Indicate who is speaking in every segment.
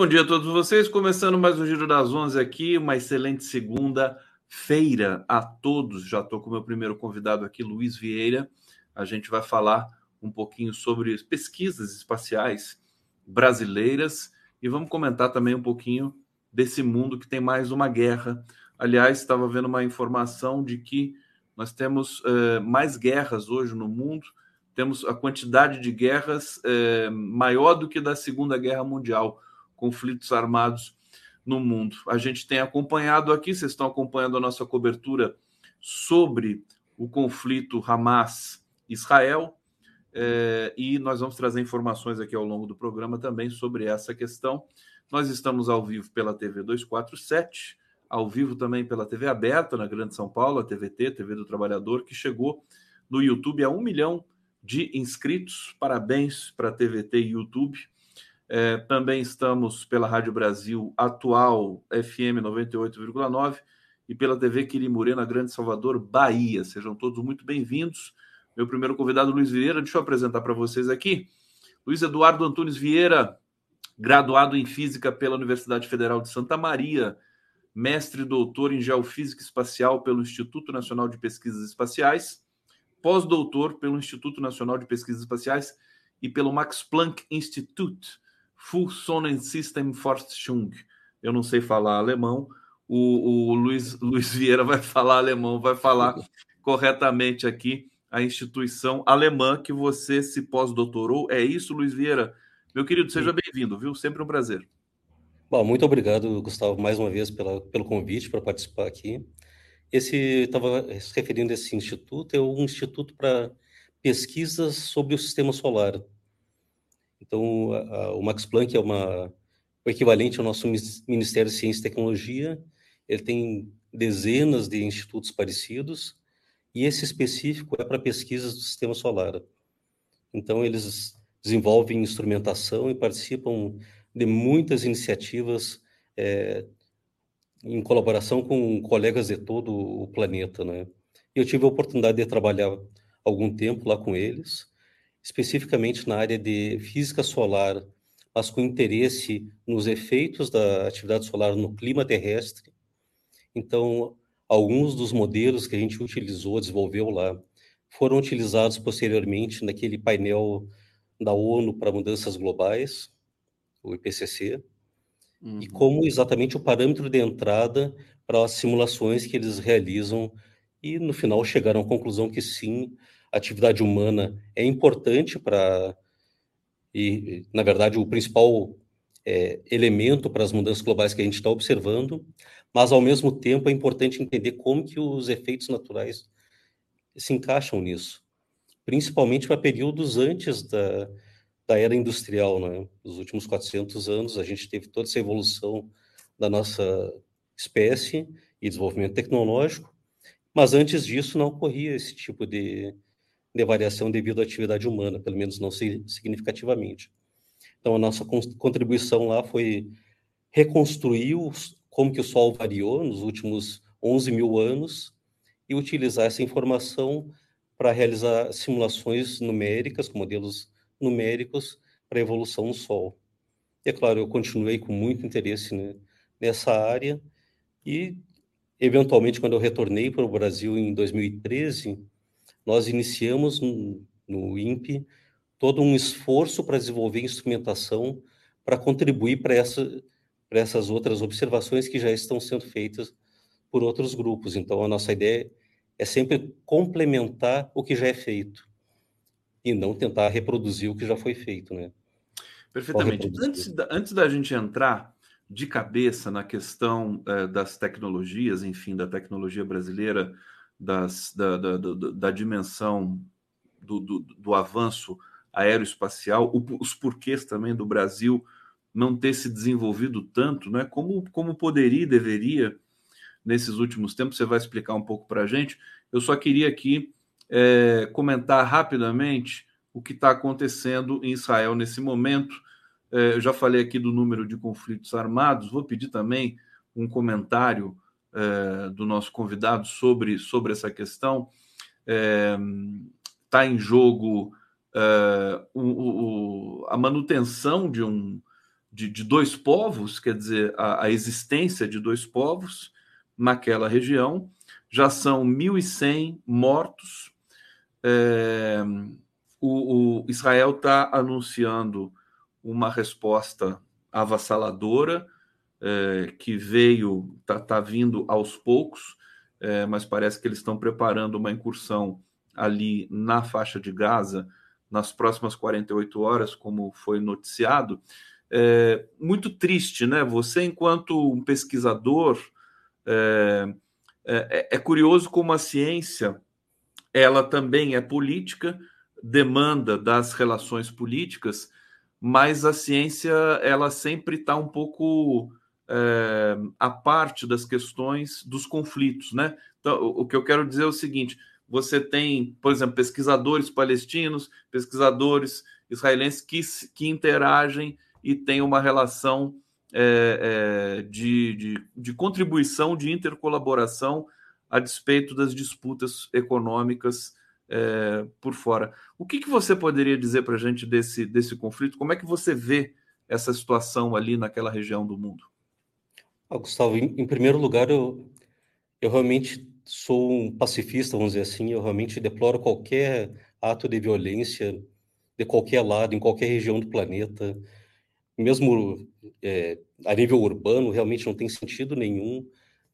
Speaker 1: Bom dia a todos vocês. Começando mais um Giro das Onze aqui. Uma excelente segunda-feira a todos. Já estou com o meu primeiro convidado aqui, Luiz Vieira. A gente vai falar um pouquinho sobre pesquisas espaciais brasileiras e vamos comentar também um pouquinho desse mundo que tem mais uma guerra. Aliás, estava vendo uma informação de que nós temos uh, mais guerras hoje no mundo, temos a quantidade de guerras uh, maior do que da Segunda Guerra Mundial conflitos armados no mundo. A gente tem acompanhado aqui, vocês estão acompanhando a nossa cobertura sobre o conflito Hamas-Israel, é, e nós vamos trazer informações aqui ao longo do programa também sobre essa questão. Nós estamos ao vivo pela TV 247, ao vivo também pela TV aberta na Grande São Paulo, a TVT, TV do Trabalhador, que chegou no YouTube a um milhão de inscritos. Parabéns para a TVT e YouTube. É, também estamos pela Rádio Brasil Atual FM 98,9 e pela TV Quirimurê na Grande Salvador, Bahia. Sejam todos muito bem-vindos. Meu primeiro convidado, Luiz Vieira, deixa eu apresentar para vocês aqui. Luiz Eduardo Antunes Vieira, graduado em Física pela Universidade Federal de Santa Maria, mestre doutor em Geofísica Espacial pelo Instituto Nacional de Pesquisas Espaciais, pós-doutor pelo Instituto Nacional de Pesquisas Espaciais e pelo Max Planck Institute Forschung. Eu não sei falar alemão. O, o Luiz, Luiz Vieira vai falar alemão, vai falar corretamente aqui a instituição alemã que você se pós-doutorou. É isso, Luiz Vieira? Meu querido, seja bem-vindo, viu? Sempre um prazer.
Speaker 2: Bom, muito obrigado, Gustavo, mais uma vez pela, pelo convite para participar aqui. Esse estava se referindo a esse instituto, é um instituto para pesquisas sobre o sistema solar. Então, a, a, o Max Planck é uma, o equivalente ao nosso Ministério de Ciência e Tecnologia. Ele tem dezenas de institutos parecidos e esse específico é para pesquisas do sistema solar. Então, eles desenvolvem instrumentação e participam de muitas iniciativas é, em colaboração com colegas de todo o planeta, né? Eu tive a oportunidade de trabalhar algum tempo lá com eles especificamente na área de física solar, mas com interesse nos efeitos da atividade solar no clima terrestre. Então, alguns dos modelos que a gente utilizou, desenvolveu lá, foram utilizados posteriormente naquele painel da ONU para Mudanças Globais, o IPCC, uhum. e como exatamente o parâmetro de entrada para as simulações que eles realizam, e no final chegaram à conclusão que sim, atividade humana é importante para. E, na verdade, o principal é, elemento para as mudanças globais que a gente está observando, mas, ao mesmo tempo, é importante entender como que os efeitos naturais se encaixam nisso, principalmente para períodos antes da, da era industrial. Né? Nos últimos 400 anos, a gente teve toda essa evolução da nossa espécie e desenvolvimento tecnológico, mas antes disso não ocorria esse tipo de, de variação devido à atividade humana, pelo menos não significativamente. Então, a nossa contribuição lá foi reconstruir como que o Sol variou nos últimos 11 mil anos e utilizar essa informação para realizar simulações numéricas, com modelos numéricos, para a evolução do Sol. E, é claro, eu continuei com muito interesse né, nessa área e, eventualmente, quando eu retornei para o Brasil em 2013, nós iniciamos no, no INPE todo um esforço para desenvolver instrumentação para contribuir para essa, essas outras observações que já estão sendo feitas por outros grupos. Então, a nossa ideia é sempre complementar o que já é feito e não tentar reproduzir o que já foi feito, né?
Speaker 1: Perfeitamente. Antes da, antes da gente entrar de cabeça na questão eh, das tecnologias, enfim, da tecnologia brasileira das, da, da, da, da dimensão do, do, do, avanço aeroespacial, os porquês também do Brasil não ter se desenvolvido tanto, né? como, como poderia e deveria nesses últimos tempos, você vai explicar um pouco para a gente. Eu só queria aqui é, comentar rapidamente o que está acontecendo em Israel nesse momento. É, eu já falei aqui do número de conflitos armados, vou pedir também um comentário é, do nosso convidado sobre, sobre essa questão. Está é, em jogo é, o, o, a manutenção de um, de, de, dois povos, quer dizer, a, a, existência de dois povos naquela região. Já são 1.100 mortos. É, o, o Israel está anunciando uma resposta avassaladora é, que veio, está tá vindo aos poucos, é, mas parece que eles estão preparando uma incursão ali na faixa de Gaza nas próximas 48 horas, como foi noticiado. É muito triste, né? Você, enquanto um pesquisador, é, é, é curioso como a ciência ela também é política, demanda das relações políticas, mas a ciência ela sempre está um pouco é, a parte das questões dos conflitos, né? Então, o que eu quero dizer é o seguinte: você tem, por exemplo, pesquisadores palestinos, pesquisadores israelenses que, que interagem e têm uma relação é, é, de, de, de, contribuição, de intercolaboração a despeito das disputas econômicas é, por fora. O que, que você poderia dizer para a gente desse, desse conflito? Como é que você vê essa situação ali naquela região do mundo?
Speaker 2: Ah, Gustavo, em, em primeiro lugar, eu, eu realmente sou um pacifista, vamos dizer assim, eu realmente deploro qualquer ato de violência de qualquer lado, em qualquer região do planeta, mesmo é, a nível urbano, realmente não tem sentido nenhum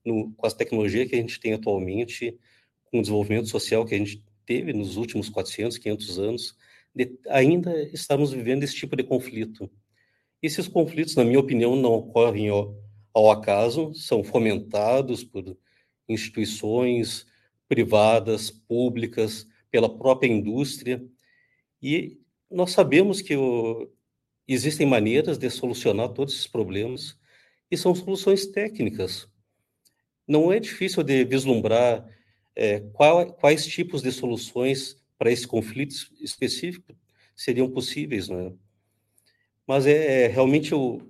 Speaker 2: no, com as tecnologias que a gente tem atualmente, com o desenvolvimento social que a gente teve nos últimos 400, 500 anos, de, ainda estamos vivendo esse tipo de conflito. Esses conflitos, na minha opinião, não ocorrem ao, ao acaso, são fomentados por instituições privadas, públicas, pela própria indústria. E nós sabemos que o, existem maneiras de solucionar todos esses problemas e são soluções técnicas. Não é difícil de vislumbrar é, qual, quais tipos de soluções para esse conflito específico seriam possíveis, né? Mas é, é realmente eu,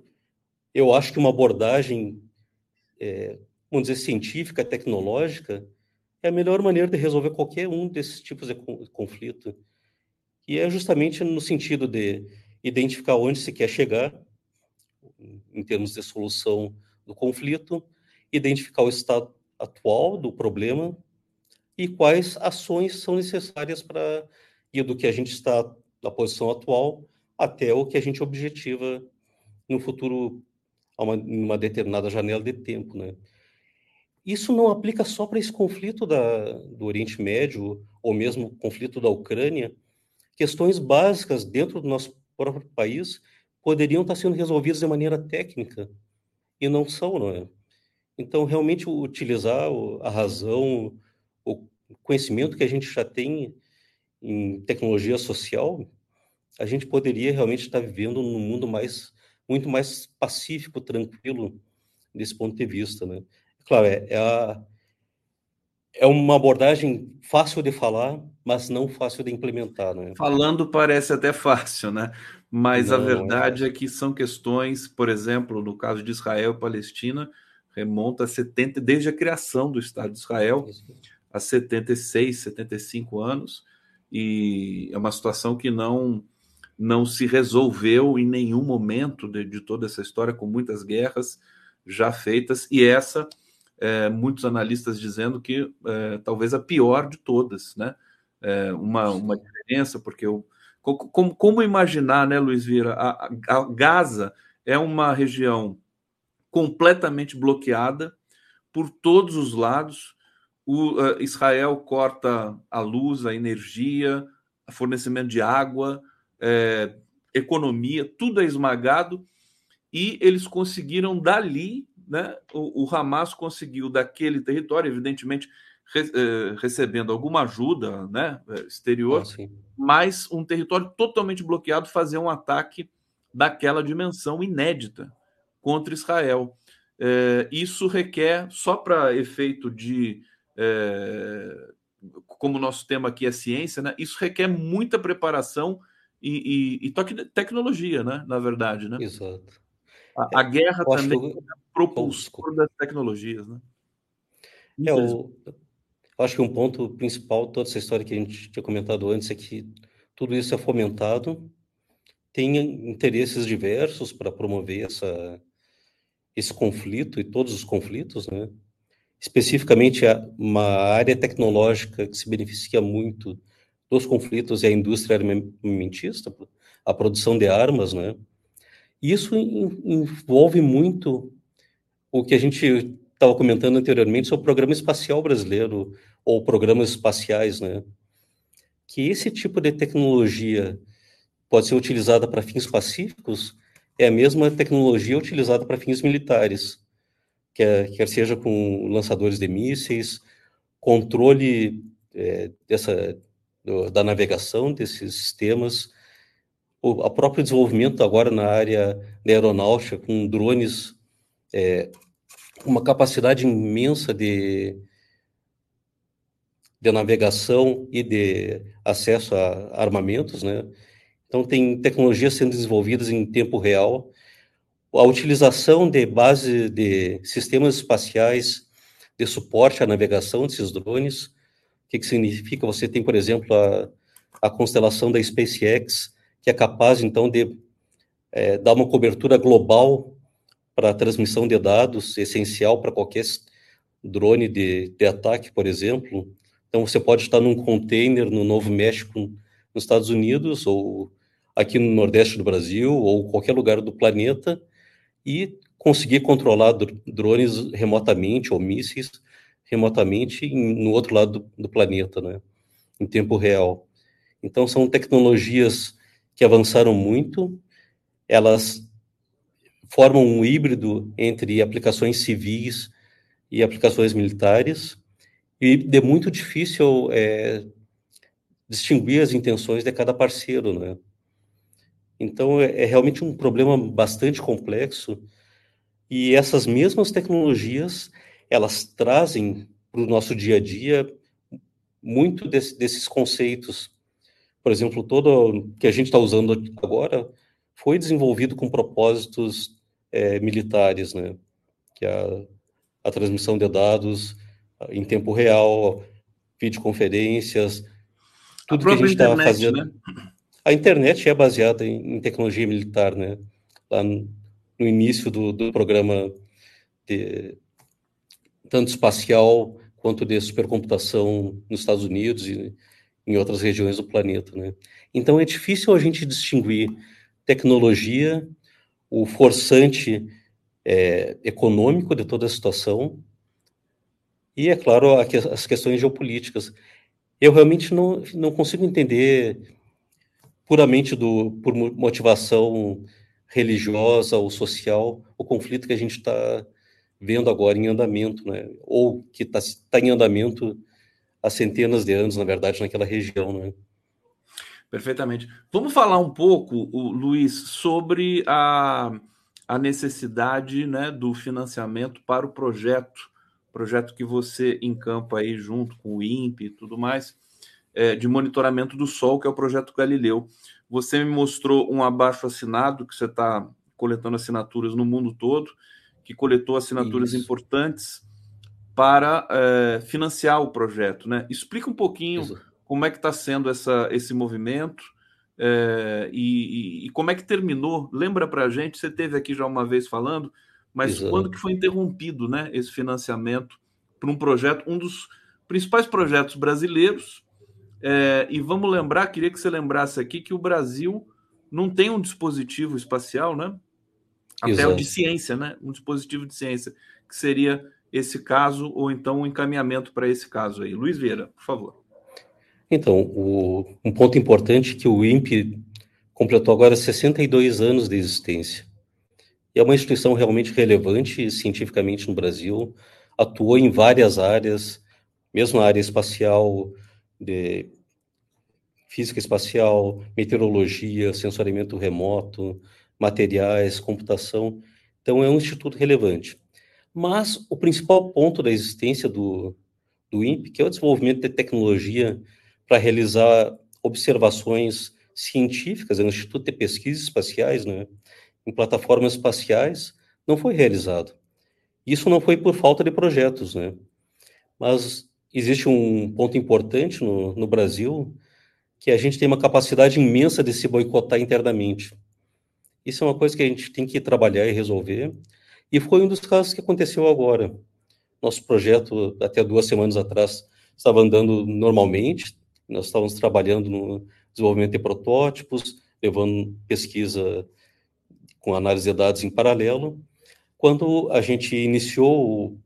Speaker 2: eu acho que uma abordagem é, vamos dizer, científica, tecnológica, é a melhor maneira de resolver qualquer um desses tipos de conflito. E é justamente no sentido de identificar onde se quer chegar, em termos de solução do conflito, identificar o estado atual do problema e quais ações são necessárias para ir do que a gente está na posição atual até o que a gente objetiva no futuro, a uma, uma determinada janela de tempo, né? Isso não aplica só para esse conflito da, do Oriente Médio, ou mesmo conflito da Ucrânia. Questões básicas dentro do nosso próprio país poderiam estar sendo resolvidas de maneira técnica, e não são, não é? Então, realmente, utilizar a razão, o conhecimento que a gente já tem em tecnologia social, a gente poderia realmente estar vivendo num mundo mais, muito mais pacífico, tranquilo, desse ponto de vista, né? Claro, é, é, a, é uma abordagem fácil de falar, mas não fácil de implementar. Né?
Speaker 1: Falando parece até fácil, né? Mas não, a verdade é, é, que são questões, por exemplo, no caso de Israel e Palestina, remonta a 70, desde a criação do Estado de Israel, a 76, 75 anos, e é uma situação que não não se resolveu em nenhum momento de, de toda essa história, com muitas guerras já feitas, e essa é, muitos analistas dizendo que é, talvez a pior de todas, né? É, uma, uma diferença, porque eu, como, como imaginar, né, Luiz Vira? A, a Gaza é uma região completamente bloqueada por todos os lados. O uh, Israel corta a luz, a energia, fornecimento de água, é, economia, tudo é esmagado e eles conseguiram dali né, o, o Hamas conseguiu daquele território, evidentemente re, eh, recebendo alguma ajuda né, exterior, ah, mas um território totalmente bloqueado, fazer um ataque daquela dimensão inédita contra Israel. É, isso requer, só para efeito de. É, como o nosso tema aqui é ciência, né, isso requer muita preparação e, e, e tecnologia, né, na verdade. Né?
Speaker 2: Exato.
Speaker 1: A, a guerra também que... é propulsor das tecnologias, né?
Speaker 2: É, o, eu acho que um ponto principal toda essa história que a gente tinha comentado antes é que tudo isso é fomentado, tem interesses diversos para promover essa, esse conflito e todos os conflitos, né? Especificamente uma área tecnológica que se beneficia muito dos conflitos é a indústria armamentista, a produção de armas, né? Isso envolve muito o que a gente estava comentando anteriormente sobre o programa espacial brasileiro ou programas espaciais, né? Que esse tipo de tecnologia pode ser utilizada para fins pacíficos é a mesma tecnologia utilizada para fins militares, quer, quer seja com lançadores de mísseis, controle é, dessa do, da navegação desses sistemas, o próprio desenvolvimento agora na área da aeronáutica com drones, é, uma capacidade imensa de, de navegação e de acesso a armamentos, né? Então, tem tecnologias sendo desenvolvidas em tempo real. A utilização de base de sistemas espaciais de suporte à navegação desses drones. O que, que significa? Você tem, por exemplo, a, a constelação da SpaceX, que é capaz, então, de é, dar uma cobertura global para a transmissão de dados, essencial para qualquer drone de, de ataque, por exemplo. Então, você pode estar num container no Novo México, nos Estados Unidos, ou aqui no Nordeste do Brasil ou qualquer lugar do planeta e conseguir controlar drones remotamente ou mísseis remotamente no outro lado do, do planeta, né? Em tempo real. Então são tecnologias que avançaram muito, elas formam um híbrido entre aplicações civis e aplicações militares, e é muito difícil é, distinguir as intenções de cada parceiro, né? Então, é, é realmente um problema bastante complexo e essas mesmas tecnologias, elas trazem para o nosso dia a dia muito desse, desses conceitos. Por exemplo, todo que a gente está usando agora foi desenvolvido com propósitos é, militares, né? Que é a, a transmissão de dados em tempo real, videoconferências, tudo que a gente está fazendo. Né? A internet é baseada em, em tecnologia militar, né? Lá no, no início do, do programa, de, tanto espacial quanto de supercomputação nos Estados Unidos e em outras regiões do planeta, né? Então é difícil a gente distinguir tecnologia, o forçante é, econômico de toda a situação e, é claro, as questões geopolíticas. Eu realmente não, não consigo entender puramente do, por motivação religiosa ou social, o conflito que a gente está vendo agora em andamento, né? ou que está tá em andamento há centenas de anos, na verdade, naquela região. Né?
Speaker 1: Perfeitamente. Vamos falar um pouco, Luiz, sobre a, a necessidade né, do financiamento para o projeto, projeto que você encampa aí junto com o INPE e tudo mais é, de monitoramento do Sol, que é o projeto Galileu. Você me mostrou um abaixo assinado que você está coletando assinaturas no mundo todo, que coletou assinaturas Isso. importantes para é, financiar o projeto, né? Explica um pouquinho Isso. como é que está sendo essa, esse movimento é, e, e, e, como é que terminou. Lembra para a gente? Você teve aqui já uma vez falando, mas Exato. quando que foi interrompido, né? Esse financiamento para um projeto, um dos principais projetos brasileiros é, e vamos lembrar, queria que você lembrasse aqui que o Brasil não tem um dispositivo espacial, né? Até Exato. o de ciência, né? Um dispositivo de ciência, que seria esse caso, ou então um encaminhamento para esse caso aí. Luiz Vieira, por favor.
Speaker 2: Então, o, um ponto importante é que o INPE completou agora 62 anos de existência. E é uma instituição realmente relevante cientificamente no Brasil, atuou em várias áreas, mesmo na área espacial, de física espacial, meteorologia, sensoriamento remoto, materiais, computação. Então, é um instituto relevante. Mas o principal ponto da existência do, do INPE, que é o desenvolvimento de tecnologia para realizar observações científicas, é um instituto de pesquisas espaciais, né, em plataformas espaciais, não foi realizado. Isso não foi por falta de projetos, né, mas existe um ponto importante no, no Brasil, que a gente tem uma capacidade imensa de se boicotar internamente. Isso é uma coisa que a gente tem que trabalhar e resolver. E foi um dos casos que aconteceu agora. Nosso projeto, até duas semanas atrás, estava andando normalmente. Nós estávamos trabalhando no desenvolvimento de protótipos, levando pesquisa com análise de dados em paralelo. Quando a gente iniciou o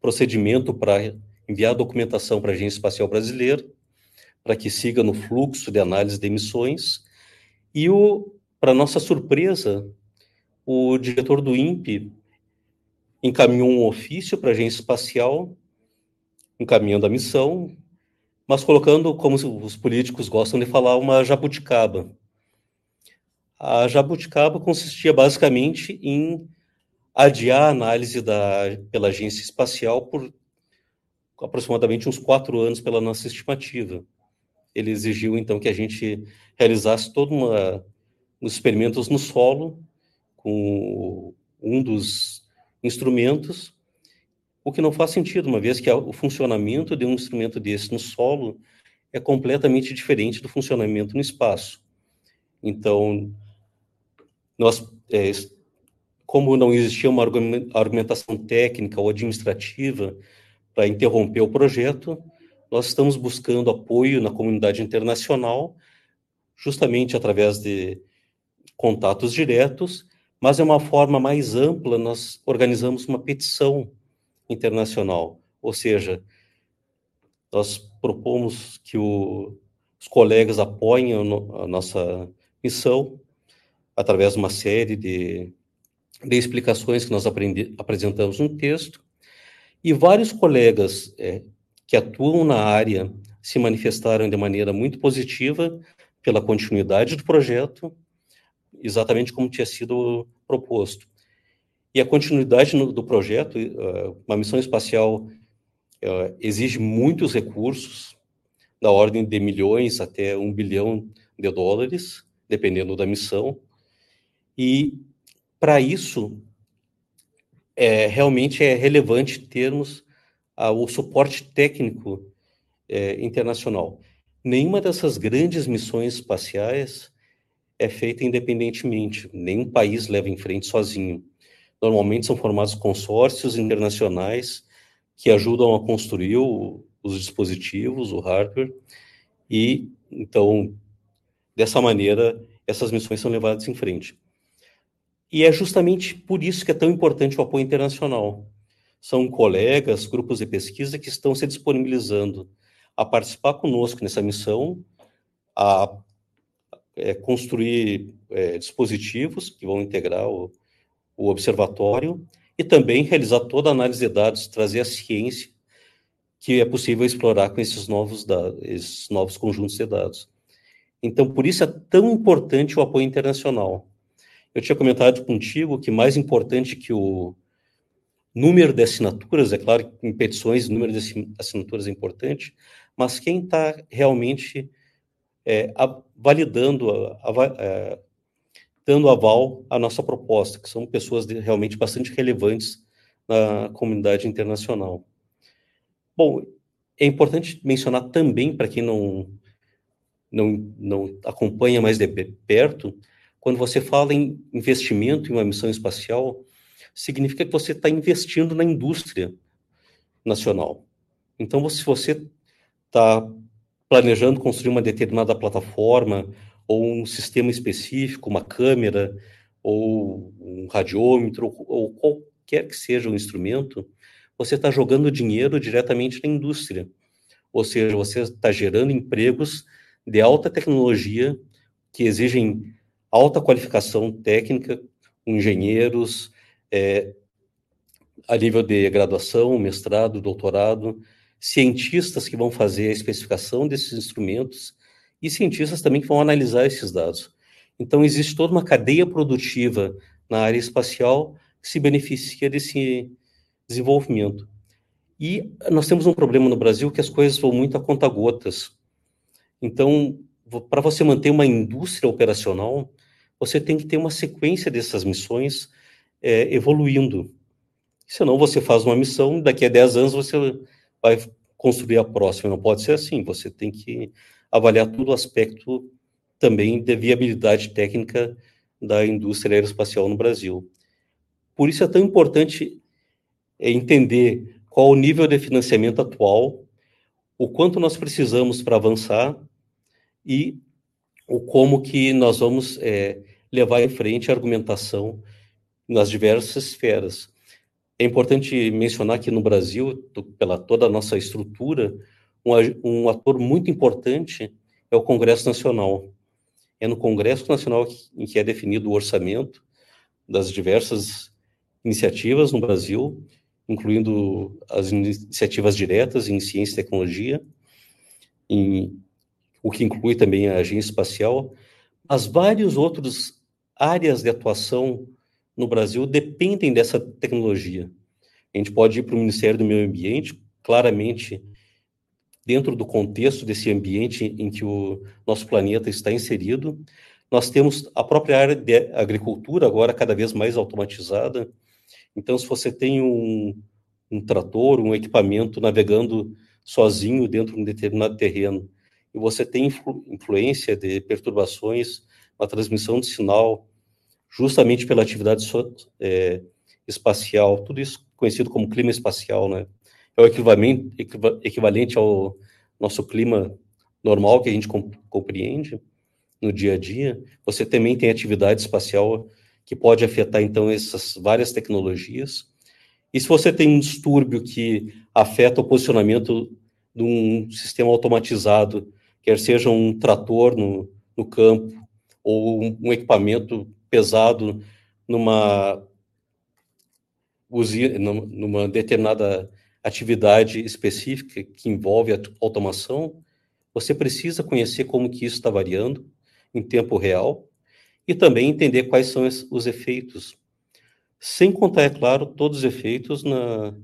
Speaker 2: procedimento para enviar documentação para a Agência Espacial Brasileira, para que siga no fluxo de análise de emissões, e o para nossa surpresa, o diretor do INPE encaminhou um ofício para a agência espacial, encaminhando a missão, mas colocando, como os políticos gostam de falar, uma jabuticaba. A jabuticaba consistia basicamente em adiar a análise da, pela agência espacial por aproximadamente uns quatro anos pela nossa estimativa. Ele exigiu, então, que a gente realizasse toda uma os experimentos no solo com um dos instrumentos, o que não faz sentido, uma vez que o funcionamento de um instrumento desse no solo é completamente diferente do funcionamento no espaço. Então, nós, é, como não existia uma argumentação técnica ou administrativa para interromper o projeto, nós estamos buscando apoio na comunidade internacional, justamente através de contatos diretos, mas é uma forma mais ampla, nós organizamos uma petição internacional, ou seja, nós propomos que o, os colegas apoiem a, nossa missão através de uma série de, de explicações que nós aprendi, apresentamos no texto, e vários colegas é, que atuam na área se manifestaram de maneira muito positiva pela continuidade do projeto exatamente como tinha sido proposto. E a continuidade no, do projeto, uh, uma missão espacial uh, exige muitos recursos, da ordem de milhões até um bilhão de dólares, dependendo da missão. E para isso, é, realmente é relevante termos uh, o suporte técnico é, internacional. Nenhuma dessas grandes missões espaciais é feita independentemente. Nenhum país leva em frente sozinho. Normalmente são formados consórcios internacionais que ajudam a construir o, os dispositivos, o hardware, e então, dessa maneira, essas missões são levadas em frente. E é justamente por isso que é tão importante o apoio internacional. São colegas, grupos de pesquisa que estão se disponibilizando a participar conosco nessa missão, a é, construir é, dispositivos que vão integrar o, o observatório e também realizar toda a análise de dados, trazer a ciência que é possível explorar com esses novos, dados, esses novos conjuntos de dados. Então, por isso é tão importante o apoio internacional. Eu tinha comentado contigo que mais importante que o número de assinaturas, é claro que em petições o número de assinaturas é importante, mas quem está realmente é, a, validando, a, a, é, dando aval à nossa proposta, que são pessoas de, realmente bastante relevantes na comunidade internacional. Bom, é importante mencionar também, para quem não, não, não acompanha mais de perto, quando você fala em investimento em uma missão espacial, significa que você está investindo na indústria nacional. Então, se você está planejando construir uma determinada plataforma ou um sistema específico, uma câmera ou um radiômetro ou qualquer que seja o instrumento, você está jogando dinheiro diretamente na indústria. Ou seja, você está gerando empregos de alta tecnologia que exigem alta qualificação técnica, engenheiros, é, a nível de graduação, mestrado, doutorado, cientistas que vão fazer a especificação desses instrumentos e cientistas também que vão analisar esses dados. Então, existe toda uma cadeia produtiva na área espacial que se beneficia desse desenvolvimento. E nós temos um problema no Brasil que as coisas vão muito a conta-gotas. Então, para você manter uma indústria operacional, você tem que ter uma sequência dessas missões é, evoluindo. Senão, você faz uma missão, daqui a 10 anos você vai construir a próxima. Não pode ser assim. Você tem que avaliar todo o aspecto também de viabilidade técnica da indústria aeroespacial no Brasil. Por isso é tão importante é, entender qual o nível de financiamento atual, o quanto nós precisamos para avançar e o como que nós vamos é, levar em frente a argumentação nas diversas esferas. É importante mencionar que no Brasil, pela toda a nossa estrutura, um, ator muito importante é o Congresso Nacional. É no Congresso Nacional em que é definido o orçamento das diversas iniciativas no Brasil, incluindo as iniciativas diretas em ciência e tecnologia, em, o que inclui também a agência espacial, mas vários outros áreas de atuação no Brasil dependem dessa tecnologia. A gente pode ir para o Ministério do Meio Ambiente, claramente dentro do contexto desse ambiente em que o nosso planeta está inserido. Nós temos a própria área de agricultura, agora cada vez mais automatizada. Então, se você tem um, um trator, um equipamento navegando sozinho dentro de um determinado terreno, e você tem influ influência de perturbações na transmissão de sinal, justamente pela atividade so, é, espacial, tudo isso conhecido como clima espacial, né? É o equivalente, ao nosso clima normal que a gente compreende no dia a dia. Você também tem atividade espacial que pode afetar, então, essas várias tecnologias. E se você tem um distúrbio que afeta o posicionamento de um sistema automatizado, quer seja um trator no, no campo ou um, um equipamento pesado numa numa determinada atividade específica que envolve a automação, você precisa conhecer como que isso está variando em tempo real e também entender quais são os efeitos, sem contar, é claro, todos os efeitos na,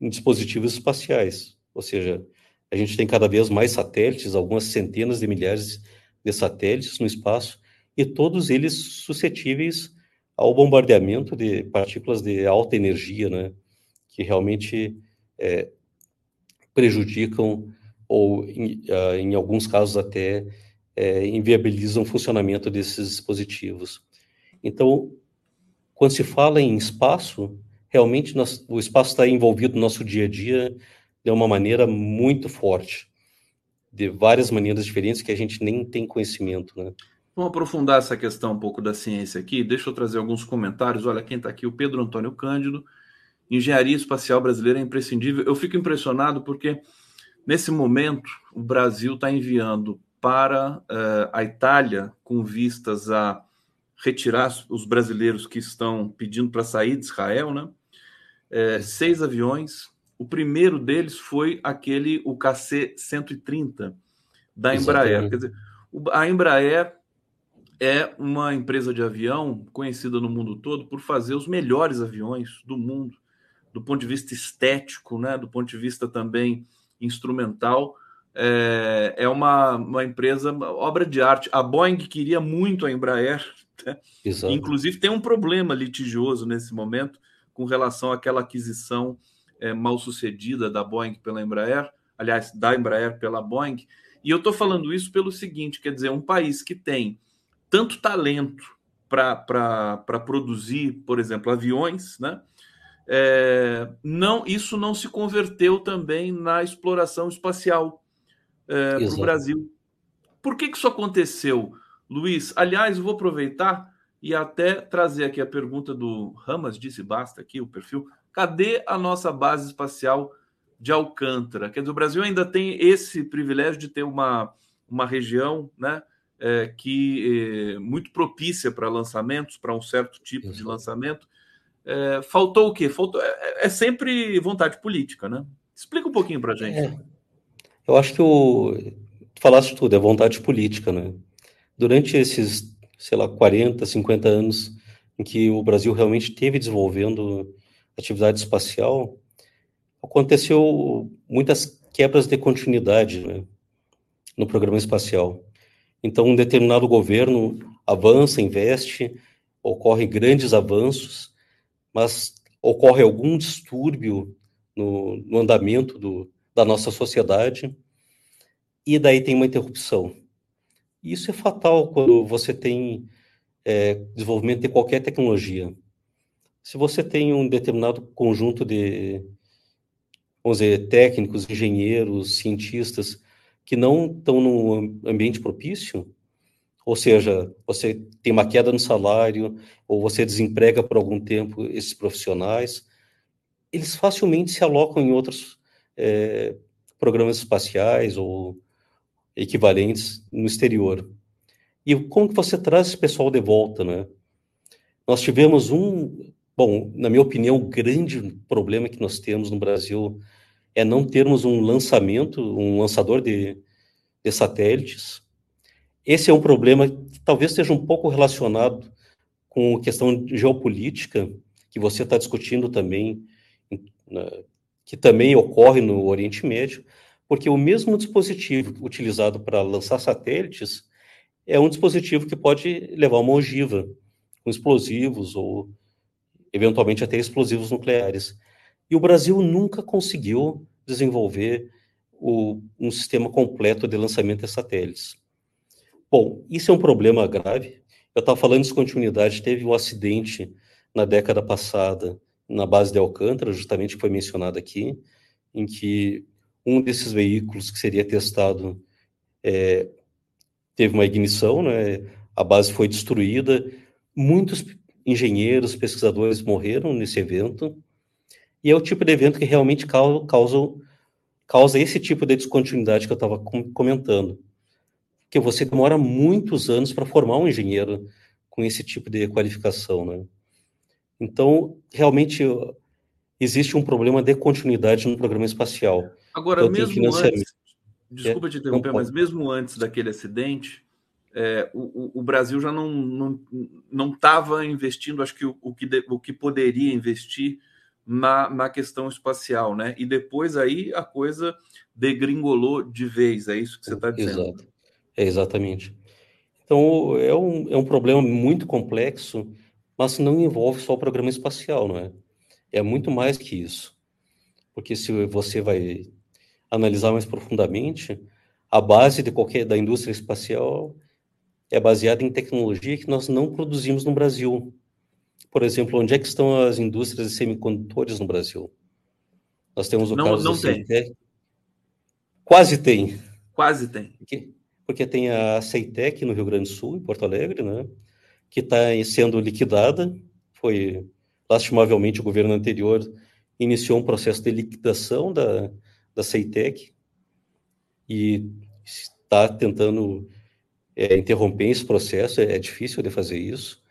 Speaker 2: em dispositivos espaciais. Ou seja, a gente tem cada vez mais satélites, algumas centenas de milhares de satélites no espaço, e todos eles suscetíveis ao bombardeamento de partículas de alta energia, né, que realmente é, prejudicam ou, em, uh, em, alguns casos, até é, inviabilizam o funcionamento desses dispositivos. Então, quando se fala em espaço, realmente nós, o espaço está envolvido no nosso dia a dia de uma maneira muito forte, de várias maneiras diferentes que a gente nem tem conhecimento, né?
Speaker 1: Vamos aprofundar essa questão um pouco da ciência aqui. Deixa eu trazer alguns comentários. Olha, quem está aqui, o Pedro Antônio Cândido. Engenharia espacial brasileira é imprescindível. Eu fico impressionado porque, nesse momento, o Brasil está enviando para uh, a Itália, com vistas a retirar os brasileiros que estão pedindo para sair de Israel, né? É, seis aviões. O primeiro deles foi aquele, o KC-130 da Embraer. Quer dizer, a Embraer é uma empresa de avião conhecida no mundo todo por fazer os melhores aviões do mundo, do ponto de vista estético, né, do ponto de vista também instrumental. É, é uma, uma empresa, obra de arte. A Boeing queria muito a Embraer, né? inclusive tem um problema litigioso nesse momento com relação àquela aquisição é, mal sucedida da Boeing pela Embraer, aliás, da Embraer pela Boeing. E eu estou falando isso pelo seguinte: quer dizer, um país que tem tanto talento para produzir, por exemplo, aviões, né? É, não, isso não se converteu também na exploração espacial é, para o Brasil. Por que, que isso aconteceu, Luiz? Aliás, vou aproveitar e até trazer aqui a pergunta do Ramas, disse basta aqui o perfil. Cadê a nossa base espacial de Alcântara? Quer dizer, o Brasil ainda tem esse privilégio de ter uma, uma região, né? É, que é muito propícia para lançamentos, para um certo tipo Isso. de lançamento. É, faltou o quê? Faltou, é, é, sempre vontade política, né? Explica um pouquinho para a gente. É.
Speaker 2: Eu acho que o falaste tudo, é vontade política, né? Durante esses, sei lá, 40, 50 anos em que o Brasil realmente teve desenvolvendo atividade espacial, aconteceu muitas quebras de continuidade né, no programa espacial. Então, um determinado governo avança, investe, ocorre grandes avanços, mas ocorre algum distúrbio no, no andamento do, da nossa sociedade, e daí tem uma interrupção. Isso é fatal quando você tem é, desenvolvimento de qualquer tecnologia. Se você tem um determinado conjunto de, vamos dizer, técnicos, engenheiros, cientistas que não estão num ambiente propício, ou seja, você tem uma queda no salário, ou você desemprega por algum tempo esses profissionais, eles facilmente se alocam em outros é, programas espaciais ou equivalentes no exterior. E como que você traz esse pessoal de volta, né? Nós tivemos um, bom, na minha opinião, o grande problema que nós temos no Brasil é não termos um lançamento, um lançador de, de satélites. Esse é um problema que talvez esteja um pouco relacionado com a questão geopolítica, que você está discutindo também, que também ocorre no Oriente Médio, porque o mesmo dispositivo utilizado para lançar satélites é um dispositivo que pode levar uma ogiva com explosivos ou eventualmente até explosivos nucleares. E o Brasil nunca conseguiu desenvolver o, um sistema completo de lançamento de satélites. Bom, isso é um problema grave. Eu estava falando de descontinuidade, teve um acidente na década passada na base de Alcântara, justamente que foi mencionado aqui, em que um desses veículos que seria testado é, teve uma ignição, né? a base foi destruída, muitos engenheiros, pesquisadores morreram nesse evento, e é o tipo de evento que realmente causa, causa, causa esse tipo de descontinuidade que eu estava comentando. Porque você demora muitos anos para formar um engenheiro com esse tipo de qualificação, né? Então, realmente, existe um problema de continuidade no programa espacial.
Speaker 1: Agora, então, mesmo antes, desculpa te interromper, mas mesmo antes daquele acidente, é, o, o, Brasil já não não estava investindo, acho que o, o, que o que poderia investir na, na questão espacial, né? E depois aí a coisa degringolou de vez, é isso que você está dizendo.
Speaker 2: Exato. É exatamente. Então é um, é um problema muito complexo, mas não envolve só o programa espacial, não é? É muito mais que isso. Porque se você vai analisar mais profundamente, a base de qualquer da indústria espacial é baseada em tecnologia que nós não produzimos no Brasil. Por exemplo, onde é que estão as indústrias de semicondutores no Brasil? Nós temos o
Speaker 1: não, caso não tem. Ceitec.
Speaker 2: Quase tem.
Speaker 1: Quase tem.
Speaker 2: Porque, porque tem a Ceitec no Rio Grande do Sul, em Porto Alegre, né? que está sendo liquidada. Foi, lastimavelmente, o governo anterior iniciou um processo de liquidação da, da Ceitec e está tentando é, interromper esse processo, é, é, difícil de fazer isso,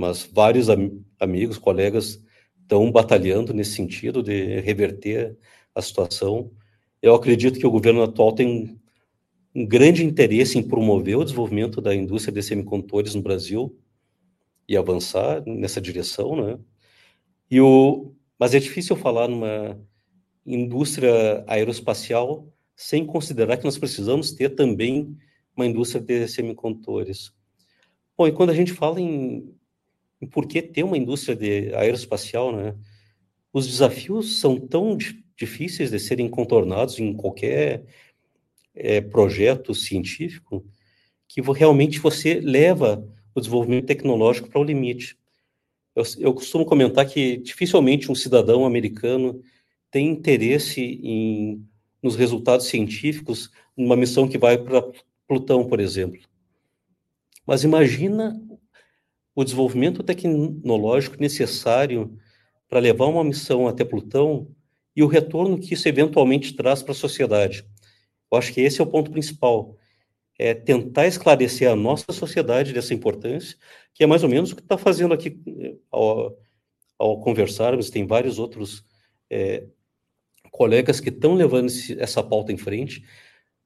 Speaker 2: mas vários am amigos, colegas estão batalhando nesse sentido de reverter a situação. Eu acredito que o governo atual tem um grande interesse em promover o desenvolvimento da indústria de semicondutores no Brasil e avançar nessa direção, né? E o, mas é difícil falar numa indústria aeroespacial sem considerar que nós precisamos ter também uma indústria de semicondutores. Bom, e quando a gente fala em, em por que ter uma indústria de aeroespacial, né, os desafios são tão difíceis de serem contornados em qualquer é, projeto científico que realmente você leva o desenvolvimento tecnológico para o limite. Eu, eu costumo comentar que dificilmente um cidadão americano tem interesse em, nos resultados científicos numa missão que vai para Plutão, por exemplo. Mas imagina o desenvolvimento tecnológico necessário para levar uma missão até Plutão e o retorno que isso eventualmente traz para a sociedade. Eu acho que esse é o ponto principal. É tentar esclarecer a nossa sociedade dessa importância, que é mais ou menos o que está fazendo aqui eh, ao, ao conversarmos. Tem vários outros é, colegas que estão levando esse, essa pauta em frente,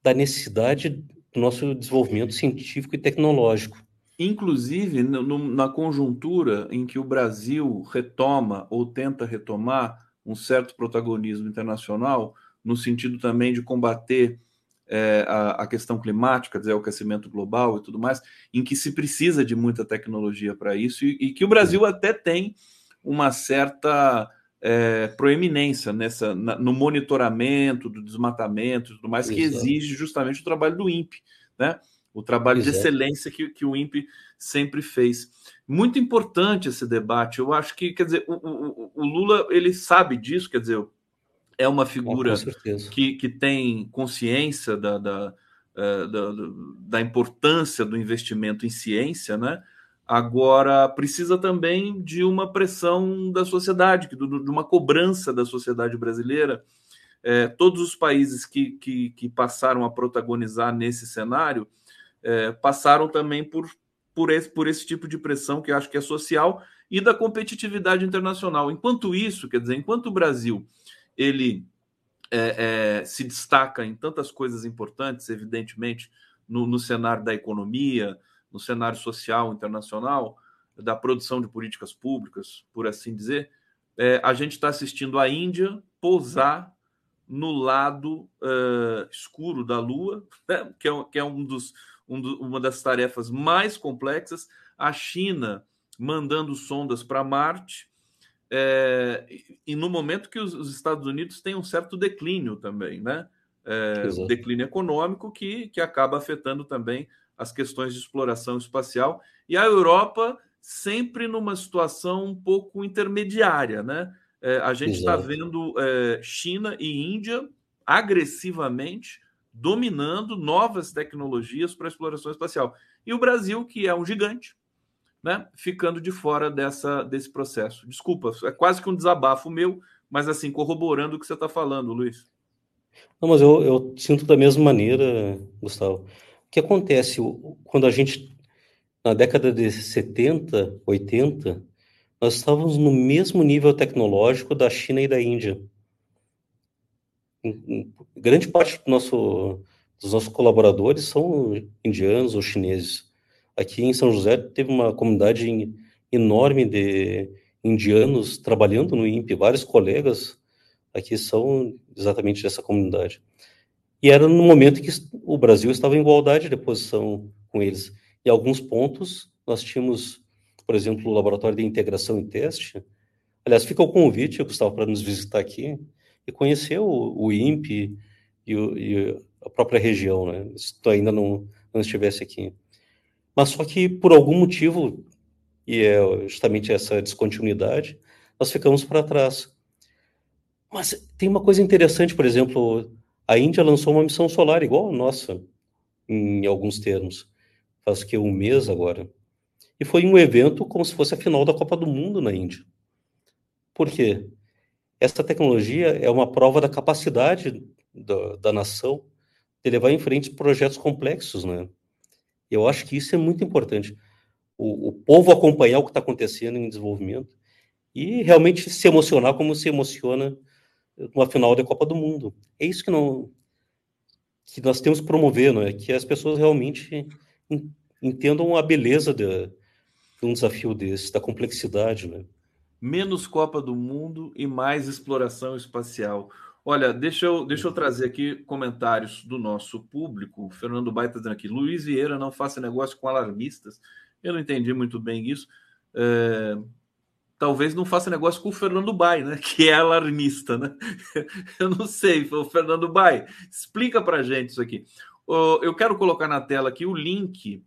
Speaker 2: da necessidade do nosso desenvolvimento científico e tecnológico.
Speaker 1: Inclusive, no, na conjuntura em que o Brasil retoma ou tenta retomar um certo protagonismo internacional, no sentido também de combater é, a, a, questão climática, dizer, o aquecimento global e tudo mais, em que se precisa de muita tecnologia para isso, e, e, que o Brasil até tem uma certa é, proeminência nessa, na, no monitoramento do desmatamento e tudo mais, Exato. que exige justamente o trabalho do INPE, né? O trabalho Exato. de excelência que, que o INPE sempre fez. Muito importante esse debate. Eu acho que, quer dizer, o, o, o Lula ele sabe disso, quer dizer, é uma figura que, que tem consciência da, da, eh, da, da importância do investimento em ciência, né? Agora, precisa também de uma pressão da sociedade, de uma cobrança da sociedade brasileira. É, todos os países que, que, que, passaram a protagonizar nesse cenário é, passaram também por, por, esse, por esse tipo de pressão, que eu acho que é social, e da competitividade internacional. Enquanto isso, quer dizer, enquanto o Brasil ele é, é, se destaca em tantas coisas importantes, evidentemente, no, no cenário da economia, no cenário social internacional, da produção de políticas públicas, por assim dizer, é, a gente está assistindo a Índia pousar no lado escuro da Lua, né? que, é, que é um dos, um do, uma das tarefas mais complexas, a China mandando sondas para Marte, é, e no momento que os, os, Estados Unidos têm um certo declínio também, né? É, declínio econômico que, que acaba afetando também as questões de exploração espacial, e a Europa sempre numa situação um pouco intermediária, né? É, a gente está vendo é, China e Índia agressivamente dominando novas tecnologias para a exploração espacial. E o Brasil, que é um gigante, né, ficando de fora dessa, desse processo. Desculpa, é quase que um desabafo meu, mas assim, corroborando o que você está falando, Luiz.
Speaker 2: Não, mas eu, eu sinto da mesma maneira, Gustavo que acontece quando a gente, na década de 70, 80, nós estávamos no mesmo nível tecnológico da China e da Índia. Grande parte do nosso, dos nossos colaboradores são indianos ou chineses. Aqui em São José teve uma comunidade enorme de indianos trabalhando no INPE, vários colegas aqui são exatamente dessa comunidade. E era no momento que o Brasil estava em igualdade de posição com eles. Em alguns pontos, nós tínhamos, por exemplo, o Laboratório de Integração e Teste. Aliás, fica o convite, Gustavo, para nos visitar aqui e conhecer o, o INPE e, o, e, a própria região, né? Se tu ainda não, não estivesse aqui. Mas só que, por algum motivo, e é justamente essa descontinuidade, nós ficamos para trás. Mas tem uma coisa interessante, por exemplo, a Índia lançou uma missão solar igual a nossa, em alguns termos. Faz que um mês agora. E foi um evento como se fosse a final da Copa do Mundo na Índia. Por quê? Essa tecnologia é uma prova da capacidade da, da nação de levar em frente projetos complexos, né? Eu acho que isso é muito importante. O, o povo acompanhar o que está acontecendo em desenvolvimento e realmente se emocionar como se emociona numa final da Copa do Mundo. É isso que não que nós temos que promover, é? Que as pessoas realmente entendam a beleza de, de um desafio desse, da complexidade, né?
Speaker 1: Menos Copa do Mundo e mais exploração espacial. Olha, deixa eu, deixa eu trazer aqui comentários do nosso público. O Fernando Baita tá dizendo aqui: Luiz Vieira não faça negócio com alarmistas. Eu não entendi muito bem isso. É, talvez não faça negócio com o Fernando Bai, né? Que é alarmista, né? Eu não sei, o Fernando Bai, explica para gente isso aqui. Eu quero colocar na tela aqui o link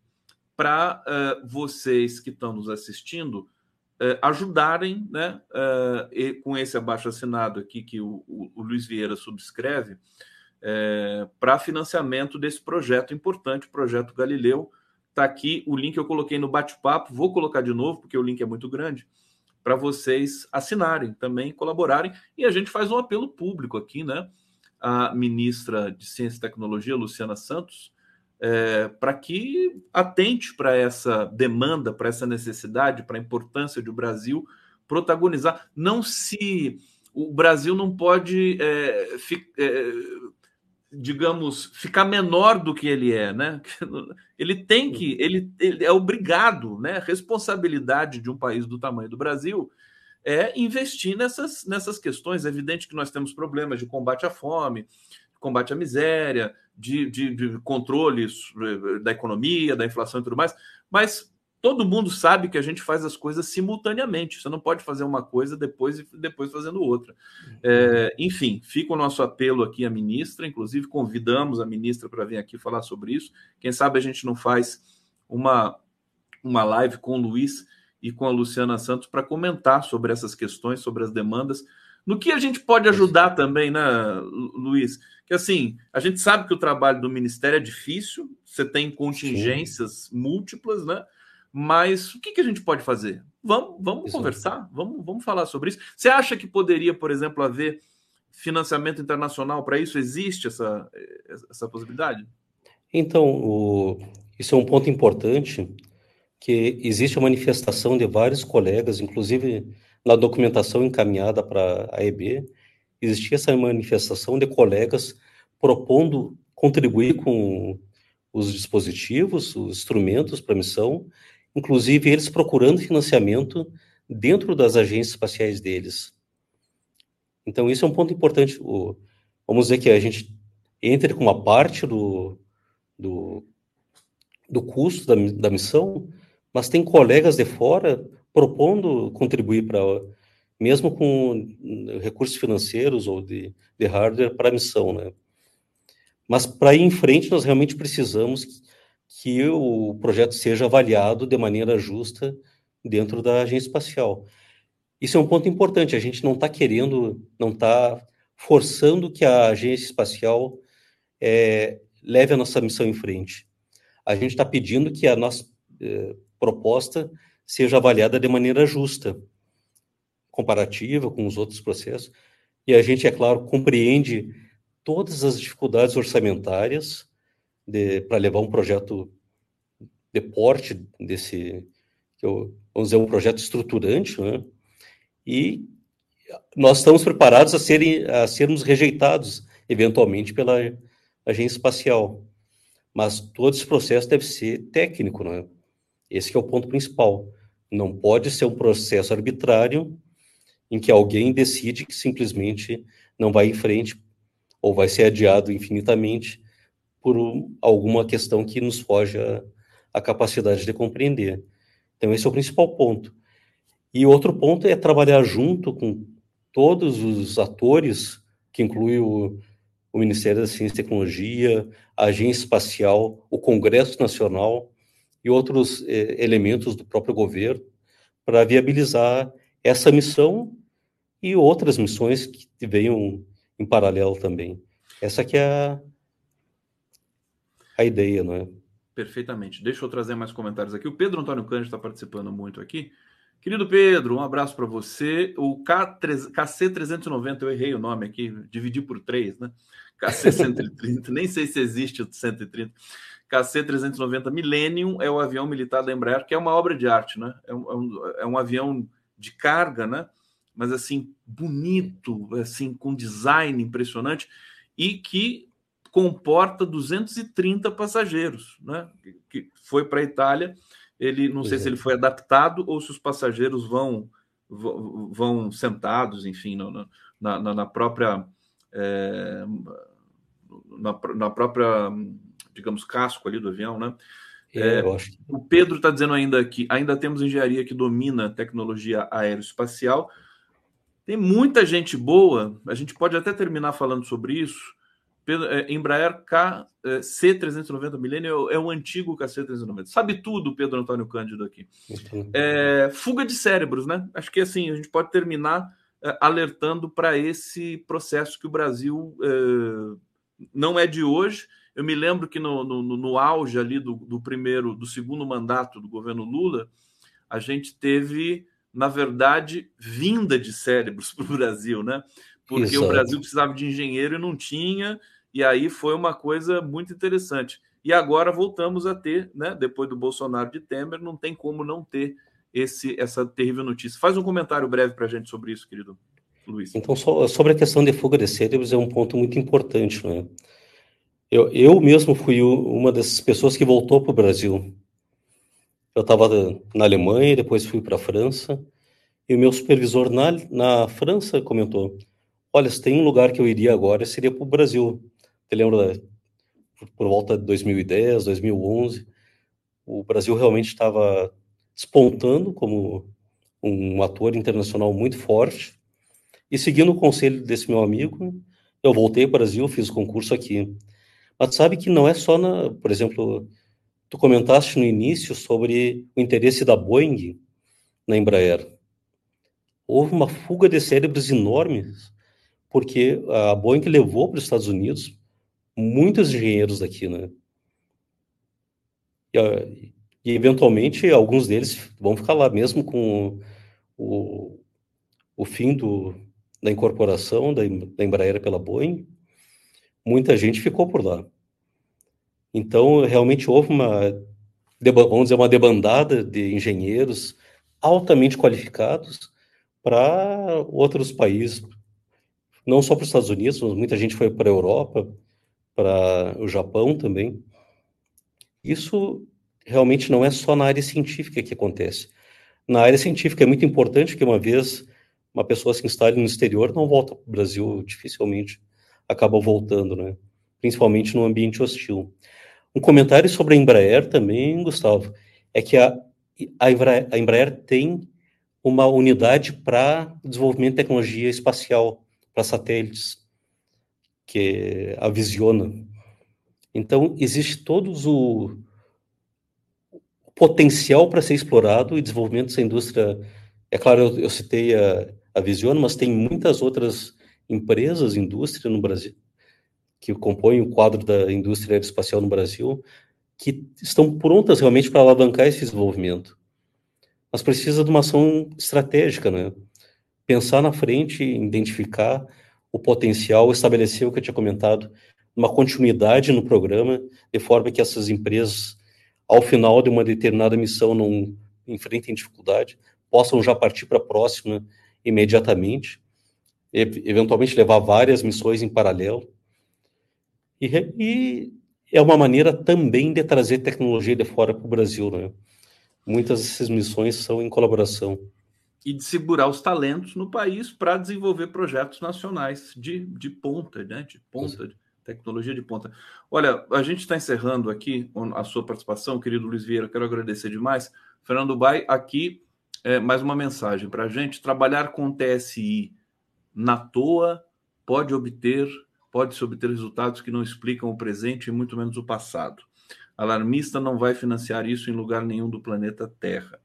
Speaker 1: para uh, eh, vocês que estão nos assistindo uh, ajudarem, né? Uh, e, com esse abaixo assinado aqui que o, o, o Luiz Vieira subscreve para financiamento desse projeto importante, o projeto Galileu. Está aqui o link eu coloquei no bate-papo, vou colocar de novo porque o link é muito grande para vocês assinarem também, colaborarem. E a gente faz um apelo público aqui, né? A ministra de Ciência e Tecnologia, Luciana Santos, é, para que atente para essa demanda, para essa necessidade, para a importância de o Brasil protagonizar. Não se. O Brasil não pode é, fi, é, digamos, ficar menor do que ele é, né? Ele tem que, ele, ele é obrigado, né? Responsabilidade de um país do tamanho do Brasil é investir nessas, nessas questões. É evidente que nós temos problemas de combate à fome, combate à miséria, de, de, de controle da economia, da inflação e tudo mais, mas todo mundo sabe que a gente faz as coisas simultaneamente. Você não pode fazer uma coisa depois e depois fazendo outra. É, enfim, fica o nosso apelo aqui à ministra. Inclusive, convidamos a ministra para vir aqui falar sobre isso. Quem sabe a gente não faz uma, uma live com o Luiz e com a Luciana Santos para comentar sobre essas questões, sobre as demandas. No que a gente pode ajudar também, né, Luiz? Que assim, a gente sabe que o trabalho do Ministério é difícil, você tem contingências Sim. múltiplas, né? Mas o que, que a gente pode fazer? Vamos, vamos conversar, vamos, vamos falar sobre isso. Você acha que poderia, por exemplo, haver financiamento internacional para isso? Existe essa, essa possibilidade?
Speaker 2: Então, o, isso é um ponto importante, que existe a manifestação de vários colegas, inclusive na documentação encaminhada para a EB, existia essa manifestação de colegas propondo contribuir com os dispositivos, os instrumentos para a missão, inclusive eles procurando financiamento dentro das agências espaciais deles. Então, isso é um ponto importante. O, vamos dizer que a gente entre com uma parte do, do, do custo da, da missão, mas tem colegas de fora propondo contribuir para, mesmo com recursos financeiros ou de, de hardware para a missão, né? Mas para ir em frente, nós realmente precisamos que o projeto seja avaliado de maneira justa dentro da agência espacial. Isso é um ponto importante. A gente não está querendo, não está forçando que a agência espacial é, leve a nossa missão em frente. A gente está pedindo que a nossa é, proposta seja avaliada de maneira justa, comparativa com os outros processos. E a gente, é claro, compreende todas as dificuldades orçamentárias para levar um projeto de porte desse, eu, vamos dizer, um projeto estruturante, né? E nós estamos preparados a, serem, a sermos rejeitados, eventualmente, pela agência espacial. Mas todo esse processo deve ser técnico, né? Esse é o ponto principal. Não pode ser um processo arbitrário em que alguém decide que simplesmente não vai em frente ou vai ser adiado infinitamente por alguma questão que nos foge a, a capacidade de compreender. Então, esse é o principal ponto. E outro ponto é trabalhar junto com todos os atores, que inclui o, o Ministério da Ciência e Tecnologia, a Agência Espacial, o Congresso Nacional e outros eh, elementos do próprio governo, para viabilizar essa missão e outras missões que venham em paralelo também. Essa que é a, a ideia, não é?
Speaker 1: Perfeitamente. Deixa eu trazer mais comentários aqui. O Pedro Antônio Cândido está participando muito aqui. Querido Pedro, um abraço para você. O K3, KC390, eu errei o nome aqui, dividi por três, né? KC130, nem sei se existe o 130. KC390 Millennium é o avião militar da Embraer, que é uma obra de arte, né? É um, é um, é um avião de carga, né? Mas assim, bonito, assim, com design impressionante e que comporta 230 passageiros, né? Que foi para a Itália. Ele não sei se ele foi adaptado ou se os passageiros vão vão sentados, enfim, na, na, na própria é, na, na, própria digamos casco ali do avião, né? É, o Pedro está dizendo ainda que ainda temos engenharia que domina tecnologia aeroespacial. Tem muita gente boa. A gente pode até terminar falando sobre isso é, Embraer KC390 Millennium é o antigo KC390. Sabe tudo, Pedro Antônio Cândido aqui. É, fuga de cérebros, né? Acho que assim, a gente pode terminar é, alertando para esse processo que o Brasil é, não é de hoje. Eu me lembro que no, no, no auge ali do, do, primeiro, do segundo mandato do governo Lula, a gente teve, na verdade, vinda de cérebros para o Brasil, né? Porque Exato. o Brasil precisava de engenheiro e não tinha, e aí foi uma coisa muito interessante. E agora voltamos a ter, né, depois do Bolsonaro de Temer, não tem como não ter esse essa terrível notícia. Faz um comentário breve para a gente sobre isso, querido Luiz.
Speaker 2: Então, sobre a questão de fuga de cérebros, é um ponto muito importante. Né? Eu, eu mesmo fui uma dessas pessoas que voltou para o Brasil. Eu estava na Alemanha, depois fui para a França, e o meu supervisor na, na França comentou: Olha, se tem um lugar que eu iria agora, seria para o Brasil. Você lembra por volta de 2010, 2011, o Brasil realmente estava despontando como um ator internacional muito forte. E seguindo o conselho desse meu amigo, eu voltei para o Brasil, fiz o concurso aqui. Mas sabe que não é só na, por exemplo, tu comentaste no início sobre o interesse da Boeing na Embraer. Houve uma fuga de cérebros enormes, porque a Boeing levou para os Estados Unidos muitos engenheiros daqui, né? E, e, eventualmente alguns deles vão ficar lá mesmo com o, o fim do, da incorporação da, da Embraer pela Boeing. Muita gente ficou por lá. Então, realmente houve uma, vamos dizer, uma debandada de engenheiros altamente qualificados para outros países, não só para os Estados Unidos, mas muita gente foi para a Europa, para o Japão também. Isso realmente não é só na área científica que acontece. Na área científica é muito importante que uma vez uma pessoa se instale no exterior, não volta para o Brasil, dificilmente acaba voltando, né? Principalmente no ambiente hostil. Um comentário sobre a Embraer também, Gustavo, é que a, a, Embraer, a Embraer tem uma unidade para desenvolvimento de tecnologia espacial para satélites, que a Visiona. Então, existe todos o, potencial para ser explorado e desenvolvimento dessa indústria. É claro, eu, eu citei a, a Visiona, mas tem muitas outras empresas, indústria no Brasil, que compõem o quadro da indústria aeroespacial no Brasil, que estão prontas realmente para alavancar esse desenvolvimento. Mas precisa de uma ação estratégica, né? Pensar na frente, identificar o potencial, estabelecer o que eu tinha comentado, uma continuidade no programa, de forma que essas empresas ao final de uma determinada missão não enfrentem dificuldade, possam já partir para a próxima imediatamente, eventualmente levar várias missões em paralelo. E, e, é uma maneira também de trazer tecnologia de fora para o Brasil, né? Muitas dessas missões são em colaboração.
Speaker 1: E de segurar os talentos no país para desenvolver projetos nacionais de, de ponta, né? De ponta. Tecnologia de ponta. Olha, a gente está encerrando aqui a sua participação, querido Luiz Vieira, quero agradecer demais. Fernando Bai, aqui é, mais uma mensagem para a gente. Trabalhar com TSI na toa pode obter, pode-se obter resultados que não explicam o presente e muito menos o passado. Alarmista não vai financiar isso em lugar nenhum do planeta Terra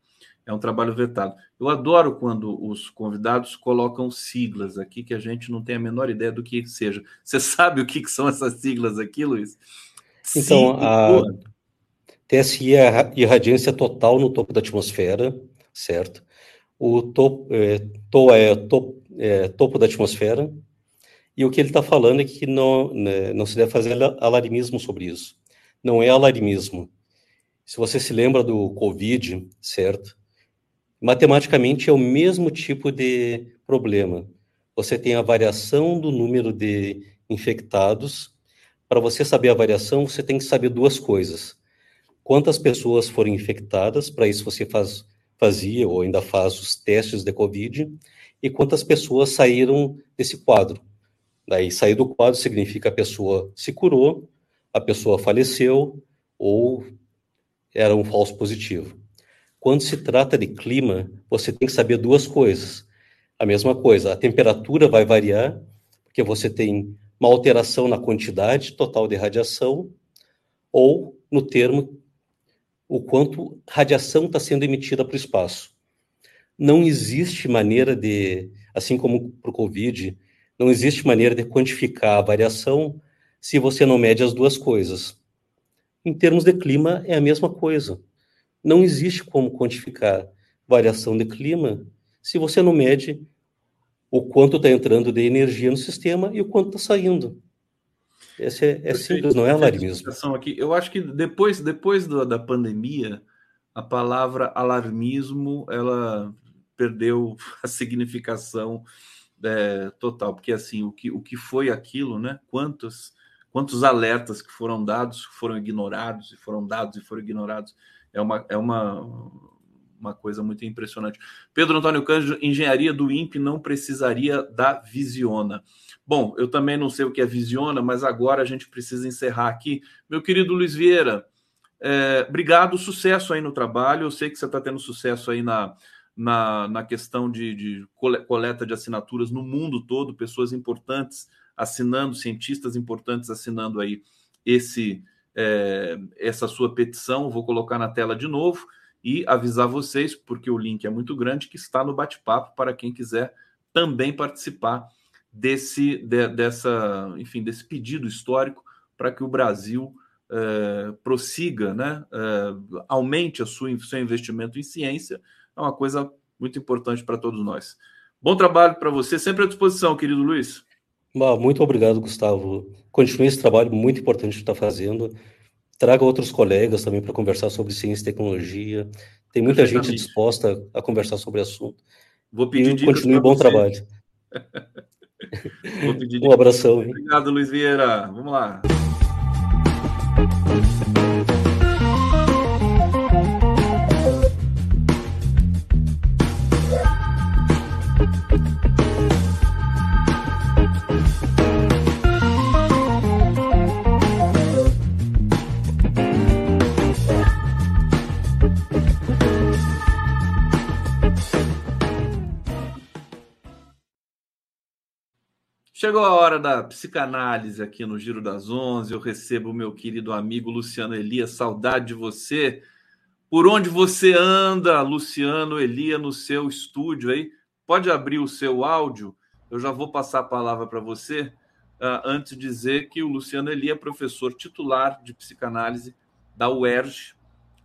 Speaker 1: é um trabalho vetado. Eu adoro quando os convidados colocam siglas aqui que a gente não tem a menor ideia do que seja. Você sabe o que, são essas siglas aqui, Luiz?
Speaker 2: Então, a TSI é a irradiância total no topo da atmosfera, certo? O topo é, to, é, é topo da atmosfera, e o que ele está falando é que não, né, não se deve fazer alarmismo sobre isso. Não é alarmismo. Se você se lembra do Covid, certo? Matematicamente é o mesmo tipo de problema. Você tem a variação do número de infectados. Para você saber a variação, você tem que saber duas coisas. Quantas pessoas foram infectadas, para isso você faz, fazia ou ainda faz os testes de Covid, e quantas pessoas saíram desse quadro. Daí, sair do quadro significa a pessoa se curou, a pessoa faleceu ou era um falso positivo. Quando se trata de clima, você tem que saber duas coisas. A mesma coisa, a temperatura vai variar, porque você tem uma alteração na quantidade total de radiação, ou no termo, o quanto radiação está sendo emitida para o espaço. Não existe maneira de, assim como para o Covid, não existe maneira de quantificar a variação se você não mede as duas coisas. Em termos de clima, é a mesma coisa. Não existe como quantificar variação de clima se você não mede o quanto está entrando de energia no sistema e o quanto está saindo. Esse é, é simples, não é alarmismo.
Speaker 1: Aqui. Eu acho que depois, depois da, da pandemia, a palavra alarmismo ela perdeu a significação é, total, porque assim o que, o que foi aquilo, né? Quantos quantos alertas que foram dados, foram ignorados e foram dados e foram ignorados é uma, é uma, uma coisa muito impressionante. Pedro Antônio Cândido, engenharia do INPE não precisaria da Visiona. Bom, eu também não sei o que é Visiona, mas agora a gente precisa encerrar aqui. Meu querido Luiz Vieira, É, obrigado, sucesso aí no trabalho. Eu sei que você está tendo sucesso aí na, na, na questão de, de coleta de assinaturas no mundo todo, pessoas importantes assinando, cientistas importantes assinando aí esse é, essa sua petição. Vou colocar na tela de novo e avisar vocês, porque o link é muito grande, que está no bate-papo para quem quiser também participar desse de, dessa, enfim, desse pedido histórico para que o Brasil é, prossiga, né, é, aumente a sua seu investimento em ciência, é uma coisa muito importante para todos nós. Bom trabalho para você, sempre à disposição, querido Luiz.
Speaker 2: Muito obrigado, Gustavo. Continue esse trabalho muito importante que está fazendo. Traga outros colegas também para conversar sobre ciência e tecnologia. Tem muita gente disposta a conversar sobre o assunto.
Speaker 1: Vou pedir
Speaker 2: e continue bom você. trabalho. um abração.
Speaker 1: Obrigado, Luiz Vieira. Vamos lá. Chegou a hora da psicanálise aqui no Giro das Onze. Eu recebo o meu querido amigo Luciano Elias. Saudade de você. Por onde você anda, Luciano Elias, no seu estúdio aí? Pode abrir o seu áudio. Eu já vou passar a palavra para você. Uh, antes de dizer que o Luciano Elias é professor titular de psicanálise da UERJ,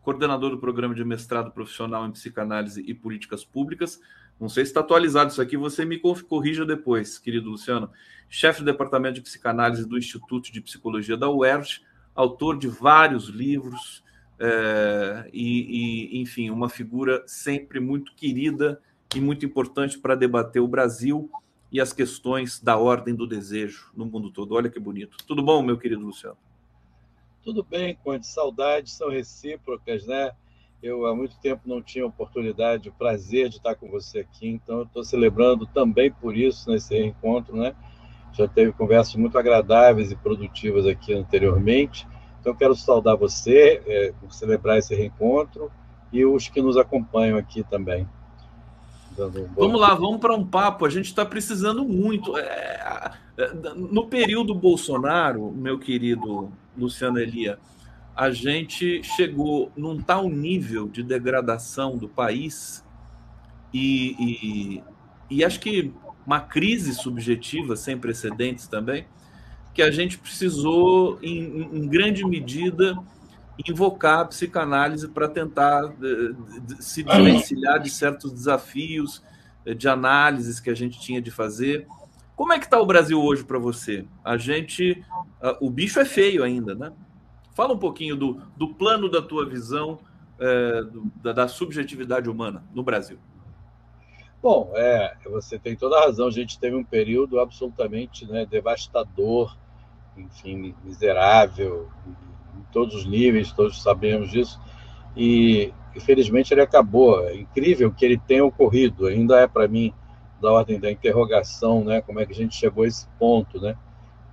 Speaker 1: coordenador do programa de mestrado profissional em psicanálise e políticas públicas não sei se está atualizado isso aqui, você me corrija depois, querido Luciano. Chefe do Departamento de Psicanálise do Instituto de Psicologia da UERJ, autor de vários livros, é, e, e, enfim, uma figura sempre muito querida e muito importante para debater o Brasil e as questões da ordem do desejo no mundo todo. Olha que bonito. Tudo bom, meu querido Luciano?
Speaker 3: Tudo bem, Conde. Saudades são recíprocas, né? Eu há muito tempo não tinha oportunidade, o prazer de estar com você aqui, então eu estou celebrando também por isso nesse reencontro, né? Já teve conversas muito agradáveis e produtivas aqui anteriormente, então quero saudar você, é, por celebrar esse reencontro e os que nos acompanham aqui também.
Speaker 1: Um vamos lá, vamos para um papo. A gente está precisando muito. É, é, no período Bolsonaro, meu querido Luciano Elia, a gente chegou num tal nível de degradação do país e, e, e, acho que uma crise subjetiva sem precedentes também, que a gente precisou, em, em grande medida, invocar a psicanálise para tentar de, se desvencilhar de certos desafios eh, de análises que a gente tinha de fazer. Como é que está o Brasil hoje para você? A gente, o bicho é feio ainda, né? Fala um pouquinho do, do plano da tua visão é, do, da, da, subjetividade humana no Brasil.
Speaker 3: Bom, é, você tem toda a razão. A gente teve um período absolutamente né, devastador, enfim, miserável, em todos os níveis, todos sabemos disso. E, infelizmente, ele acabou. É incrível que ele tenha ocorrido. Ainda é, para mim, da ordem da interrogação, né? Como é que a gente chegou a esse ponto, né?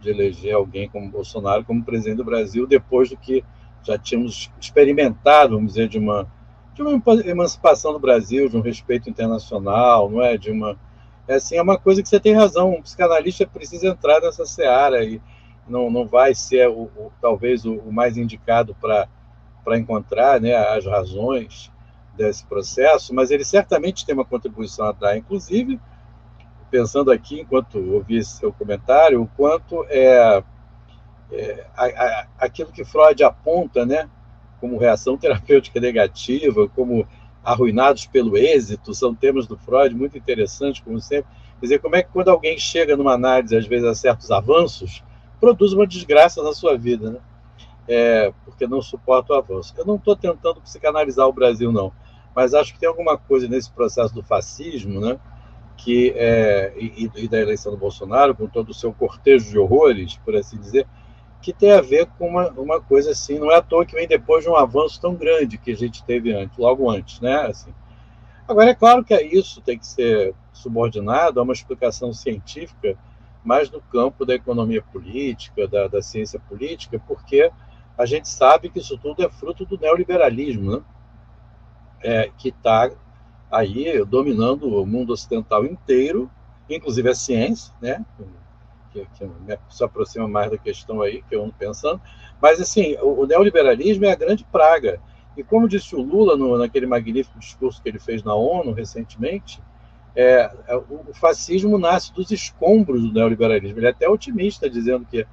Speaker 3: De eleger alguém como Bolsonaro como presidente do Brasil, depois do que já tínhamos experimentado, vamos dizer, de uma, de uma emancipação do Brasil, de um respeito internacional, não é? De uma. É assim, é uma coisa que você tem razão, um psicanalista precisa entrar nessa seara e não, não vai ser o, o talvez o, o, mais indicado para encontrar né, as razões desse processo, mas ele certamente tem uma contribuição a dar, inclusive pensando aqui, enquanto ouvi seu comentário, o quanto é, é a, a, aquilo que Freud aponta, né, como reação terapêutica negativa, como arruinados pelo êxito, são temas do Freud muito interessantes, como sempre. Quer dizer, como é que quando alguém chega numa análise, às vezes, a certos avanços, produz uma desgraça na sua vida, né? É, porque não suporta o avanço. Eu não estou tentando psicanalizar o Brasil, não, mas acho que tem alguma coisa nesse processo do fascismo, né? Que é, e, e, da eleição do Bolsonaro, com todo o seu cortejo de horrores, por assim dizer, que tem a ver com uma, uma coisa assim, não é à toa que vem depois de um avanço tão grande que a gente teve antes, logo antes, né? Assim. Agora, é claro que isso tem que ser subordinado a uma explicação científica, mais no campo da economia política, da, da ciência política, porque a gente sabe que isso tudo é fruto do neoliberalismo, né? É, que está aí dominando o mundo ocidental inteiro, inclusive a ciência, né? Que, que se aproxima mais da questão aí que eu ando pensando. Mas, assim, o, o neoliberalismo é a grande praga. E como disse o Lula no, naquele magnífico discurso que ele fez na ONU recentemente, é, é, o fascismo nasce dos escombros do neoliberalismo. Ele é até otimista, dizendo que,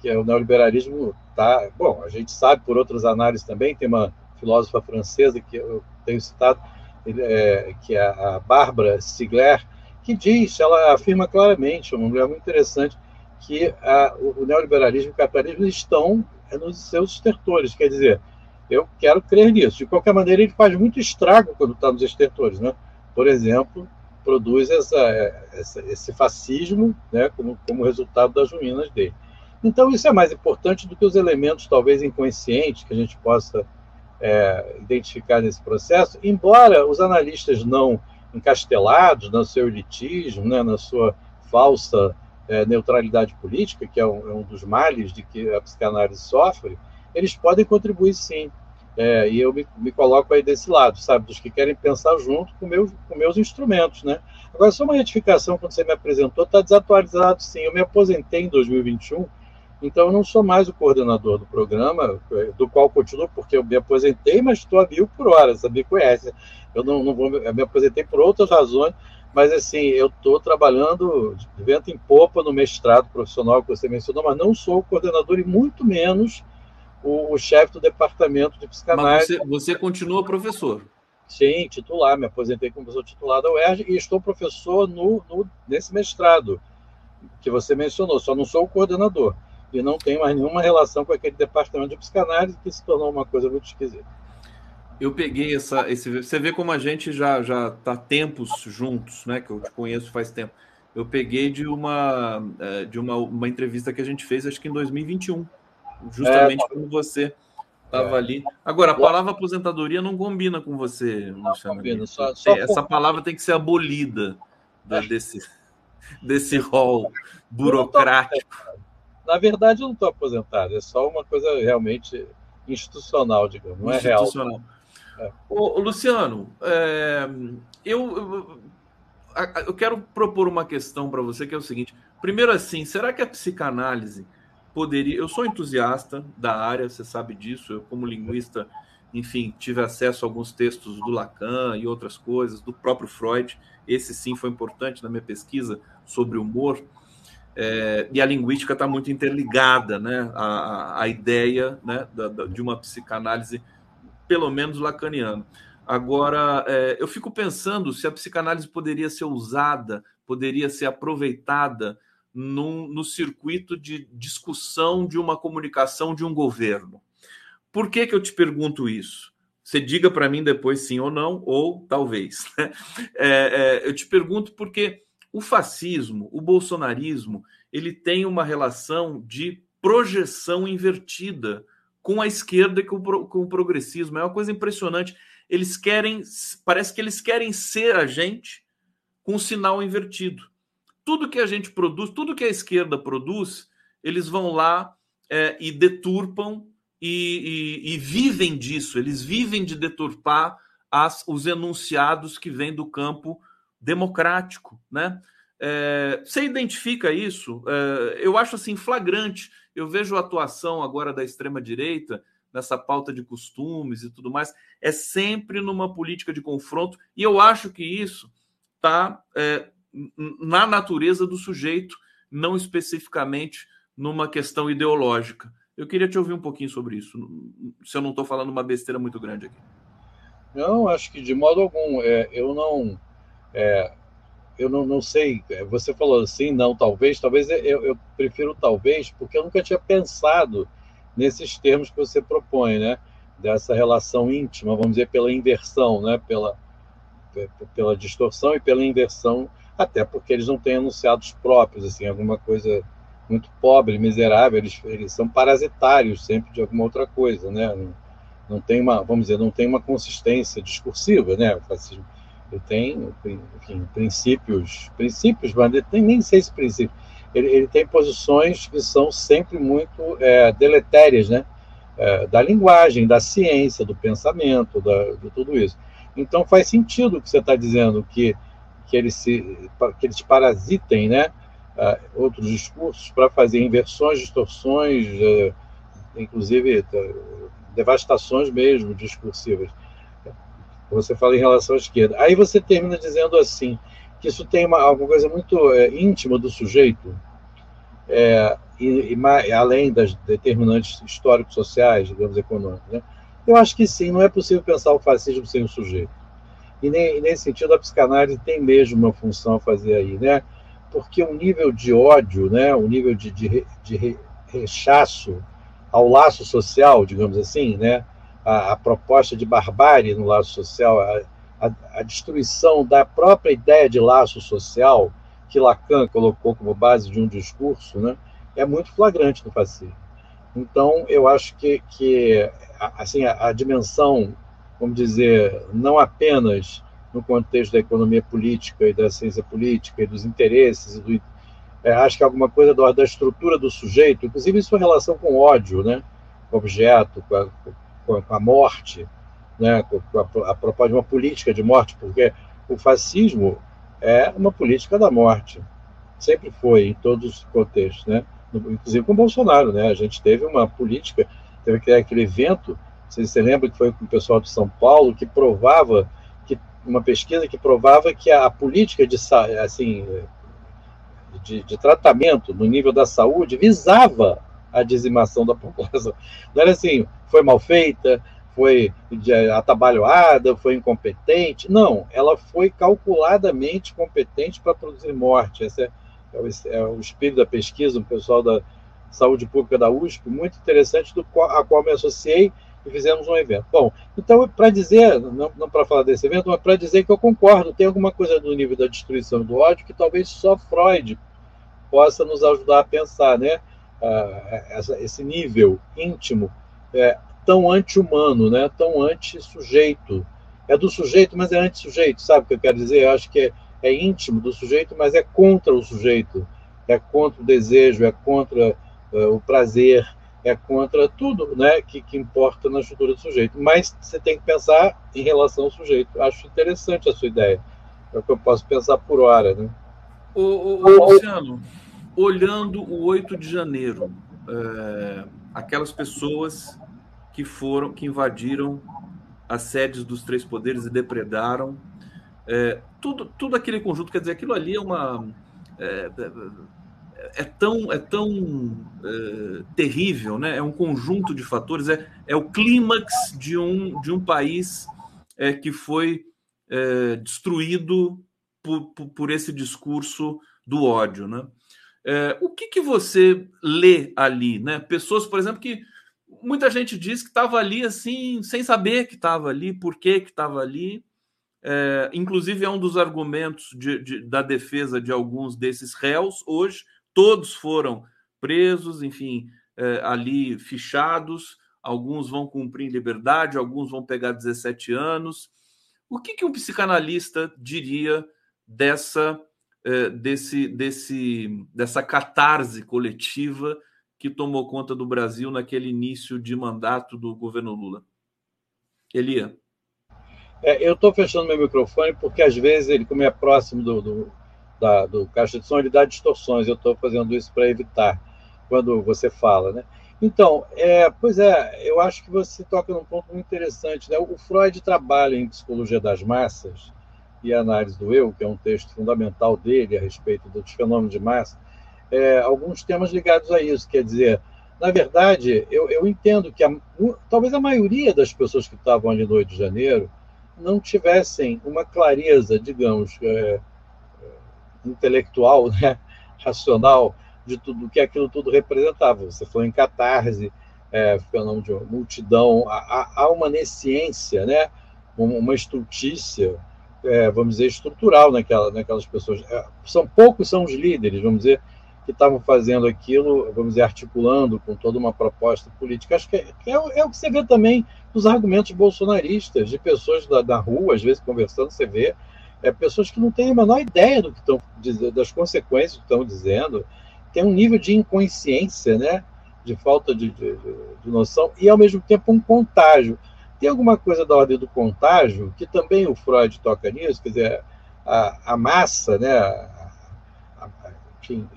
Speaker 3: que o neoliberalismo está. Bom, a gente sabe por outras análises também, tem uma filósofa francesa que eu tenho citado, é, que é a Bárbara Stigler, que diz, ela afirma claramente, uma mulher muito interessante, que a, o neoliberalismo e o capitalismo estão nos seus estertores. Quer dizer, eu quero crer nisso. De qualquer maneira, ele faz muito estrago quando está nos estertores. Né? Por exemplo, produz essa, essa, esse fascismo né, como, como resultado das ruínas dele. Então, isso é mais importante do que os elementos, talvez inconscientes, que a gente possa é, identificar nesse processo, embora os analistas não encastelados no seu elitismo, né, na sua falsa é, neutralidade política, que é um, é um, dos males de que a psicanálise sofre, eles podem contribuir sim. É, e eu me, me, coloco aí desse lado, sabe, dos que querem pensar junto com, com meus instrumentos, né? Agora, só uma retificação, quando você me apresentou, está desatualizado, sim. Eu me aposentei em 2021, então eu não sou mais o coordenador do programa, do qual continuo, porque eu me aposentei, mas estou a mil por hora, sabia? Conhece. Eu não, não vou, eu me aposentei por outras razões, mas assim, eu estou trabalhando de vento em popa no mestrado profissional que você mencionou, mas não sou o coordenador e muito menos o, o chefe do departamento de psicanálise.
Speaker 1: Mas você, você continua professor?
Speaker 3: Sim, titular, me aposentei como professor titular da UERJ e estou professor no, no, nesse mestrado que você mencionou, só não sou o coordenador e não tenho mais nenhuma relação com aquele departamento de psicanálise que se tornou uma coisa muito esquisita
Speaker 1: eu peguei essa, esse, você vê como a gente já já está tempos juntos, né? Que eu te conheço faz tempo. Eu peguei de uma é, de uma, uma entrevista que a gente fez, acho que em 2021, justamente é, quando você estava é. ali. Agora, a palavra aposentadoria não combina com você, Luciano. Combina, só, só Essa palavra tem que ser abolida da, desse desse rol burocrático.
Speaker 3: Na verdade, eu não estou aposentado. É só uma coisa realmente institucional, digamos, não é real.
Speaker 1: É. Ô, Luciano, é, eu, eu, eu quero propor uma questão para você que é o seguinte: primeiro, assim, será que a psicanálise poderia. Eu sou entusiasta da área, você sabe disso, eu, como linguista, enfim, tive acesso a alguns textos do Lacan e outras coisas, do próprio Freud. Esse sim foi importante na minha pesquisa sobre humor. É, e a linguística está muito interligada, né? A, a, ideia né, da, da, de uma psicanálise pelo menos lacaniano. Agora, é, eu fico pensando se a psicanálise poderia ser usada, poderia ser aproveitada num, no circuito de discussão de uma comunicação de um governo. Por que, que eu te pergunto isso? Você diga para mim depois sim ou não, ou talvez. Né? É, é, eu te pergunto porque o fascismo, o bolsonarismo, ele tem uma relação de projeção invertida com a esquerda e com o, com o progressismo. É uma coisa impressionante. Eles querem, parece que eles querem ser a gente com o sinal invertido. Tudo que a gente produz, tudo que a esquerda produz, eles vão lá é, e deturpam e, e, e, vivem disso. Eles vivem de deturpar as, os enunciados que vêm do campo democrático, né? É, você identifica isso? É, eu acho assim flagrante. Eu vejo a atuação agora da extrema direita nessa pauta de costumes e tudo mais. É sempre numa política de confronto e eu acho que isso está é, na natureza do sujeito, não especificamente numa questão ideológica. Eu queria te ouvir um pouquinho sobre isso. Se eu não estou falando uma besteira muito grande aqui.
Speaker 3: Não, acho que de modo algum. É, eu não. É, eu não, não sei, é, você falou assim, não, talvez, talvez eu, eu prefiro talvez, porque eu nunca tinha pensado nesses termos que você propõe, né? Dessa relação íntima, vamos dizer, pela inversão, né? Pela, pela distorção e pela inversão, até porque eles não têm anunciados próprios, assim, alguma coisa muito pobre, miserável, eles, eles são parasitários sempre de alguma outra coisa, né? Não, não tem uma, vamos dizer, não tem uma consistência discursiva, né? O fascismo ele tem, enfim, princípios, princípios, tem nem sei se. Ele, ele tem posições que são sempre muito é, deletérias, né? é, da linguagem, da ciência, do pensamento, da, de tudo isso. Então faz sentido o que você está dizendo, que, que, eles se, que eles parasitem né, uh, outros discursos para fazer inversões, distorções, uh, inclusive uh, devastações mesmo discursivas. Você fala em relação à esquerda. Aí você termina dizendo assim, que isso tem uma, alguma coisa muito é, íntima do sujeito, é, e, e, além das determinantes históricos sociais, digamos, econômicos. Né? Eu acho que sim, não é possível pensar o fascismo sem o sujeito. E, nem, nesse sentido, a psicanálise tem mesmo uma função a fazer aí, né? Porque o nível de ódio, né, o nível de, de, de rechaço ao laço social, digamos assim, né, a, a proposta de barbárie no laço social, a, a, a, destruição da própria ideia de laço social, que Lacan colocou como base de um discurso, né, é muito flagrante no fascismo. Então, eu acho que, que assim, a, a dimensão, vamos dizer, não apenas no contexto da economia política e da ciência política e dos interesses, do, é, acho que alguma coisa do, da estrutura do sujeito, inclusive em sua relação com o ódio, né? o objeto, com a, com a morte, né? com a, a propósito de uma política de morte, porque o fascismo é uma política da morte, sempre foi, em todos os contextos, né? inclusive com o Bolsonaro, né? A gente teve uma política, teve aquele evento, se você lembra que foi com o pessoal de São Paulo, que provava, que uma pesquisa que provava que a, a política de, assim, de, de, tratamento no nível da saúde visava a dizimação da população. Não era assim, foi mal feita, foi atabalhoada, foi incompetente. Não, ela foi calculadamente competente para produzir morte. Essa é é o, é o espírito da pesquisa, um pessoal da saúde pública da USP, muito interessante, do qual, a qual me associei e fizemos um evento. Bom, então, para dizer, não, não para falar desse evento, mas para dizer que eu concordo, tem alguma coisa do nível da destruição do ódio que talvez só Freud possa nos ajudar a pensar, né? Essa, esse nível íntimo é, tão anti-humano, né? tão anti-sujeito. É do sujeito, mas é anti-sujeito, sabe o que eu quero dizer? Eu acho que é, é íntimo do sujeito, mas é contra o sujeito, é contra o desejo, é contra uh, o prazer, é contra tudo né, que, que importa na estrutura do sujeito. Mas você tem que pensar em relação ao sujeito. Acho interessante a sua ideia. É o que eu posso pensar por hora. Né?
Speaker 1: Ô, ô, ô Luciano, olhando o 8 de janeiro, é, aquelas pessoas que foram, que invadiram as sedes dos três poderes e depredaram é, tudo, tudo aquele conjunto, quer dizer, aquilo ali é uma. É, é, é tão, é tão é, terrível, né? é um conjunto de fatores, é, é o clímax de um, de um país é, que foi destruído por, por, por, esse discurso do ódio. Né? É, o que, que você lê ali? Né? Pessoas, por exemplo, que muita gente diz que estava ali assim, sem saber que estava ali, por que estava ali, é, inclusive, é um dos argumentos de, de, da defesa de alguns desses réus. Hoje, todos foram presos, enfim, é, ali fichados. Alguns vão cumprir liberdade, alguns vão pegar 17 anos. O que, que um psicanalista diria dessa, desse, desse, dessa catarse coletiva que tomou conta do Brasil naquele início de mandato do governo Lula? Elia.
Speaker 3: É, eu estou fechando meu microfone porque, às vezes, ele, como é próximo do, do, da, do caixa de som, ele dá distorções. Eu estou fazendo isso para evitar quando você fala, né? Então, é, pois é, eu acho que você toca num ponto muito interessante. Né? O Freud trabalha em Psicologia das Massas e Análise do Eu, que é um texto fundamental dele a respeito dos fenômenos de massa, é, alguns temas ligados a isso. Quer dizer, na verdade, eu, eu entendo que a, talvez a maioria das pessoas que estavam ali no 8 de janeiro não tivessem uma clareza, digamos, é, intelectual, né, racional, de tudo que aquilo tudo representava. Você falou em catarse, é, fenômeno de multidão, há, há uma nesciência, né, uma estultícia, é, vamos dizer, estrutural naquela, naquelas pessoas. É, são poucos são os líderes, vamos dizer, que estavam fazendo aquilo, vamos dizer, articulando com toda uma proposta política. Acho que é, é, é o que você vê também nos argumentos bolsonaristas, de pessoas da, da rua, às vezes conversando, você vê é, pessoas que não têm a menor ideia do que estão das consequências que estão dizendo, tem um nível de inconsciência, né? de falta de, de, de, noção e, ao mesmo tempo, um contágio. Tem alguma coisa da ordem do contágio, que também o Freud toca nisso, quer dizer, a, a massa, né, a, a, enfim,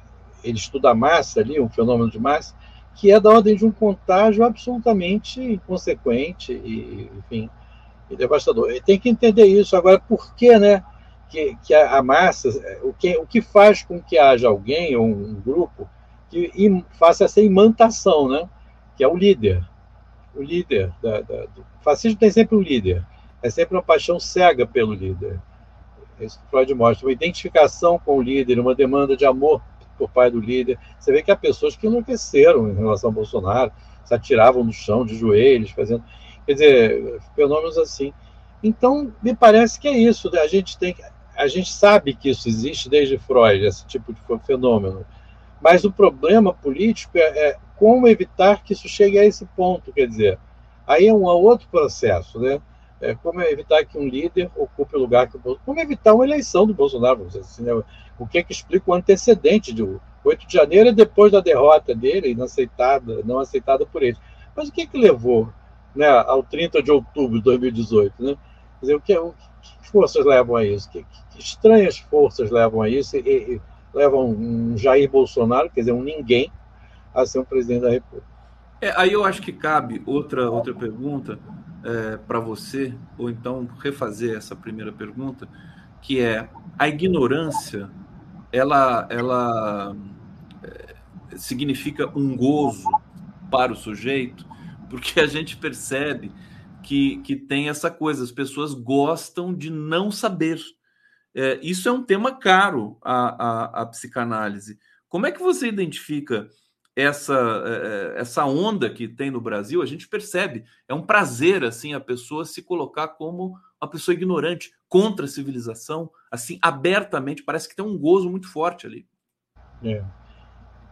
Speaker 3: ele estuda a massa ali, um fenômeno de massa, que é da ordem de um contágio absolutamente inconsequente e, enfim, e devastador. E tem que entender isso. Agora, por que, né, que, que a, massa, o que, o que faz com que haja alguém ou um grupo que faça essa imantação, né, que é o líder. O líder. Da, da, do fascismo tem sempre um líder. É sempre uma paixão cega pelo líder. Isso que Freud mostra. Uma identificação com o líder, uma demanda de amor por pai do líder. Você vê que há pessoas que enlouqueceram em relação ao Bolsonaro, se atiravam no chão de joelhos, fazendo. Quer dizer, fenômenos assim. Então, me parece que é isso. Né? A gente tem a gente sabe que isso existe desde Freud, esse tipo de fenômeno. Mas o problema político é, é como evitar que isso chegue a esse ponto. Quer dizer, aí é um outro processo, né? É, como evitar que um líder ocupe o lugar que o Bolsonaro. Como evitar uma eleição do Bolsonaro, assim, né? O que é que explica o antecedente de 8 de janeiro e depois da derrota dele, inaceitada, não aceitada por eles. Mas o que é que levou né, ao 30 de outubro de 2018? Né? Quer dizer, o que, o, que forças levam a isso? Que, que, estranhas forças levam a isso e, e levam um Jair Bolsonaro, quer dizer, um ninguém, a ser um presidente da República?
Speaker 1: É, aí eu acho que cabe outra, outra pergunta é, para você, ou então refazer essa primeira pergunta, que é a ignorância ela, ela é, significa um gozo para o sujeito, porque a gente percebe que, que tem essa coisa, as pessoas gostam de não saber. É, isso é um tema caro à, à, à, psicanálise. Como é que você identifica essa, é, é, essa onda que tem no Brasil? A gente percebe, é um prazer assim a pessoa se colocar como uma pessoa ignorante contra a civilização, assim, abertamente, parece que tem um gozo muito forte ali.
Speaker 3: É.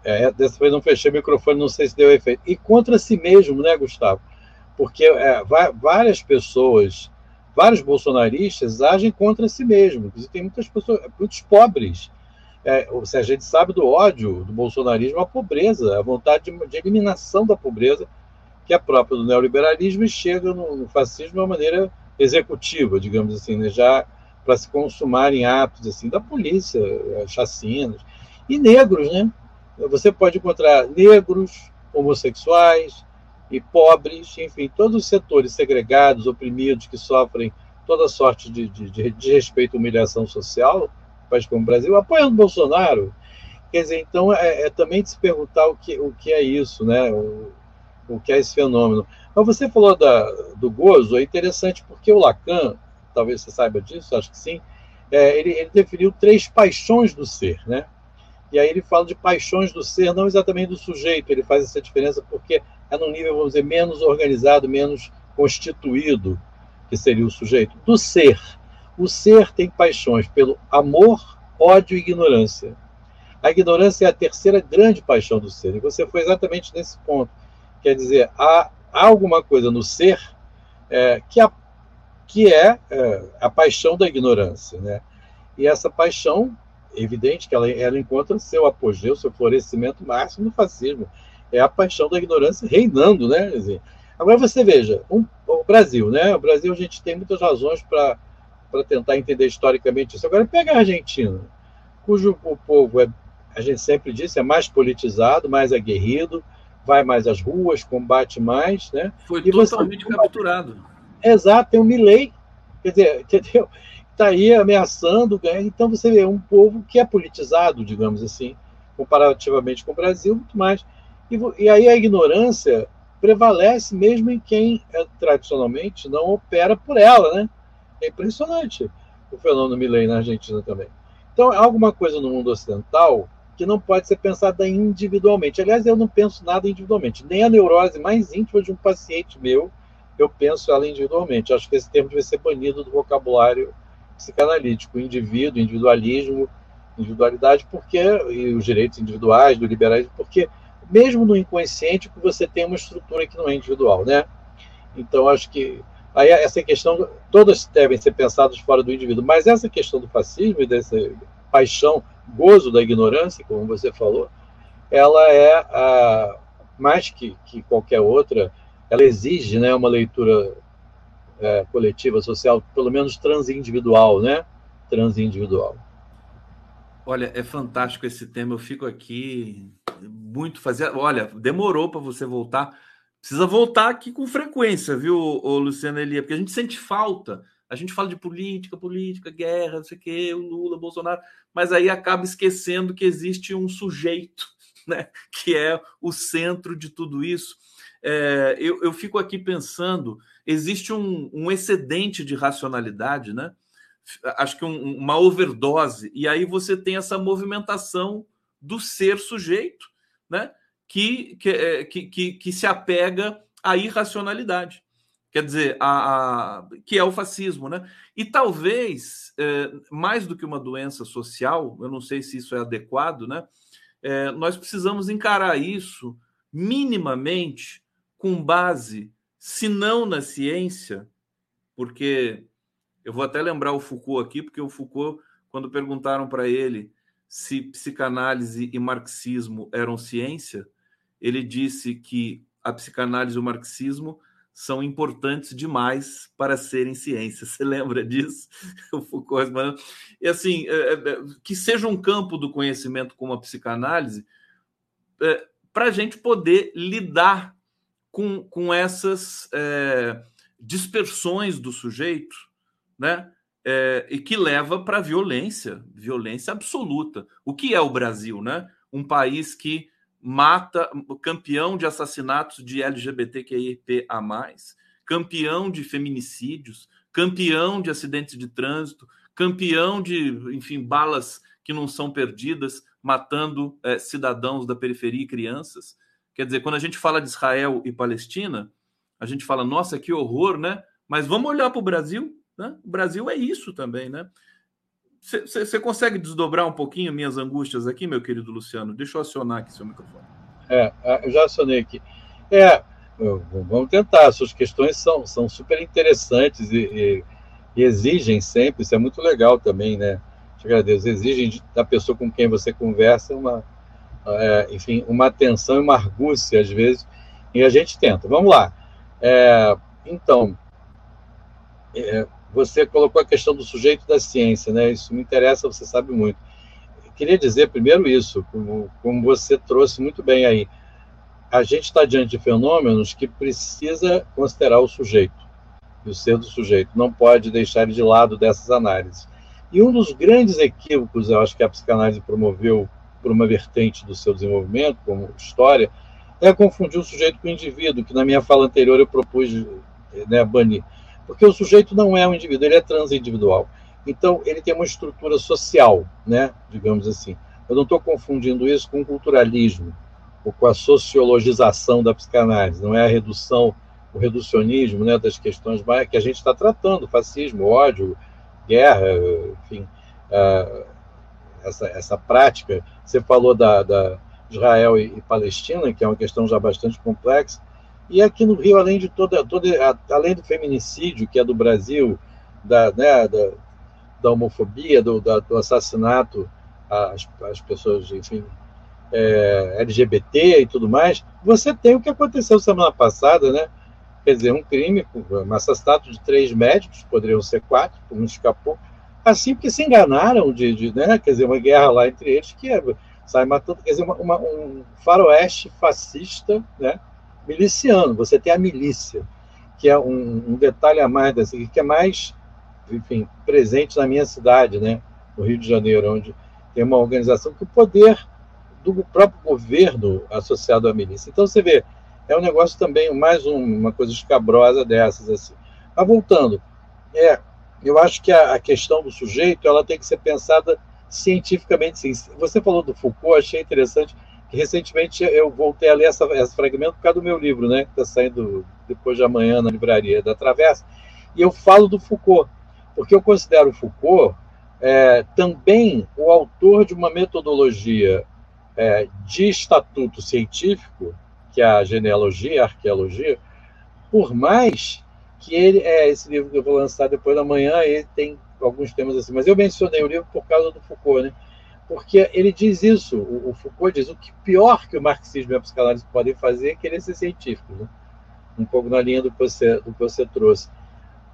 Speaker 3: É, dessa vez não fechei o microfone, não sei se deu efeito. E contra si mesmo, né, Gustavo? Porque é, várias pessoas, vários bolsonaristas agem contra si mesmo. Tem muitas pessoas, muitos pobres. É, a gente sabe do ódio do bolsonarismo, a pobreza, a vontade de, de eliminação da pobreza, que é própria do neoliberalismo e chega no, no fascismo de uma maneira executiva, digamos assim, né? já para se consumar em atos assim da polícia, eh, chacinas e negros, né? Você pode encontrar negros, homossexuais e pobres, enfim, todos os setores segregados, oprimidos, que sofrem toda sorte de, de, de, de respeito e humilhação social, país como o Brasil, apoiando Bolsonaro. Quer dizer, então é, é, também de se perguntar o que, o que é isso, né? O, o que é esse fenômeno. Mas você falou da, do gozo, é interessante porque o Lacan, talvez você saiba disso, acho que sim, é, ele, ele, definiu três paixões do ser, né? E aí ele fala de paixões do ser, não exatamente do sujeito, ele faz essa diferença porque é num nível, vamos dizer, menos organizado, menos constituído, que seria o sujeito, do ser. O ser tem paixões pelo amor, ódio e ignorância. A ignorância é a terceira grande paixão do ser, e você foi exatamente nesse ponto. Quer dizer, há, alguma coisa no ser é, que, a, que é, é, a paixão da ignorância. Né? E essa paixão, evidente que ela, ela encontra seu apogeu, seu florescimento máximo no fascismo. É a paixão da ignorância reinando. Né? Dizer, agora você veja, um, o Brasil, né? O Brasil a gente tem muitas razões para tentar entender historicamente isso. Agora pega a Argentina, cujo o povo é, a gente sempre disse, é mais politizado, mais aguerrido, vai mais às ruas, combate mais, né?
Speaker 1: Foi e totalmente você... capturado.
Speaker 3: Exato, tem o Milley, quer dizer, entendeu? Está aí ameaçando, então você vê um povo que é politizado, digamos assim, comparativamente com o Brasil, muito mais. E, e aí a ignorância prevalece mesmo em quem é, tradicionalmente não opera por ela, né? É impressionante o fenômeno Milley na Argentina também. Então, alguma coisa no mundo ocidental que não pode ser pensada individualmente. Aliás, eu não penso nada individualmente. Nem a neurose mais íntima de um paciente meu, eu penso ela individualmente. Acho que esse termo deve ser banido do vocabulário psicanalítico. Indivíduo, individualismo, individualidade, porque e os direitos individuais, do liberalismo, porque mesmo no inconsciente você tem uma estrutura que não é individual, né? Então, acho que aí essa questão, todas devem ser pensadas fora do indivíduo, mas essa questão do fascismo e dessa paixão gozo da ignorância, como você falou, ela é a, mais que, que qualquer outra, ela exige né, uma leitura é, coletiva, social, pelo menos transindividual, né? Transindividual.
Speaker 1: Olha, é fantástico esse tema. Eu fico aqui muito fazer. Olha, demorou para você voltar. Precisa voltar aqui com frequência, viu, ô, Luciano Elia? Porque a gente sente falta. A gente fala de política, política, guerra, não sei o quê, o Lula, Bolsonaro, mas aí acaba esquecendo que existe um sujeito, né? Que é o centro de tudo isso. É, eu, eu fico aqui pensando: existe um, um excedente de racionalidade, né? acho que um, uma overdose, e aí você tem essa movimentação do ser sujeito, né? Que, é, que, que, que se apega à irracionalidade. Quer dizer, a, a, que é o fascismo, né? E talvez, é, mais do que uma doença social, eu não sei se isso é adequado, né? É, nós precisamos encarar isso minimamente com base, se não na ciência, porque eu vou até lembrar o Foucault aqui, porque o Foucault, quando perguntaram para ele se psicanálise e marxismo eram ciência, ele disse que a psicanálise e o marxismo são importantes demais para serem ciência. Você lembra disso? O Foucault respondendo. E assim, é, é, que seja um campo do conhecimento como a psicanálise, é, para a gente poder lidar com, com essas é, dispersões do sujeito né? É, e que leva para violência, violência absoluta. O que é o Brasil, né? Um país que mata, campeão de assassinatos de LGBTQIP a mais, campeão de feminicídios, campeão de acidentes de trânsito, campeão de, enfim, balas que não são perdidas, matando é, cidadãos da periferia e crianças. Quer dizer, quando a gente fala de Israel e Palestina, a gente fala, nossa, que horror, né? Mas vamos olhar para o Brasil. Né? O Brasil é isso também, né? Você consegue desdobrar um pouquinho minhas angústias aqui, meu querido Luciano? Deixa eu acionar aqui seu microfone.
Speaker 3: É, eu já acionei aqui. É, vamos tentar. Suas questões são, são super interessantes e, e, e exigem sempre, isso é muito legal também, né? Te agradeço. Exigem da pessoa com quem você conversa uma, é, enfim, uma atenção e uma argúcia, às vezes, e a gente tenta. Vamos lá. É, então, é, você colocou a questão do sujeito da ciência, né? Isso me interessa, você sabe muito. Eu queria dizer primeiro isso, como, como você trouxe muito bem aí. A gente está diante de fenômenos que precisa considerar o sujeito, o ser do sujeito. Não pode deixar de lado dessas análises. E um dos grandes equívocos, eu acho que a psicanálise promoveu por uma vertente do seu desenvolvimento, como história, é confundir o sujeito com o indivíduo, que na minha fala anterior eu propus né, banir. Porque o sujeito não é um indivíduo, ele é transindividual. Então, ele tem uma estrutura social, né, digamos assim. Eu não estou confundindo isso com o culturalismo, ou com a sociologização da psicanálise, não é a redução, o reducionismo né, das questões que a gente está tratando, fascismo, ódio, guerra, enfim, uh, essa, essa prática. Você falou da, da Israel e, e Palestina, que é uma questão já bastante complexa, e aqui no Rio, além de toda, toda além do feminicídio, que é do Brasil, da, né, da, da homofobia, do, da, do assassinato às, às pessoas, enfim, é, LGBT e tudo mais, você tem o que aconteceu semana passada, né? Quer dizer, um crime, um assassinato de três médicos, poderiam ser quatro, um escapou, assim porque se enganaram de, de né? Quer dizer, uma guerra lá entre eles que é, sai matando, quer dizer, uma, uma, um faroeste fascista, né? Miliciano, você tem a milícia, que é um, um detalhe a mais dessa, que é mais, enfim, presente na minha cidade, né, no Rio de Janeiro, onde tem uma organização que o poder do próprio governo associado à milícia. Então você vê, é um negócio também mais um, uma coisa escabrosa dessas assim. Mas voltando, é, eu acho que a, a, questão do sujeito ela tem que ser pensada cientificamente. Sim. Você falou do Foucault, achei interessante recentemente eu voltei a ler essa, esse fragmento por causa do meu livro, né, que está saindo depois de amanhã na livraria da Travessa, e eu falo do Foucault, porque eu considero o Foucault é, também o autor de uma metodologia é, de estatuto científico, que é a genealogia, a arqueologia, por mais que ele, é esse livro que eu vou lançar depois da manhã, ele tem alguns temas assim, mas eu mencionei o livro por causa do Foucault, né? Porque ele diz isso, o, Foucault diz, o que pior que o marxismo e a psicanálise podem fazer é querer ser científico, né? um pouco na linha do que, você, do que você trouxe.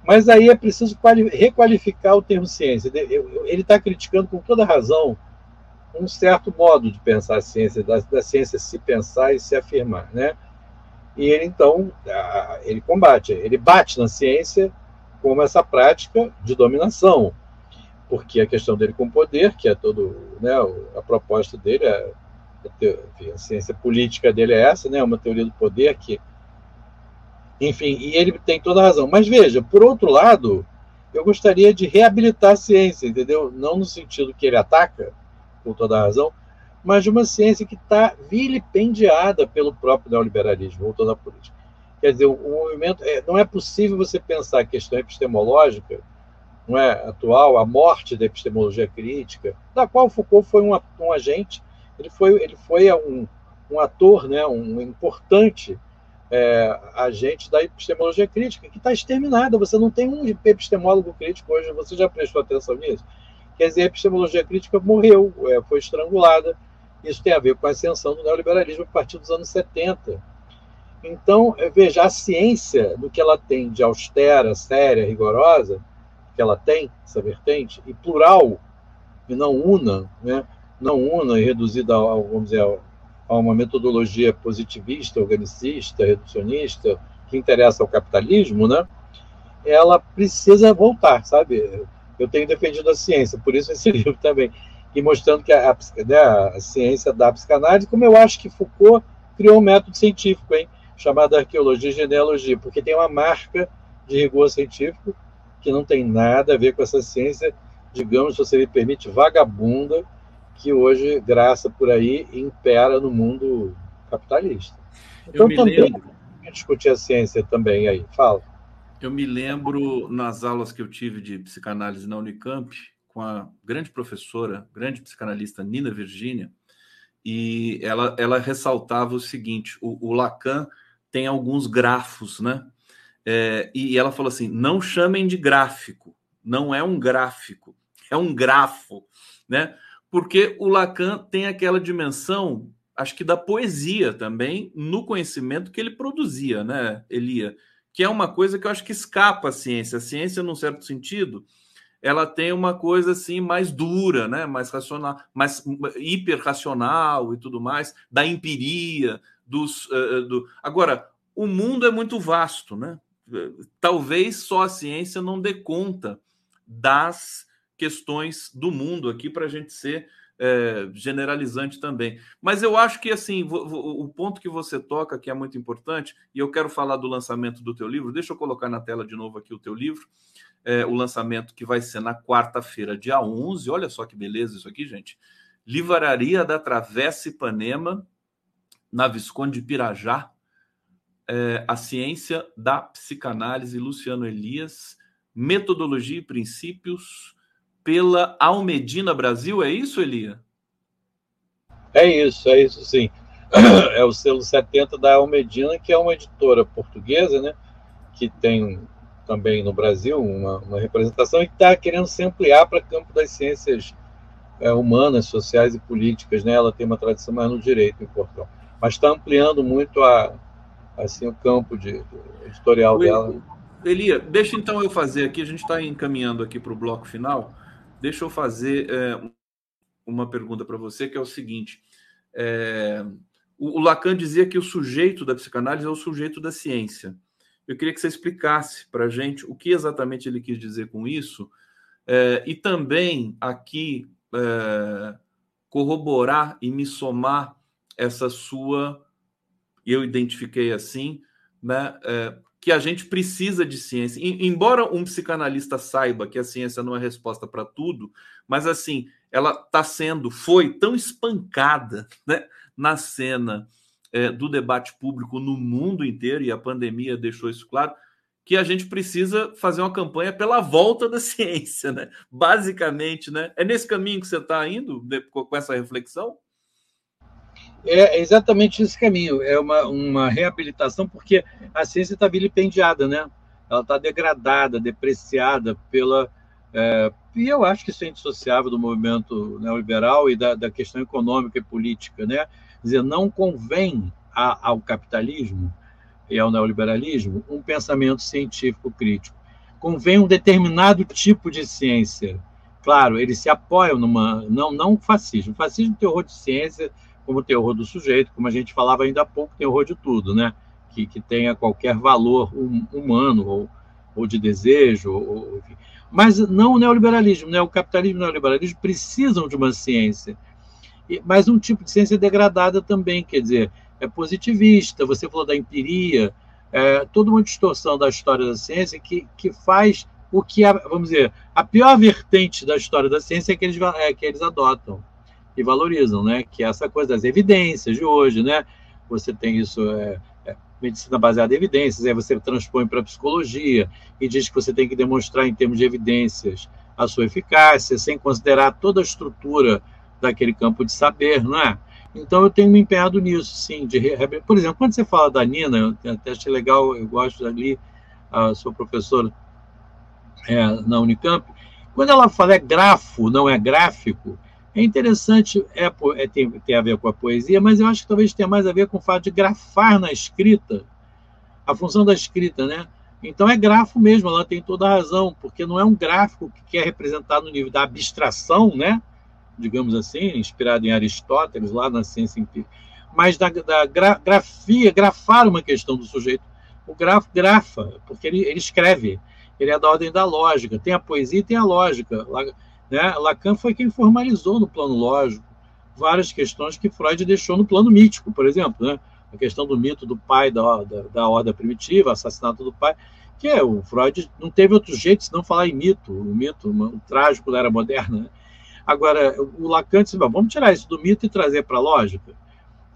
Speaker 3: Mas aí é preciso requalificar o termo ciência. Ele está criticando com toda razão um certo modo de pensar a ciência, da, da, ciência se pensar e se afirmar, né? E ele então ele combate, ele bate na ciência como essa prática de dominação, porque a questão dele com o poder, que é todo, né, a proposta dele é a ciência política dele é essa, né, uma teoria do poder que enfim, e ele tem toda a razão. Mas veja, por outro lado, eu gostaria de reabilitar a ciência, entendeu? Não no sentido que ele ataca, com toda a razão, mas de uma ciência que está vilipendiada pelo próprio neoliberalismo, toda a política. Quer dizer, o, movimento. É, não é possível você pensar a questão epistemológica não é, atual, a morte da epistemologia crítica, da qual Foucault foi um, um agente, ele foi, ele foi um, um ator, né, um importante é, agente da epistemologia crítica, que está exterminada. Você não tem um epistemólogo crítico hoje, você já prestou atenção nisso? Quer dizer, a epistemologia crítica morreu, é, foi estrangulada. Isso tem a ver com a ascensão do neoliberalismo a partir dos anos 70. Então, é, veja, a ciência, do que ela tem de austera, séria, rigorosa, que ela tem, essa vertente, e plural, e não una, né? não una e reduzida, ao, vamos dizer, a uma metodologia positivista, organicista, reducionista, que interessa ao capitalismo, né? ela precisa voltar, sabe? Eu tenho defendido a ciência, por isso esse livro também, e mostrando que a, a, né, a ciência da psicanálise, como eu acho que Foucault criou um método científico, hein, chamado arqueologia e genealogia, porque tem uma marca de rigor científico que não tem nada a ver com essa ciência, digamos, se você me permite, vagabunda, que hoje graça por aí impera no mundo capitalista. Então também lembro... discutir a ciência também aí. Fala.
Speaker 1: Eu me lembro nas aulas que eu tive de psicanálise na Unicamp com a grande professora, grande psicanalista Nina Virginia, e ela, ela ressaltava o seguinte: o, o Lacan tem alguns grafos, né? É, e ela falou assim: não chamem de gráfico, não é um gráfico, é um grafo, né? porque o Lacan tem aquela dimensão, acho que da poesia também, no conhecimento que ele produzia, né, Elia? Que é uma coisa que eu acho que escapa à ciência. A ciência, num certo sentido, ela tem uma coisa assim mais dura, né? mais racional, mais hiperracional e tudo mais, da empiria, dos. Uh, do... Agora, o mundo é muito vasto, né? Talvez só a ciência não dê conta das questões do mundo aqui para a gente ser é, generalizante também. Mas eu acho que assim o ponto que você toca que é muito importante e eu quero falar do lançamento do teu livro. Deixa eu colocar na tela de novo aqui o teu livro, é, o lançamento que vai ser na quarta-feira, dia 11. Olha só que beleza isso aqui, gente. Livraria da Travessa Ipanema, na Visconde de Pirajá, é, a ciência da psicanálise, Luciano Elias, metodologia e princípios pela Almedina Brasil, é isso, Elia?
Speaker 3: É isso, é isso sim. É o selo 70 da Almedina, que é uma editora portuguesa, né? Que tem também no Brasil uma, uma representação e que está querendo se ampliar para o campo das ciências é, humanas, sociais e políticas, né? Ela tem uma tradição mais no direito em Portugal, mas está ampliando muito a, assim o campo de, de editorial o dela.
Speaker 1: Elia, deixa então eu fazer aqui, a gente está encaminhando aqui para o bloco final. Deixa eu fazer é, uma pergunta para você, que é o seguinte: é, o, o Lacan dizia que o sujeito da psicanálise é o sujeito da ciência. Eu queria que você explicasse para a gente o que exatamente ele quis dizer com isso, é, e também aqui corroborar e me somar essa sua, eu identifiquei assim, né, é, que a gente precisa de ciência. E, embora um psicanalista saiba que a ciência não é resposta para tudo, mas assim, ela está sendo, foi tão espancada né, na cena é, do debate público no mundo inteiro, e a pandemia deixou isso claro, que a gente precisa fazer uma campanha pela volta da ciência, né? Basicamente, né? É nesse caminho que você está indo com essa reflexão?
Speaker 3: É exatamente esse caminho, é uma, uma reabilitação, porque a ciência está vilipendiada, né? Ela está degradada, depreciada pela, É, e eu acho que isso é indissociável do movimento neoliberal e da, da questão econômica e política. Né? Quer dizer, não convém a, ao capitalismo e ao neoliberalismo um pensamento científico crítico. Convém um determinado tipo de ciência. Claro, eles se apoiam numa. Não, não fascismo. O fascismo tem horror de ciência, como tem do sujeito, como a gente falava ainda há pouco, tem horror de tudo, né? Que, que tenha qualquer valor hum, humano ou, ou de desejo, ou, enfim mas não o neoliberalismo. Né? O capitalismo e o neoliberalismo precisam de uma ciência, mas um tipo de ciência degradada também, quer dizer, é positivista. Você falou da empiria, é, toda uma distorção da história da ciência que, que faz o que, a, vamos dizer, a pior vertente da história da ciência é que eles, é, que eles adotam e valorizam, né? que é essa coisa das evidências de hoje. Né? Você tem isso. É, medicina baseada em evidências, aí você transpõe para a psicologia e diz que você tem que demonstrar em termos de evidências a sua eficácia, sem considerar toda a estrutura daquele campo de saber, não é? Então eu tenho me empenhado nisso, sim. De, por exemplo, quando você fala da Nina, eu até achei legal, eu gosto ali, a sua professora é, na Unicamp, quando ela fala é grafo, não é gráfico, é interessante, é, é, tem, tem a ver com a poesia, mas eu acho que talvez tenha mais a ver com o fato de grafar na escrita, a função da escrita, né? Então é grafo mesmo, ela tem toda a razão, porque não é um gráfico que quer representar no nível da abstração, né? Digamos assim, inspirado em Aristóteles, lá na ciência empírica, mas da, da gra, grafia, grafar uma questão do sujeito. O grafo grafa, porque ele, ele escreve, ele é da ordem da lógica, tem a poesia e tem a lógica. Né? Lacan foi quem formalizou no plano lógico várias questões que Freud deixou no plano mítico, por exemplo, né? a questão do mito do pai da, da, da ordem primitiva, assassinato do pai, que é, o Freud não teve outro jeito senão falar em mito, o mito, o trágico da era moderna. Né? Agora, o Lacan disse, vamos tirar isso do mito e trazer para a lógica.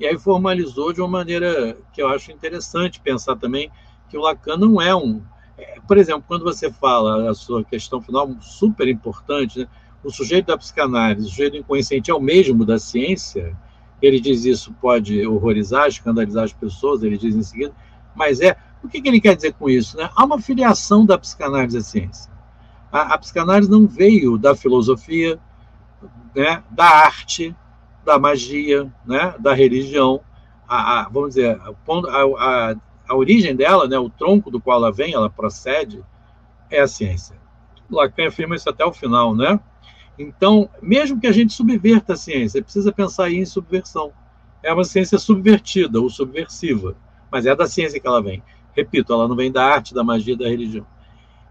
Speaker 3: E aí formalizou de uma maneira que eu acho interessante pensar também que o Lacan não é um... É, por exemplo, quando você fala a sua questão final, super importante, né? O sujeito da psicanálise, o sujeito inconsciente é o mesmo da ciência, ele diz isso pode horrorizar, escandalizar as pessoas, ele diz em seguida, mas é. O que, que ele quer dizer com isso? Né? Há uma filiação da psicanálise à ciência. A, a psicanálise não veio da filosofia, né, da arte, da magia, né, da religião. A, a vamos dizer, a, a, a origem dela, né, o tronco do qual ela vem, ela procede, é a ciência. Lacan afirma isso até o final, né? Então, mesmo que a gente subverta a ciência, precisa pensar em subversão. É uma ciência subvertida ou subversiva, mas é da ciência que ela vem. Repito, ela não vem da arte, da magia, da religião.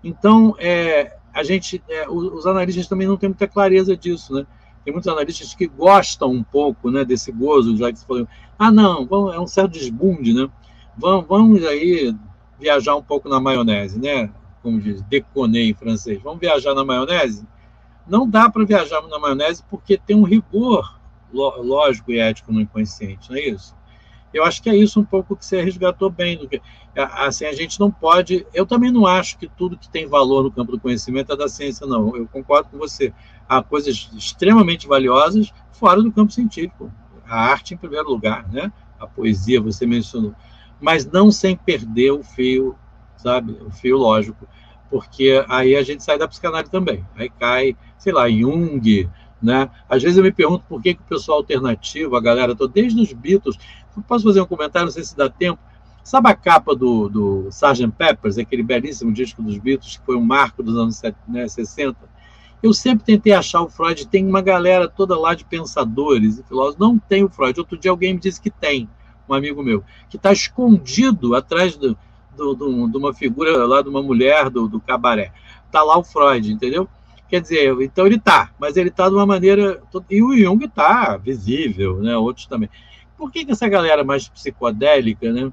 Speaker 3: Então, é, a gente, é, os analistas também não têm muita clareza disso, né? Tem muitos analistas que gostam um pouco, né, desse gozo, já que você falou, ah, não, vamos, é um certo desbunde, né? Vamos, vamos aí viajar um pouco na maionese, né? Como diz, déconner em francês. Vamos viajar na maionese? Não dá para viajar na maionese porque tem um rigor lógico e ético no inconsciente, não é isso? Eu acho que é isso um pouco que você resgatou bem. Assim, a gente não pode. Eu também não acho que tudo que tem valor no campo do conhecimento é da ciência, não. Eu concordo com você. Há coisas extremamente valiosas fora do campo científico. A arte, em primeiro lugar, né? A poesia, você mencionou. Mas não sem perder o fio, sabe? O fio lógico. Porque aí a gente sai da psicanálise também. Aí cai sei lá, Jung, né? Às vezes eu me pergunto por que, que o pessoal alternativo, a galera toda, desde os Beatles, posso fazer um comentário, não sei se dá tempo, sabe a capa do, do Sgt. Peppers, aquele belíssimo disco dos Beatles, que foi um marco dos anos né, 60? Eu sempre tentei achar o Freud, tem uma galera toda lá de pensadores e filósofos, não tem o Freud. Outro dia alguém me disse que tem, um amigo meu, que está escondido atrás do, do, do, de uma figura lá de uma mulher do, do cabaré. Está lá o Freud, entendeu? Quer dizer, então ele está, mas ele está de uma maneira. E o Jung está visível, né? outros também. Por que, que essa galera mais psicodélica né,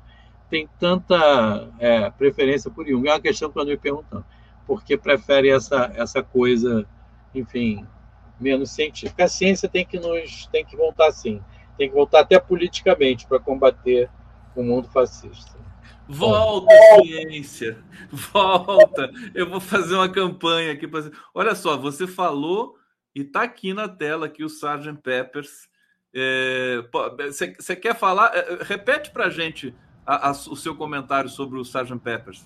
Speaker 3: tem tanta é, preferência por Jung? É uma questão que eu ando me perguntando. Porque prefere essa, essa coisa, enfim, menos científica. A ciência tem que nos tem que voltar assim, tem que voltar até politicamente para combater o mundo fascista.
Speaker 1: Volta, ciência! Volta! Eu vou fazer uma campanha aqui para. Olha só, você falou e está aqui na tela aqui o Sgt. Peppers. Você é, quer falar? É, é, repete para a gente o seu comentário sobre o Sgt. Peppers.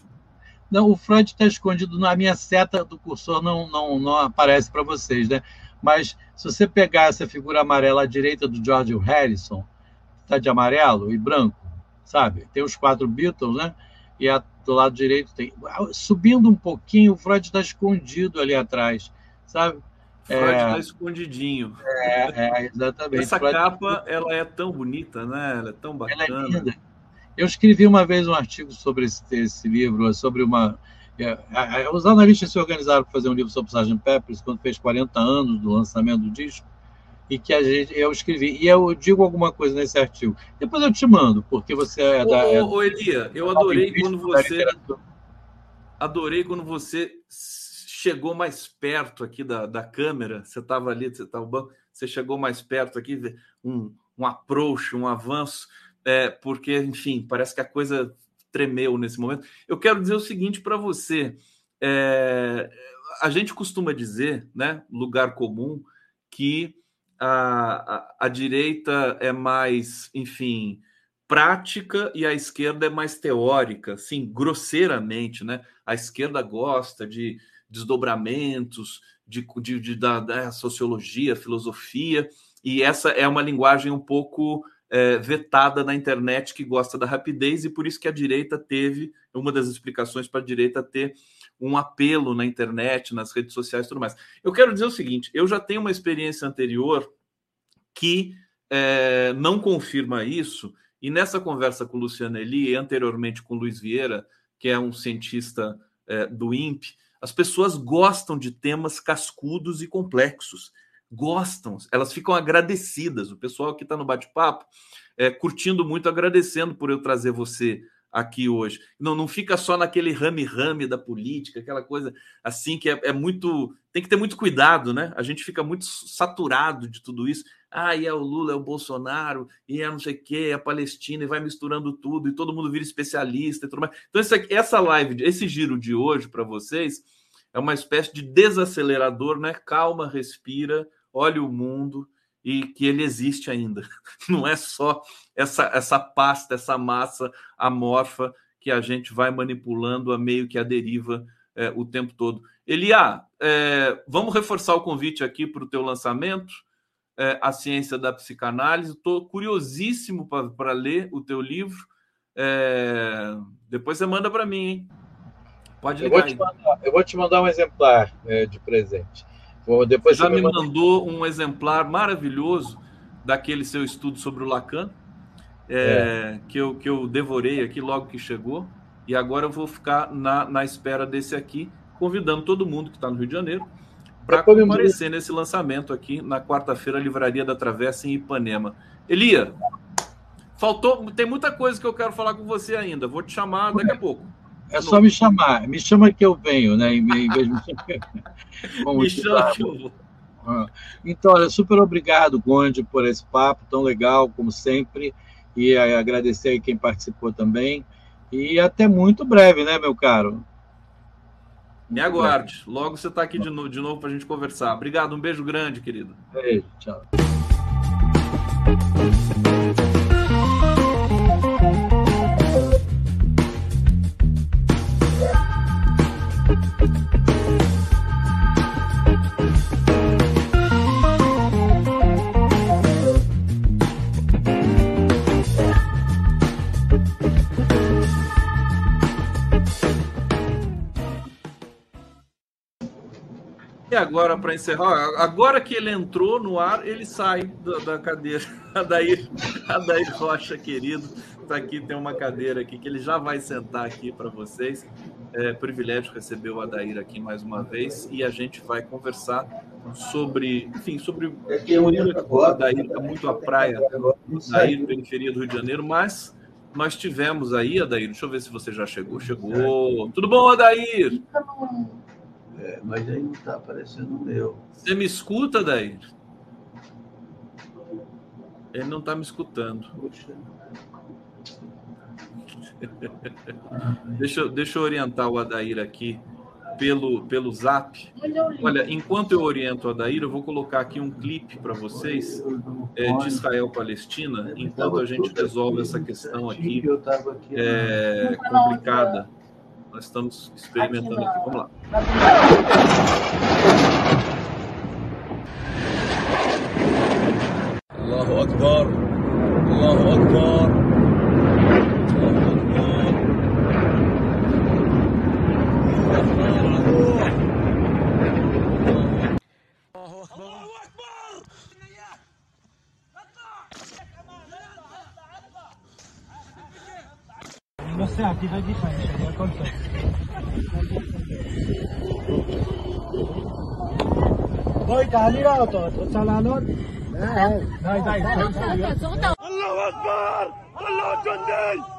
Speaker 3: Não, o Freud está escondido na minha seta do cursor, não, não, não aparece para vocês, né? Mas se você pegar essa figura amarela à direita do George Harrison, está de amarelo e branco, sabe? Tem os quatro Beatles, né? E a, do lado direito tem. Subindo um pouquinho, o Freud está escondido ali atrás, sabe?
Speaker 1: Freud está é... escondidinho.
Speaker 3: É, é, exatamente.
Speaker 1: Essa Freud... capa, ela é tão bonita, né? Ela é tão bacana. Ela é linda.
Speaker 3: Eu escrevi uma vez um artigo sobre esse, esse livro, sobre uma é, os analistas se organizaram para fazer um livro sobre Sgt. Peppers quando fez 40 anos do lançamento do disco e que a gente, eu escrevi. E eu digo alguma coisa nesse artigo. Depois eu te mando, porque você é
Speaker 1: da. Ô, é, ô Elia, eu adorei quando você. Adorei quando você chegou mais perto aqui da, da câmera. Você estava ali, você estava você chegou mais perto aqui, um, um approach, um avanço, é, porque, enfim, parece que a coisa tremeu nesse momento. Eu quero dizer o seguinte para você: é, a gente costuma dizer, né, lugar comum, que a, a, a direita é mais, enfim, prática e a esquerda é mais teórica, sim, grosseiramente, né? A esquerda gosta de desdobramentos, de, de, de da, da, sociologia, filosofia, e essa é uma linguagem um pouco é, vetada na internet que gosta da rapidez, e por isso que a direita teve, uma das explicações para a direita ter um apelo na internet, nas redes sociais e tudo mais. Eu quero dizer o seguinte: eu já tenho uma experiência anterior que é, não confirma isso, e nessa conversa com Luciano Eli, e anteriormente com Luiz Vieira, que é um cientista é, do INPE, as pessoas gostam de temas cascudos e complexos gostam, elas ficam agradecidas. O pessoal que está no bate-papo é, curtindo muito, agradecendo por eu trazer você aqui hoje. Não, não fica só naquele rame-rame da política, aquela coisa assim que é, é, muito. Tem que ter muito cuidado, né? A gente fica muito saturado de tudo isso. Ah, e é o Lula, é o Bolsonaro, e é não sei o quê, é a Palestina, e vai misturando tudo, e todo mundo vira especialista e tudo mais. Então, essa, essa live, esse giro de hoje para vocês é uma espécie de desacelerador, né? Calma, respira, olhe o mundo e que ele existe ainda. Não é só essa, essa pasta, essa massa amorfa que a gente vai manipulando a meio que a deriva é, o tempo todo. Elia, é, vamos reforçar o convite aqui para o teu lançamento, é, A Ciência da Psicanálise. Estou curiosíssimo para ler o teu livro. É, depois você manda para mim, hein?
Speaker 3: Pode ligar eu vou, mandar, eu vou te mandar um exemplar é, de presente.
Speaker 1: Depois Já me mandou um exemplar maravilhoso daquele seu estudo sobre o Lacan, é, é. Que, eu, que eu devorei aqui logo que chegou. E agora eu vou ficar na, na espera desse aqui, convidando todo mundo que está no Rio de Janeiro para comparecer nesse lançamento aqui na quarta-feira, Livraria da Travessa em Ipanema. Elia, faltou, tem muita coisa que eu quero falar com você ainda. Vou te chamar daqui a pouco.
Speaker 3: É só me chamar. Me chama que eu venho, né? Em vez de...
Speaker 1: me chama que eu vou.
Speaker 3: Ah, então, olha, super obrigado, Conde, por esse papo tão legal, como sempre. E agradecer aí quem participou também. E até muito breve, né, meu caro?
Speaker 1: Me aguarde. Logo você está aqui de novo, de novo para a gente conversar. Obrigado, um beijo grande, querido.
Speaker 3: Beijo, tchau.
Speaker 1: E agora, para encerrar, agora que ele entrou no ar, ele sai da, da cadeira. Adair, Adair Rocha, querido, está aqui, tem uma cadeira aqui que ele já vai sentar aqui para vocês. É privilégio receber o Adair aqui mais uma vez e a gente vai conversar sobre, enfim, sobre o o Adair está muito à praia, Adair, periferia do Rio de Janeiro, mas nós tivemos aí, Adair, deixa eu ver se você já chegou. Chegou. Tudo bom, Adair?
Speaker 4: É, mas aí não está aparecendo o meu.
Speaker 1: Você me escuta, daí? Ele não está me escutando. deixa, eu, deixa eu orientar o Adair aqui pelo, pelo zap. Olha, enquanto eu oriento o Adair, eu vou colocar aqui um clipe para vocês é, de Israel-Palestina, enquanto a gente resolve essa questão aqui é, complicada Nós estamos experimentando aqui. Vamos lá.
Speaker 3: Allahu Akbar. Allahu Akbar.
Speaker 5: हालिरहेको छ चलानो अल्लाह अकबर अल्लाह जन्दै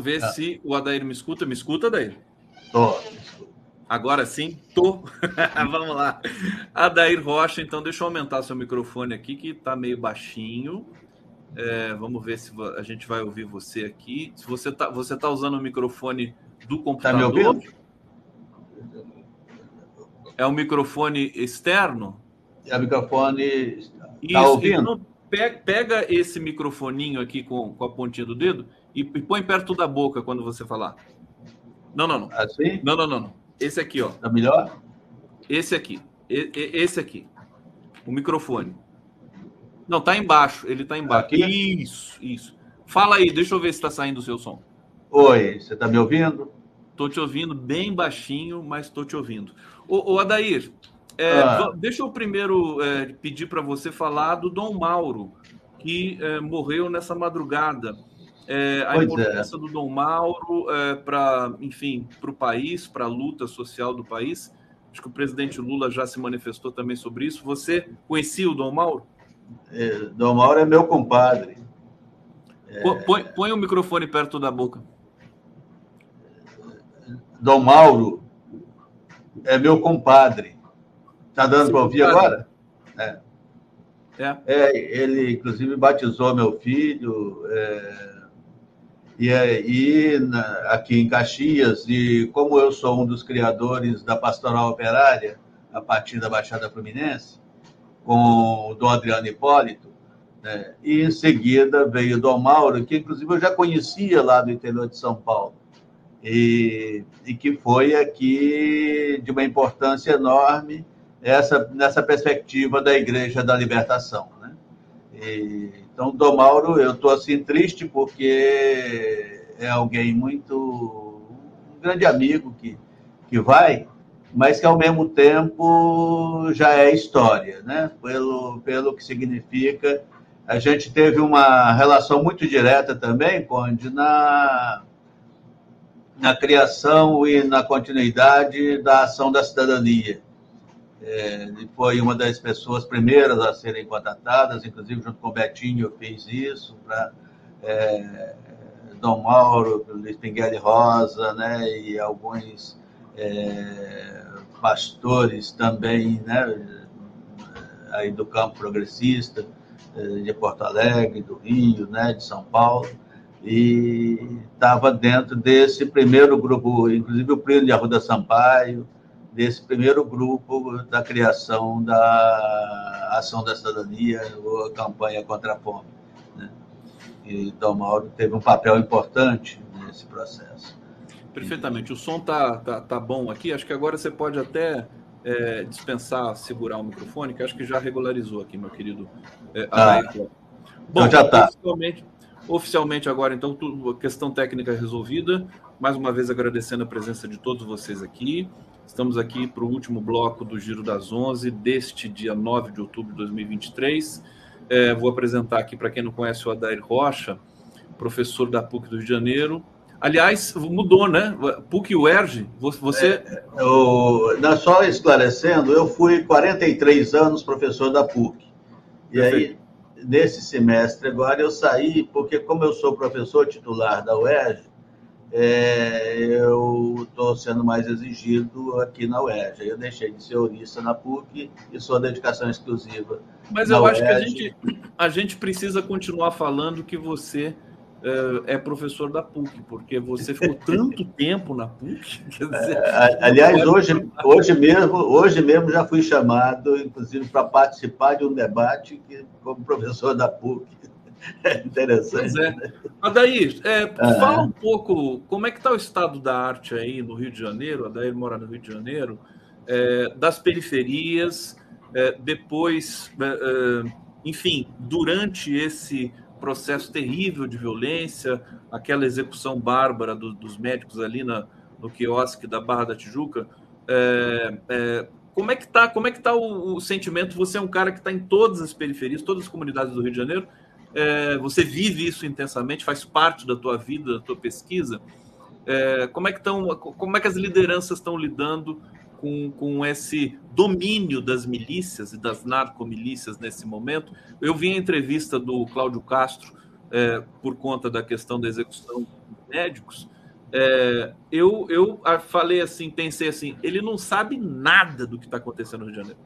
Speaker 1: Vamos ver se o Adair me escuta. Me escuta, Adair?
Speaker 4: Tô.
Speaker 1: Agora sim, tô. Vamos lá. Adair Rocha, então deixa eu aumentar seu microfone aqui, que tá meio baixinho. É, vamos ver se a gente vai ouvir você aqui. Se você tá, você tá usando o microfone do
Speaker 4: Tá
Speaker 1: computador?
Speaker 4: me ouvindo?
Speaker 1: É o microfone externo?
Speaker 4: É o microfone.
Speaker 1: Isso,
Speaker 4: Tá ouvindo?
Speaker 1: então pe- pega esse microfoninho aqui com, com a pontinha do dedo e, e põe perto da boca quando você falar. Não, não, não.
Speaker 4: Assim?
Speaker 1: Não, não, não, não. Esse aqui, ó.
Speaker 4: Tá melhor?
Speaker 1: Esse aqui. E- e- esse aqui. O microfone. Não, tá embaixo. Ele tá embaixo.
Speaker 4: Aqui?
Speaker 1: Isso, isso. Fala aí, deixa eu ver se tá saindo o seu som.
Speaker 4: Oi, você tá me ouvindo?
Speaker 1: Tô te ouvindo bem baixinho, mas tô te ouvindo. Ô, ô Adair, é,
Speaker 4: Ah.
Speaker 1: deixa eu primeiro é, pedir para você falar do Dom Mauro, que é, morreu nessa madrugada. É, a
Speaker 4: Pois é.
Speaker 1: importância do Dom Mauro para, enfim, para o país, para a luta social do país. Acho que o presidente Lula já se manifestou também sobre isso. Você conhecia o Dom Mauro?
Speaker 4: É, Dom Mauro é meu compadre.
Speaker 1: Pô- Põe, põe o microfone perto da boca.
Speaker 4: Dom Mauro é meu compadre. Tá dando para ouvir agora?
Speaker 1: É.
Speaker 4: É, ele, inclusive, batizou meu filho. é, e aí, na- aqui em Caxias, e como eu sou um dos criadores da Pastoral Operária, a partir da Baixada Fluminense, com o Dom Adriano Hipólito, né, e em seguida veio o Dom Mauro, que inclusive eu já conhecia lá do interior de São Paulo, e, e que foi aqui de uma importância enorme essa, nessa perspectiva da Igreja da Libertação. Né? E, então, Dom Mauro, eu estou assim triste porque é alguém muito. um grande amigo que, que vai, mas que ao mesmo tempo já é história, né? pelo, pelo que significa. A gente teve uma relação muito direta também, Conde, na, na criação e na continuidade da ação da cidadania. É, ele foi uma das pessoas primeiras a serem contratadas, inclusive junto com o Betinho eu fiz isso, para é, Dom Mauro, Luiz Rosa, né, e alguns é, pastores também, né, aí do campo progressista, é, de Porto Alegre, do Rio, né, de São Paulo, e estava dentro desse primeiro grupo, inclusive o Plínio de Arruda Sampaio, desse primeiro grupo da criação da Ação da Cidadania, ou a campanha contra a fome. Né? E Dom Mauro teve um papel importante nesse processo.
Speaker 1: Perfeitamente. O som tá, tá, tá bom aqui. Acho que agora você pode até é, dispensar segurar o microfone, que acho que já regularizou aqui, meu querido é, ah,
Speaker 4: Bom, então já está.
Speaker 1: Oficialmente, oficialmente agora, então, tudo, questão técnica resolvida. Mais uma vez agradecendo a presença de todos vocês aqui. Estamos aqui para o último bloco do Giro das 11 deste dia 9 de outubro de 2023. É, vou apresentar aqui para quem não conhece o Adair Rocha, professor da PUC do Rio de Janeiro, Aliás, mudou, né? PUC UERJ, você... É,
Speaker 4: eu, só esclarecendo, eu fui 43 anos professor da PUC. E Perfeito. aí, nesse semestre agora, eu saí, porque como eu sou professor titular da UERJ, é, eu estou sendo mais exigido aqui na UERJ. Eu deixei de ser orista na PUC e sou dedicação exclusiva.
Speaker 1: Mas eu acho UERJ. que a gente, a gente precisa continuar falando que você é, é professor da PUC, porque você ficou tanto tempo na PUC.
Speaker 4: Dizer, é, aliás, hoje, hoje, mesmo, hoje mesmo já fui chamado, inclusive, para participar de um debate que, como professor da PUC. É interessante. Pois é.
Speaker 1: Né? Adair, é, fala um pouco como é que está o estado da arte aí no Rio de Janeiro. Adair mora no Rio de Janeiro, é, das periferias, é, depois, é, é, enfim, durante esse processo terrível de violência, aquela execução bárbara do, dos médicos ali na, no quiosque da Barra da Tijuca. É, é, como é que tá? Como é que tá o, o sentimento? Você é um cara que está em todas as periferias, todas as comunidades do Rio de Janeiro. É, você vive isso intensamente, faz parte da tua vida, da tua pesquisa. É, como é que estão? Como é que as lideranças estão lidando com, com esse domínio das milícias e das narcomilícias nesse momento. Eu vi a entrevista do Cláudio Castro é, por conta da questão da execução dos médicos. É, eu, eu falei assim, pensei assim, ele não sabe nada do que está acontecendo no Rio de Janeiro.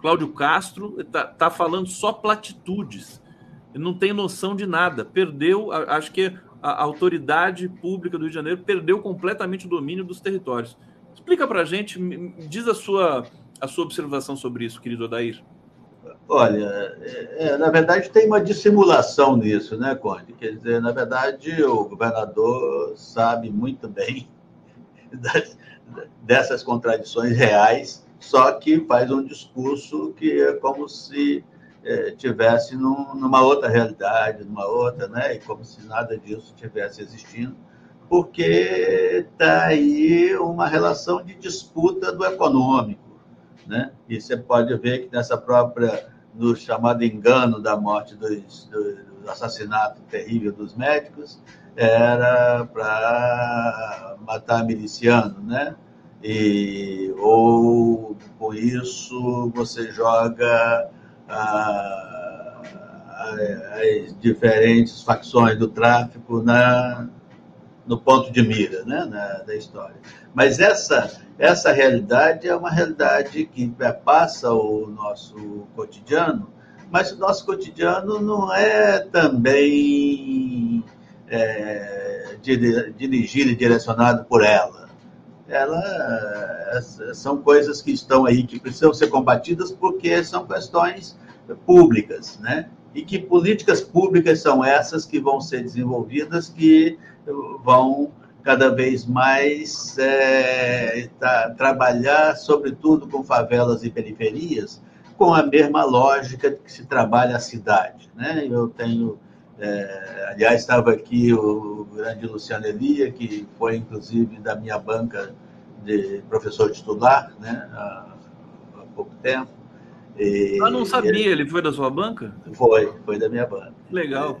Speaker 1: Cláudio Castro está tá falando só platitudes, não tem noção de nada. Perdeu, acho que a autoridade pública do Rio de Janeiro perdeu completamente o domínio dos territórios. Explica para a gente, diz a sua, a sua observação sobre isso, querido Odair.
Speaker 4: Olha, é, é, na verdade tem uma dissimulação nisso, né, Conde? Quer dizer, na verdade, o governador sabe muito bem das, dessas contradições reais, só que faz um discurso que é como se é, tivesse num, numa outra realidade, numa outra, né? E como se nada disso tivesse existindo porque está aí uma relação de disputa do econômico. Né? E você pode ver que nessa própria, no chamado engano da morte dos, do, do assassinato terrível dos médicos, era para matar miliciano, né? E, ou com isso você joga as diferentes facções do tráfico na, no ponto de mira né, na, da história. Mas essa, essa realidade é uma realidade que passa o nosso cotidiano, mas o nosso cotidiano não é também é, dirigido e direcionado por ela. Ela são coisas que estão aí que precisam ser combatidas porque são questões públicas, né? E que políticas públicas são essas que vão ser desenvolvidas que vão cada vez mais é, tá, trabalhar, sobretudo com favelas e periferias, com a mesma lógica que se trabalha a cidade. Né? Eu tenho, é, aliás, estava aqui o grande Luciano Elia, que foi inclusive da minha banca de professor titular né? há, há pouco tempo.
Speaker 1: E, ah, não sabia, ele, ele foi da sua banca?
Speaker 4: Foi, foi da minha banca.
Speaker 1: Legal.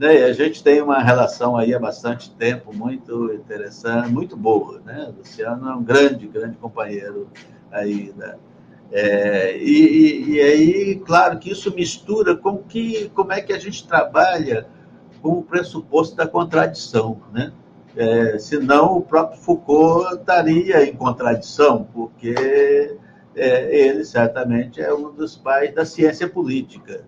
Speaker 4: É, né? A gente tem uma relação aí há bastante tempo muito interessante, muito boa, né? O Luciano é um grande, grande companheiro aí, né? É, e, e, aí, claro que isso mistura com que, como é que a gente trabalha com o pressuposto da contradição, né? É, senão o próprio Foucault estaria em contradição, porque é, ele certamente é um dos pais da ciência política.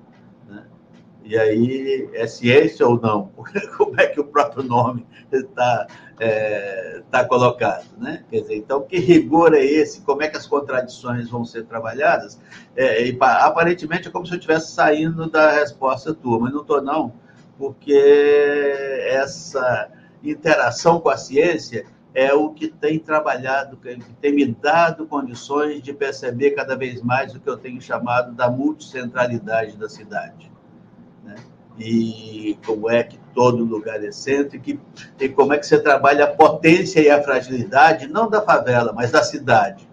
Speaker 4: E aí, é ciência ou não? Como é que o próprio nome está é, tá colocado, né? Quer dizer, então, que rigor é esse? Como é que as contradições vão ser trabalhadas? É, e, aparentemente, é como se eu estivesse saindo da resposta tua, mas não estou, não, porque essa interação com a ciência é o que tem trabalhado, que tem me dado condições de perceber cada vez mais o que eu tenho chamado da multicentralidade da cidade. Né? E como é que todo lugar é centro, e, e como é que você trabalha a potência e a fragilidade, não da favela, mas da cidade.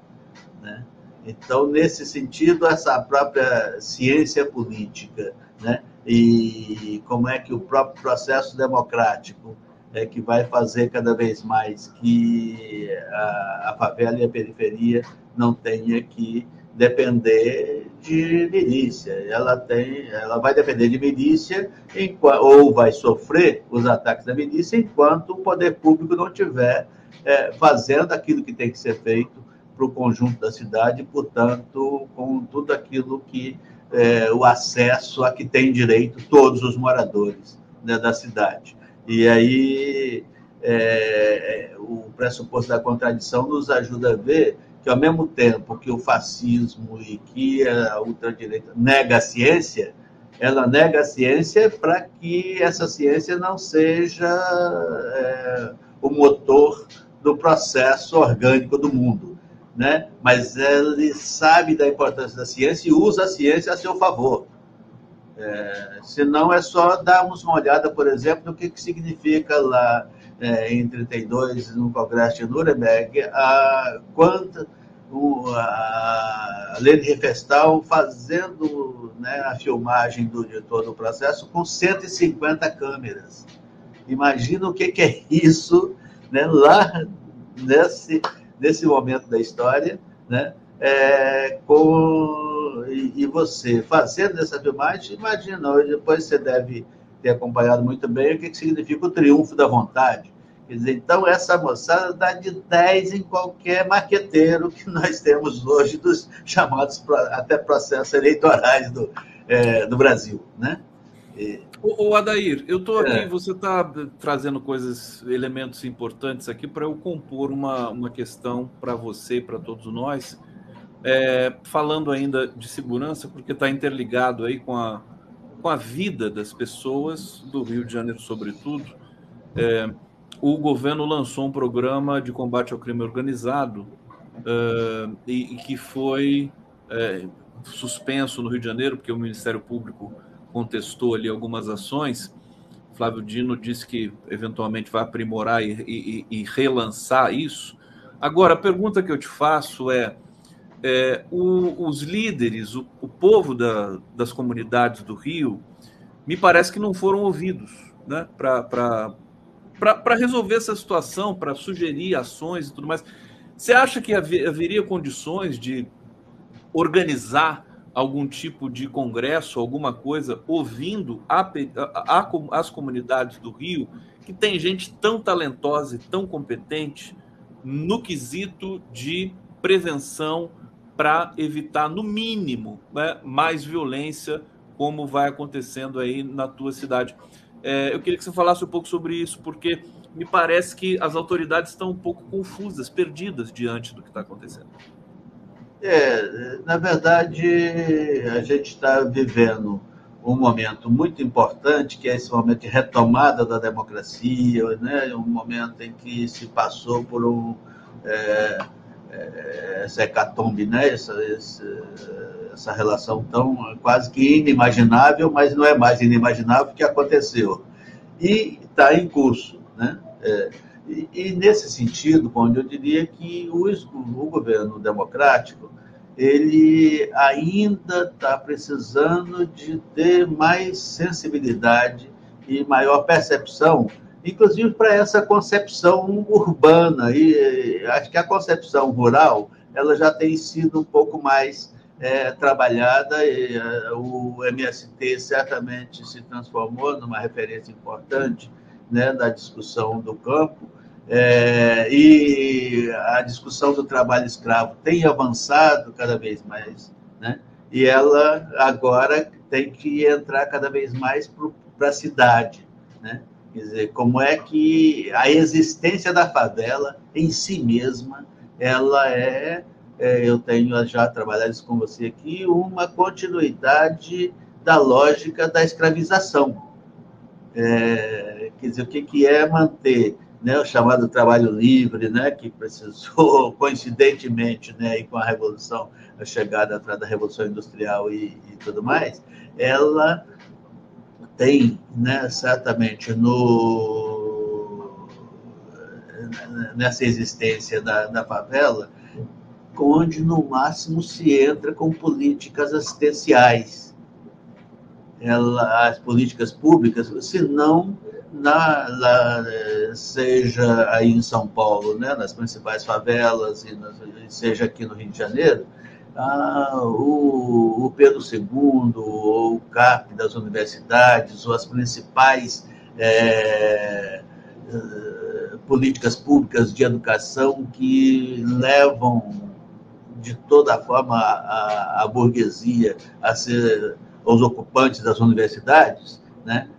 Speaker 4: Né? Então, nesse sentido, essa própria ciência política, né? e como é que o próprio processo democrático é que vai fazer cada vez mais que a, a favela e a periferia não tenha que depender de milícia. Ela tem, ela vai depender de milícia ou vai sofrer os ataques da milícia enquanto o poder público não tiver é, fazendo aquilo que tem que ser feito para o conjunto da cidade, portanto, com tudo aquilo que é, o acesso a que tem direito todos os moradores né, da cidade. E aí é, o pressuposto da contradição nos ajuda a ver que, ao mesmo tempo que o fascismo e que a ultradireita nega a ciência, ela nega a ciência para que essa ciência não seja é, o motor do processo orgânico do mundo. Né? Mas ele sabe da importância da ciência e usa a ciência a seu favor. É, senão é só darmos uma olhada, por exemplo, no que, que significa lá é, em 32, no Congresso de Nuremberg, a, quanta, o, a Lene Riefenstahl fazendo né, a filmagem do, de todo o processo com 150 câmeras. Imagina o que, que é isso né, lá nesse, nesse momento da história, né, é, com e, e, você fazendo essa filmagem, imagina, depois você deve ter acompanhado muito bem o que, que significa o triunfo da vontade. Quer dizer, então, essa moçada dá de 10 em qualquer marqueteiro que nós temos hoje, dos chamados até processos eleitorais do, é, do Brasil. Né?
Speaker 1: E... O, Adair, eu estou aqui, é. você está trazendo coisas, elementos importantes aqui para eu compor uma, uma questão para você e para todos nós é, falando ainda de segurança, porque está interligado aí com a, com a vida das pessoas do Rio de Janeiro, sobretudo. É, o governo lançou um programa de combate ao crime organizado é, e, e, que foi é, suspenso no Rio de Janeiro, porque o Ministério Público contestou ali algumas ações. Flávio Dino disse que eventualmente vai aprimorar e, e, e relançar isso. Agora, a pergunta que eu te faço é é, o, os líderes, o, o povo da, das comunidades do Rio, me parece que não foram ouvidos né, para resolver essa situação, para sugerir ações e tudo mais. Você acha que haveria condições de organizar algum tipo de congresso, alguma coisa, ouvindo a, a, a, as comunidades do Rio, que tem gente tão talentosa e tão competente no quesito de prevenção para evitar, no mínimo, né, mais violência, como vai acontecendo aí na tua cidade. É, eu queria que você falasse um pouco sobre isso, porque me parece que as autoridades estão um pouco confusas, perdidas diante do que está acontecendo.
Speaker 4: É, na verdade, a gente está vivendo um momento muito importante, que é esse momento de retomada da democracia, né? um momento em que se passou por um. É, essa hecatombe, né? essa, essa, essa relação tão quase que inimaginável, mas não é mais inimaginável que aconteceu. E está em curso. Né? É, e, e, nesse sentido, bom, eu diria que o, o governo democrático ele ainda está precisando de ter mais sensibilidade e maior percepção inclusive para essa concepção urbana. E acho que a concepção rural ela já tem sido um pouco mais é, trabalhada. E, é, o MST certamente se transformou numa referência importante né, da discussão do campo. É, e a discussão do trabalho escravo tem avançado cada vez mais, né? e ela agora tem que entrar cada vez mais para a cidade. Né? Quer dizer, como é que a existência da favela em si mesma, ela é, é eu tenho já trabalhado isso com você aqui, uma continuidade da lógica da escravização. É, quer dizer, o que, que é manter né, o chamado trabalho livre, né, que precisou, coincidentemente, né, e com a Revolução, a chegada atrás da Revolução Industrial e, e tudo mais, ela tem, né, certamente, no, nessa existência da, da favela, onde no máximo se entra com políticas assistenciais, ela, as políticas públicas, se não na, na, seja aí em São Paulo, né, nas principais favelas, e seja aqui no Rio de Janeiro, ah, o, o, Pedro II, ou o CAP das universidades, ou as principais é, políticas públicas de educação que levam de toda forma a, a burguesia a ser os ocupantes das universidades, né?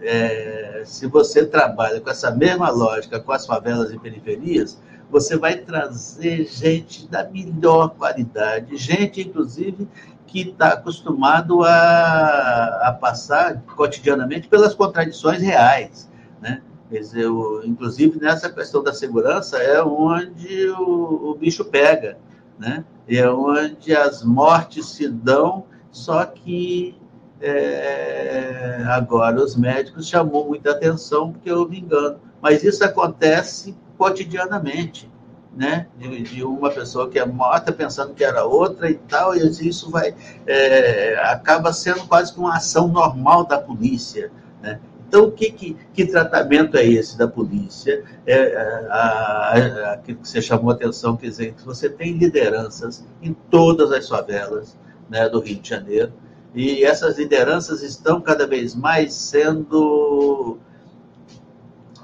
Speaker 4: É, se você trabalha com essa mesma lógica com as favelas e periferias, você vai trazer gente da melhor qualidade, gente, inclusive, que está acostumado a, a passar cotidianamente pelas contradições reais. Né? Dizer, inclusive, nessa questão da segurança, é onde o, o bicho pega, né? é onde as mortes se dão, só que é, agora os médicos chamou muita atenção porque houve engano. Mas isso acontece cotidianamente, né? De, de, uma pessoa que é morta pensando que era outra e tal, e isso vai é, acaba sendo quase que uma ação normal da polícia, né? Então, que, que, que, tratamento é esse da polícia? É, é a, aquilo que você chamou a atenção, quer dizer, que você tem lideranças em todas as favelas né, do Rio de Janeiro, e essas lideranças estão cada vez mais sendo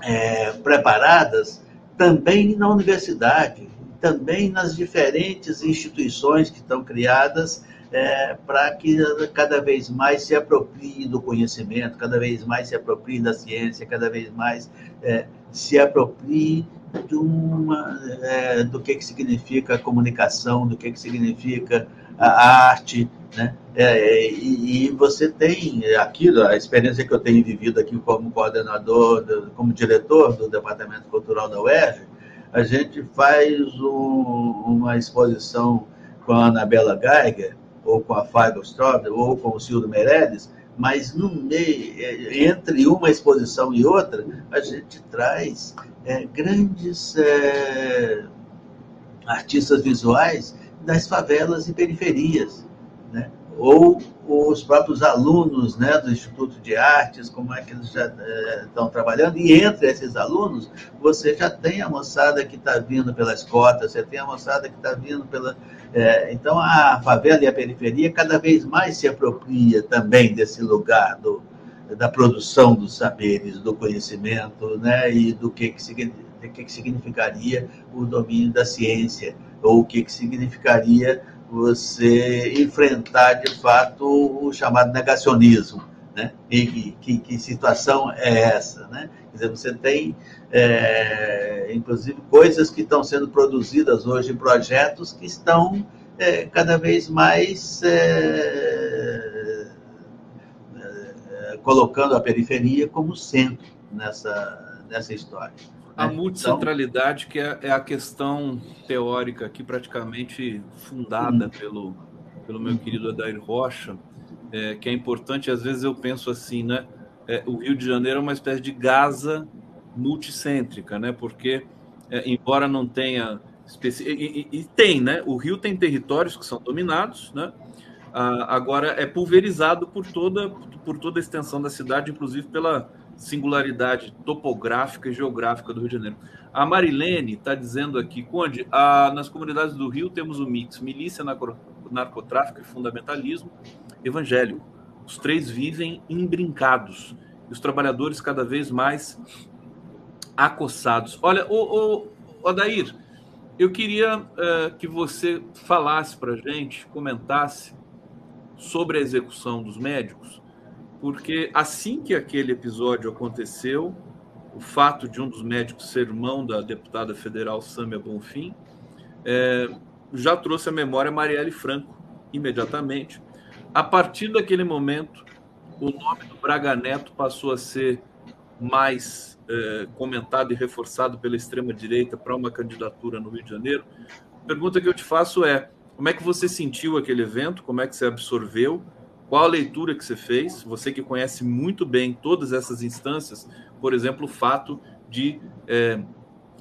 Speaker 4: é, preparadas também na universidade, também nas diferentes instituições que estão criadas é, para que cada vez mais se aproprie do conhecimento, cada vez mais se aproprie da ciência, cada vez mais é, se aproprie uma, é, do que, que significa comunicação, do que, que significa a arte, né? É, e, e, você tem aquilo, a experiência que eu tenho vivido aqui como coordenador, como diretor do Departamento Cultural da UERJ, a gente faz um, uma exposição com a Anabela Geiger, ou com a Fábio Strober, ou com o Silvio Meirelles, mas no meio, é, entre uma exposição e outra, a gente traz é, grandes é, artistas visuais das favelas e periferias, né? ou os próprios alunos né, do Instituto de Artes, como é que eles já é, estão trabalhando, e entre esses alunos, você já tem a moçada que está vindo pelas cotas, você tem a moçada que está vindo pela. É, então, a favela e a periferia cada vez mais se apropria também desse lugar do, da produção dos saberes, do conhecimento, né, e do que, que, que, que significaria o domínio da ciência ou o que, que significaria você enfrentar de fato o chamado negacionismo. Né? E que, que situação é essa? Né? Quer dizer, você tem, é, inclusive, coisas que estão sendo produzidas hoje projetos que estão é, cada vez mais é, é colocando a periferia como centro nessa, nessa história.
Speaker 1: A né? multicentralidade, que é, é, a questão teórica aqui praticamente fundada pelo, pelo meu querido Adair Rocha, é, que é importante, às vezes eu penso assim, né? É, o Rio de Janeiro é uma espécie de Gaza multicêntrica, né? Porque, é, embora não tenha... Especi... E, e, e, tem, né? O Rio tem territórios que são dominados, né? Ah, agora é pulverizado por toda, por toda a extensão da cidade, inclusive pela singularidade topográfica e geográfica do Rio de Janeiro. A Marilene está dizendo aqui, Conde, a, nas comunidades do Rio temos o mix milícia, narcotráfico e fundamentalismo evangélico. Os três vivem imbrincados e os trabalhadores cada vez mais acossados. Olha, o, o, Adair, eu queria uh, que você falasse para gente, comentasse sobre a execução dos médicos, porque assim que aquele episódio aconteceu, o fato de um dos médicos ser irmão da deputada federal Sâmia Bonfim, é, já trouxe à memória Marielle Franco, imediatamente. A partir daquele momento, o nome do Braga Neto passou a ser mais é, comentado e reforçado pela extrema-direita para uma candidatura no Rio de Janeiro. A pergunta que eu te faço é: como é que você sentiu aquele evento? Como é que você absorveu? Qual a leitura que você fez? Você que conhece muito bem todas essas instâncias, por exemplo, o fato de é,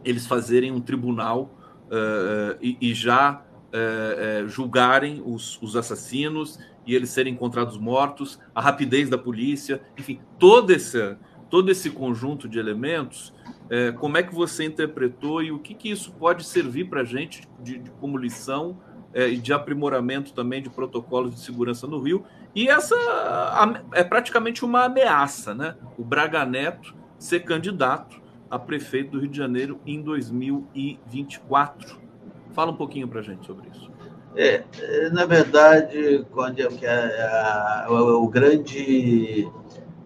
Speaker 1: eles fazerem um tribunal uh, e, e, já uh, julgarem os, os, assassinos e eles serem encontrados mortos, a rapidez da polícia, enfim, todo esse, todo esse conjunto de elementos, como é que você interpretou e o que, que isso pode servir para a gente de, de, como lição e de aprimoramento também de protocolos de segurança no Rio? E essa é praticamente uma ameaça, né? O Braga Neto ser candidato a prefeito do Rio de Janeiro em 2024. Fala um pouquinho para a gente sobre isso.
Speaker 4: É, é, na verdade, quando eu, a, a, o, o grande,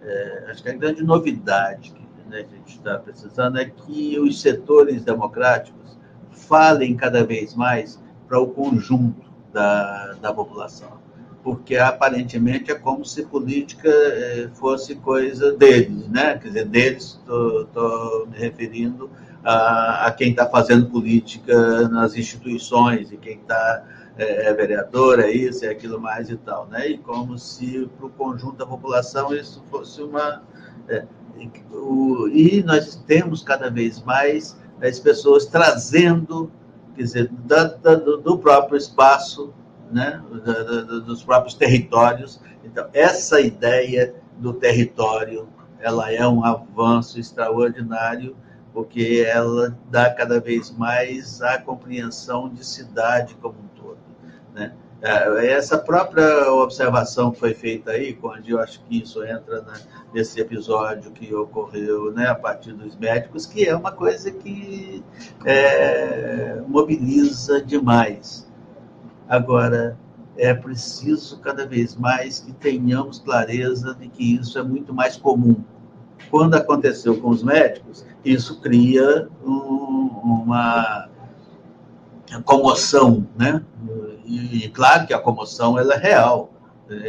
Speaker 4: é, acho que a grande novidade que né, a gente está precisando é que os setores democráticos falem cada vez mais para o conjunto da, da população porque aparentemente é como se política eh, fosse coisa deles, né? Quer dizer, deles, estou me referindo a, a quem está fazendo política nas instituições e quem está é, é vereador, é isso, é aquilo mais e tal, né? E como se para o conjunto da população isso fosse uma... É, o, e nós temos cada vez mais as pessoas trazendo, quer dizer, da, da, do próprio espaço né, dos próprios territórios. Então, essa ideia do território, ela é um avanço extraordinário, porque ela dá cada vez mais a compreensão de cidade como um todo. Né? É, essa própria observação que foi feita aí, quando eu acho que isso entra nesse episódio que ocorreu né, a partir dos médicos, que é uma coisa que é, mobiliza demais. Agora, é preciso cada vez mais que tenhamos clareza de que isso é muito mais comum. Quando aconteceu com os médicos, isso cria um, uma comoção, né? E, claro que a comoção ela é real.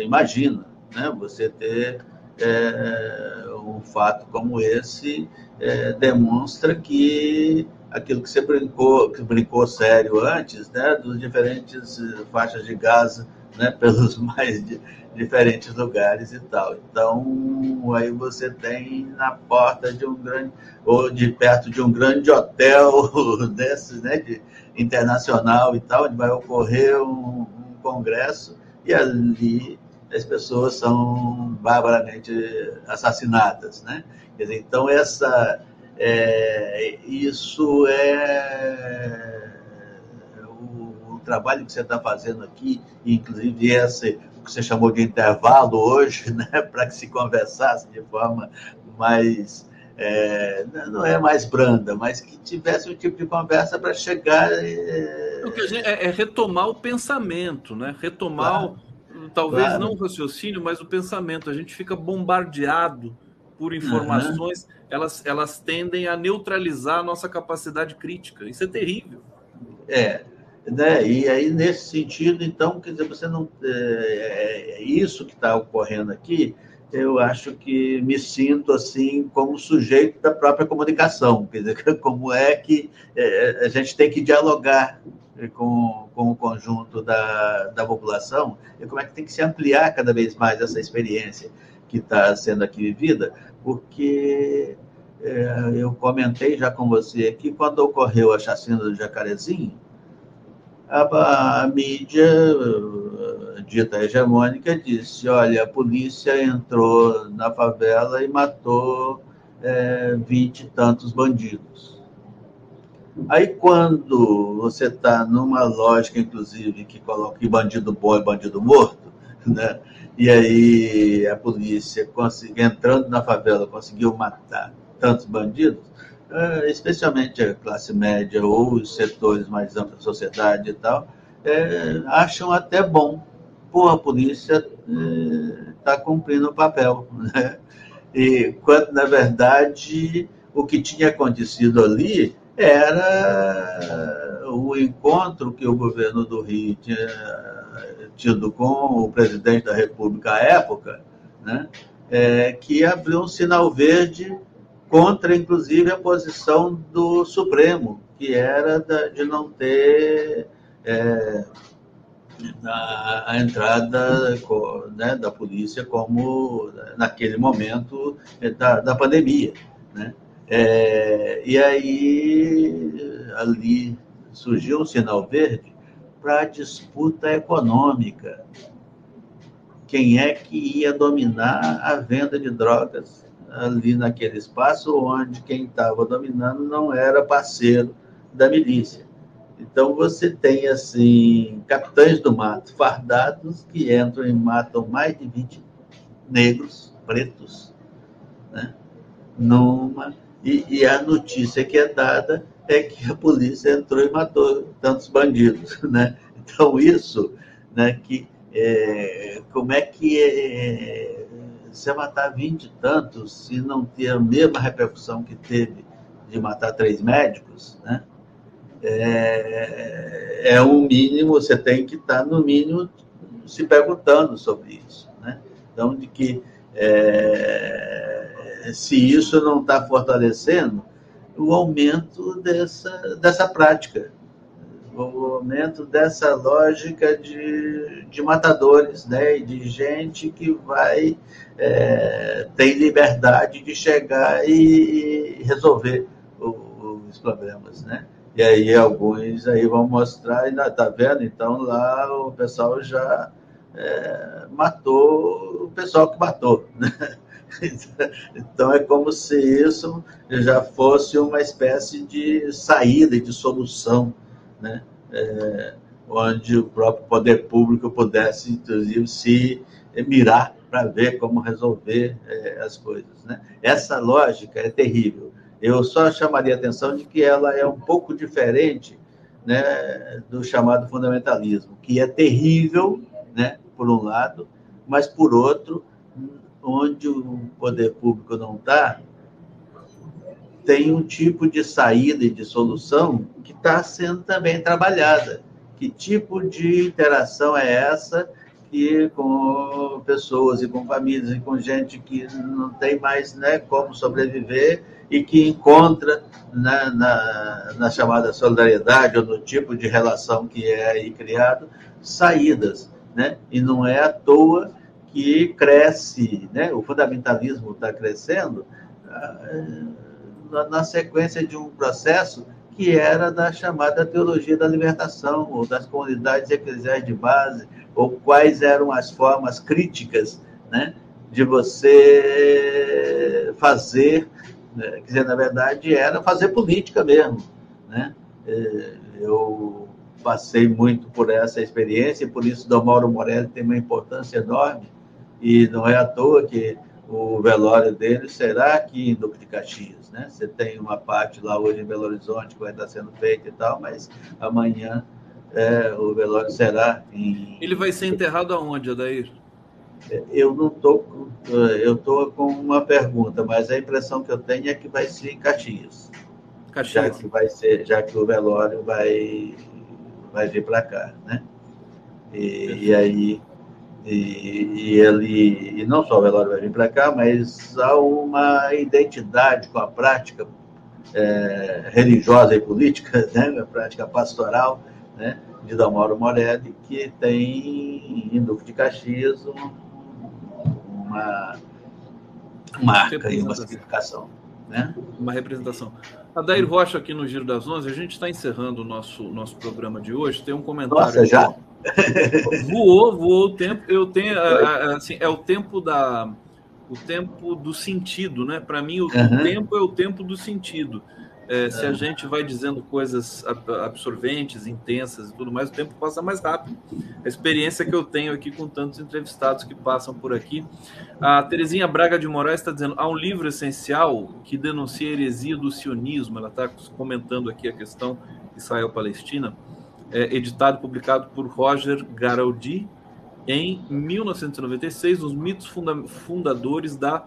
Speaker 4: Imagina, né? Você ter é, um fato como esse é, demonstra que aquilo que você brincou, que brincou sério antes, né, dos diferentes eh, faixas de Gaza, né, pelos mais de, diferentes lugares e tal. Então, aí você tem na porta de um grande, ou de perto de um grande hotel desse, né, de, internacional e tal, onde vai ocorrer um, um congresso e ali as pessoas são barbaramente assassinadas, né? Quer dizer, então essa é, isso é o, o, trabalho que você está fazendo aqui, inclusive esse o que você chamou de intervalo hoje, né, para que se conversasse de forma mais é, não é mais branda, mas que tivesse um tipo de conversa para chegar.
Speaker 1: É... É, é... retomar o pensamento, né? Retomar, claro. o, talvez claro. não o raciocínio, mas o pensamento. A gente fica bombardeado por informações, uhum. elas, elas tendem a neutralizar a nossa capacidade crítica. Isso é terrível.
Speaker 4: É, né? E aí, nesse sentido, então, quer dizer, você não. É, é isso que está ocorrendo aqui, eu acho que me sinto assim como sujeito da própria comunicação, quer dizer, como é que é, a gente tem que dialogar com, com o conjunto da, da população e como é que tem que se ampliar cada vez mais essa experiência que está sendo aqui vivida, porque é, eu comentei já com você que quando ocorreu a chacina do Jacarezinho, a, a mídia dita hegemônica disse: olha, a polícia entrou na favela e matou é, vinte e tantos bandidos. Aí, quando você está numa lógica, inclusive, que coloca que bandido bom e bandido morto, né? E aí a polícia, entrando na favela, conseguiu matar tantos bandidos, é, especialmente a classe média ou os setores mais amplos da sociedade e tal, é, acham até bom. Pô, a polícia está é, cumprindo o papel. Né? E quando, na verdade, o que tinha acontecido ali era o encontro que o governo do Rio tinha tido com o presidente da República à época, né, é, que abriu um sinal verde contra, inclusive, a posição do Supremo, que era de não ter é, a, a, entrada né, da polícia como naquele momento da, da pandemia. Né? É, e aí ali surgiu um sinal verde para a disputa econômica. Quem é que ia dominar a venda de drogas ali naquele espaço onde quem estava dominando não era parceiro da milícia. Então você tem assim capitães do mato fardados que entram e matam mais de 20 negros, pretos, né? Numa e, e a notícia que é dada é que a polícia entrou e matou tantos bandidos, né? Então isso, né? Que é, como é que é, você matar 20 e tantos se não ter a mesma repercussão que teve de matar três médicos, né? É, é um mínimo, você tem que estar, no mínimo, se perguntando sobre isso. Né? Então, de que é, se isso não está fortalecendo o aumento dessa, dessa prática, o aumento dessa lógica de, de matadores, né? de gente que vai é, ter liberdade de chegar e resolver os problemas, né? E aí alguns aí vão mostrar, ainda tá vendo? Então lá o pessoal já é, matou o pessoal que matou, né? Então é como se isso já fosse uma espécie de saída e de solução, né? É, onde o próprio poder público pudesse, inclusive, se mirar para ver como resolver é, as coisas. Né? Essa lógica é terrível. Eu só chamaria a atenção de que ela é um pouco diferente né, do chamado fundamentalismo, que é terrível, né, por um lado, mas por outro, onde o poder público não está, tem um tipo de saída e de solução que está sendo também trabalhada. Que tipo de interação é essa que com pessoas e com famílias e com gente que não tem mais né, como sobreviver e que encontra na, na, na, chamada solidariedade ou no tipo de relação que é aí criado saídas, né? E não é à toa que cresce, né? O fundamentalismo está crescendo ah, na, na sequência de um processo que era da chamada teologia da libertação, ou das comunidades eclesiais de base, ou quais eram as formas críticas né, de você fazer né? Quer dizer, na verdade, era fazer política mesmo. Né? É, eu passei muito por essa experiência, e por isso o Mauro Morelli tem uma importância enorme, e não é à toa que o velório dele será aqui em Duque de Caxias. Né? Você tem uma parte lá hoje em Belo Horizonte que vai estar sendo feita e tal, mas amanhã é, o velório será em.
Speaker 1: Ele vai ser enterrado aonde, Adair?
Speaker 4: Eu não estou. Eu estou com uma pergunta, mas a impressão que eu tenho é que vai ser em Caxias. Caxias. Já que vai ser, já que o velório vai, vai vir para cá, né? E, e aí e, e, ele e não só o velório vai vir para cá, mas há uma identidade com a prática é, religiosa e política, né? A prática pastoral, né? De Dalmauro Morelli, que tem em Duque de Caxias um, uma marca e uma significação. Né?
Speaker 1: Uma representação. Adair Rocha aqui no Giro das Onze, a gente está encerrando o nosso, nosso programa de hoje. Tem um comentário.
Speaker 4: Nossa, já?
Speaker 1: Voou, voou o tempo. Eu tenho, assim, é o tempo da, o tempo do sentido, né? Para mim, o uhum. tempo é o tempo do sentido. É, se a gente vai dizendo coisas absorventes, intensas e tudo mais, o tempo passa mais rápido. A experiência que eu tenho aqui com tantos entrevistados que passam por aqui. A Terezinha Braga de Moraes está dizendo: há um livro essencial que denuncia a heresia do sionismo. Ela está comentando aqui a questão Israel-Palestina, é, editado e publicado por Roger Garaldi em 1996, Os Mitos Fundadores da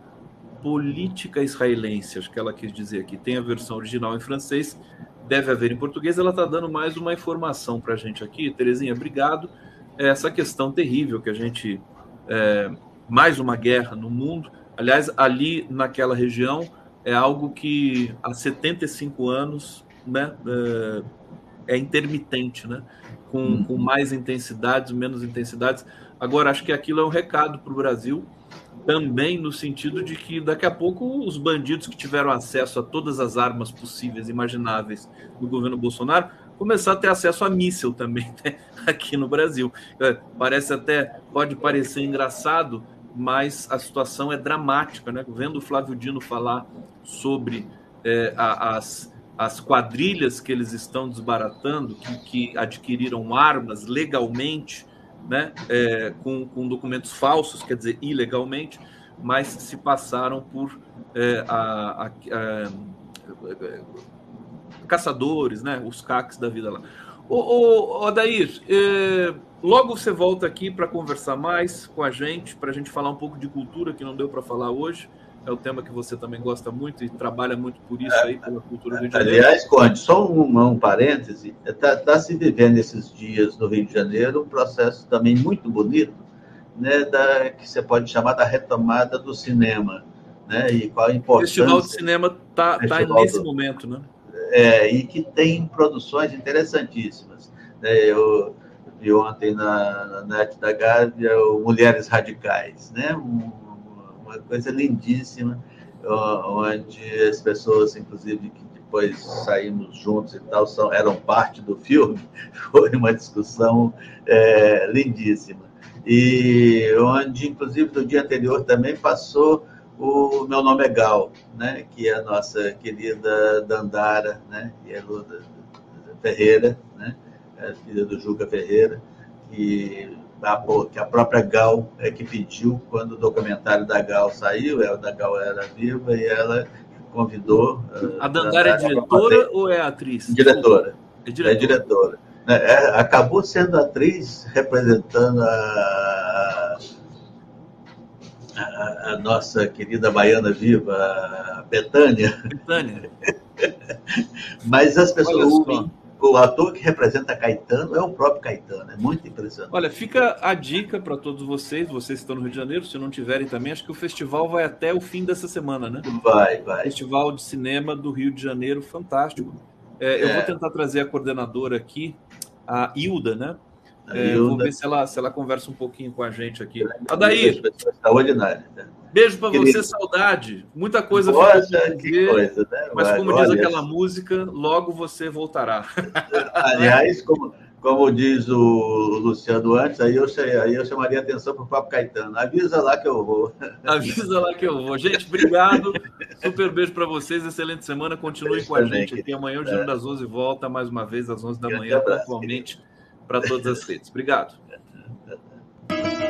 Speaker 1: política israelense, acho que ela quis dizer aqui. Tem a versão original em francês, deve haver em português. Ela está dando mais uma informação para a gente aqui. Terezinha, obrigado. É essa questão terrível que a gente. É, mais uma guerra no mundo. Aliás, ali naquela região, é algo que há 75 anos né, é, é intermitente, né? Com, hum. com mais intensidades, menos intensidades. Agora, acho que aquilo é um recado para o Brasil, também no sentido de que daqui a pouco os bandidos que tiveram acesso a todas as armas possíveis, imagináveis do governo Bolsonaro, começar a ter acesso a míssil também né? aqui no Brasil. É, parece até, pode parecer engraçado, mas a situação é dramática, né? Vendo o Flávio Dino falar sobre é, a, as, as quadrilhas que eles estão desbaratando, que, que adquiriram armas legalmente, né? É, com, com documentos falsos, quer dizer, ilegalmente, mas se passaram por é, a, a, a, caçadores, né? Os CACs da vida lá. Ô, ô, é, logo você volta aqui para conversar mais com a gente, para a gente falar um pouco de cultura que não deu para falar hoje. É o tema que você também gosta muito e trabalha muito por isso aí, pela cultura do Rio de Janeiro.
Speaker 4: Aliás, Conde, só um, um parêntese, está tá se vivendo esses dias no Rio de Janeiro um processo também muito bonito, né, da, que você pode chamar da retomada do cinema. Né, e qual a importância...
Speaker 1: O Festival de Cinema está tá nesse do... momento, né?
Speaker 4: é, e que tem produções interessantíssimas. Né? Eu vi ontem na, na Net da Gávea Mulheres Radicais, né? Uma coisa lindíssima, onde as pessoas, inclusive, que depois saímos juntos e tal, são, eram parte do filme, foi uma discussão é, lindíssima. E onde, inclusive, no dia anterior também passou o meu nome é Gal, né? que é a nossa querida Dandara, né? que é Ferreira, né? É filha do Juca Ferreira, que que a própria Gal é que pediu quando o documentário da Gal saiu, ela da Gal era viva e ela convidou.
Speaker 1: A Dandara é diretora ou é atriz?
Speaker 4: Diretora. É diretora. É diretora. É, é, acabou sendo atriz representando a a, a, nossa querida baiana viva, a Betânia. Betânia. Mas as pessoas. O, ator que representa Caetano é o próprio Caetano, é muito impressionante.
Speaker 1: Olha, fica a dica para todos vocês, vocês que estão no Rio de Janeiro, se não tiverem também, acho que o festival vai até o fim dessa semana, né?
Speaker 4: Vai, vai.
Speaker 1: Festival de Cinema do Rio de Janeiro, fantástico. É, eu é. vou tentar trazer a coordenadora aqui, a Hilda, né? É, vou ver se ela, se ela conversa um pouquinho com a gente aqui. Adair. Extraordinária. Né? Beijo para você, saudade. Muita coisa
Speaker 4: Nossa, dizer, coisa, né?
Speaker 1: Mas como diz aquela música, logo você voltará.
Speaker 4: Aliás, como, como diz o Luciano antes, aí eu, aí eu chamaria atenção para o Papo Caetano. Avisa lá que eu vou.
Speaker 1: Avisa lá que eu vou. Gente, obrigado. Super beijo para vocês. Excelente semana. Continuem com a gente aqui. Amanhã o Giro é. das 11 volta mais uma vez às 11 da manhã, pontualmente para todas as redes. Obrigado.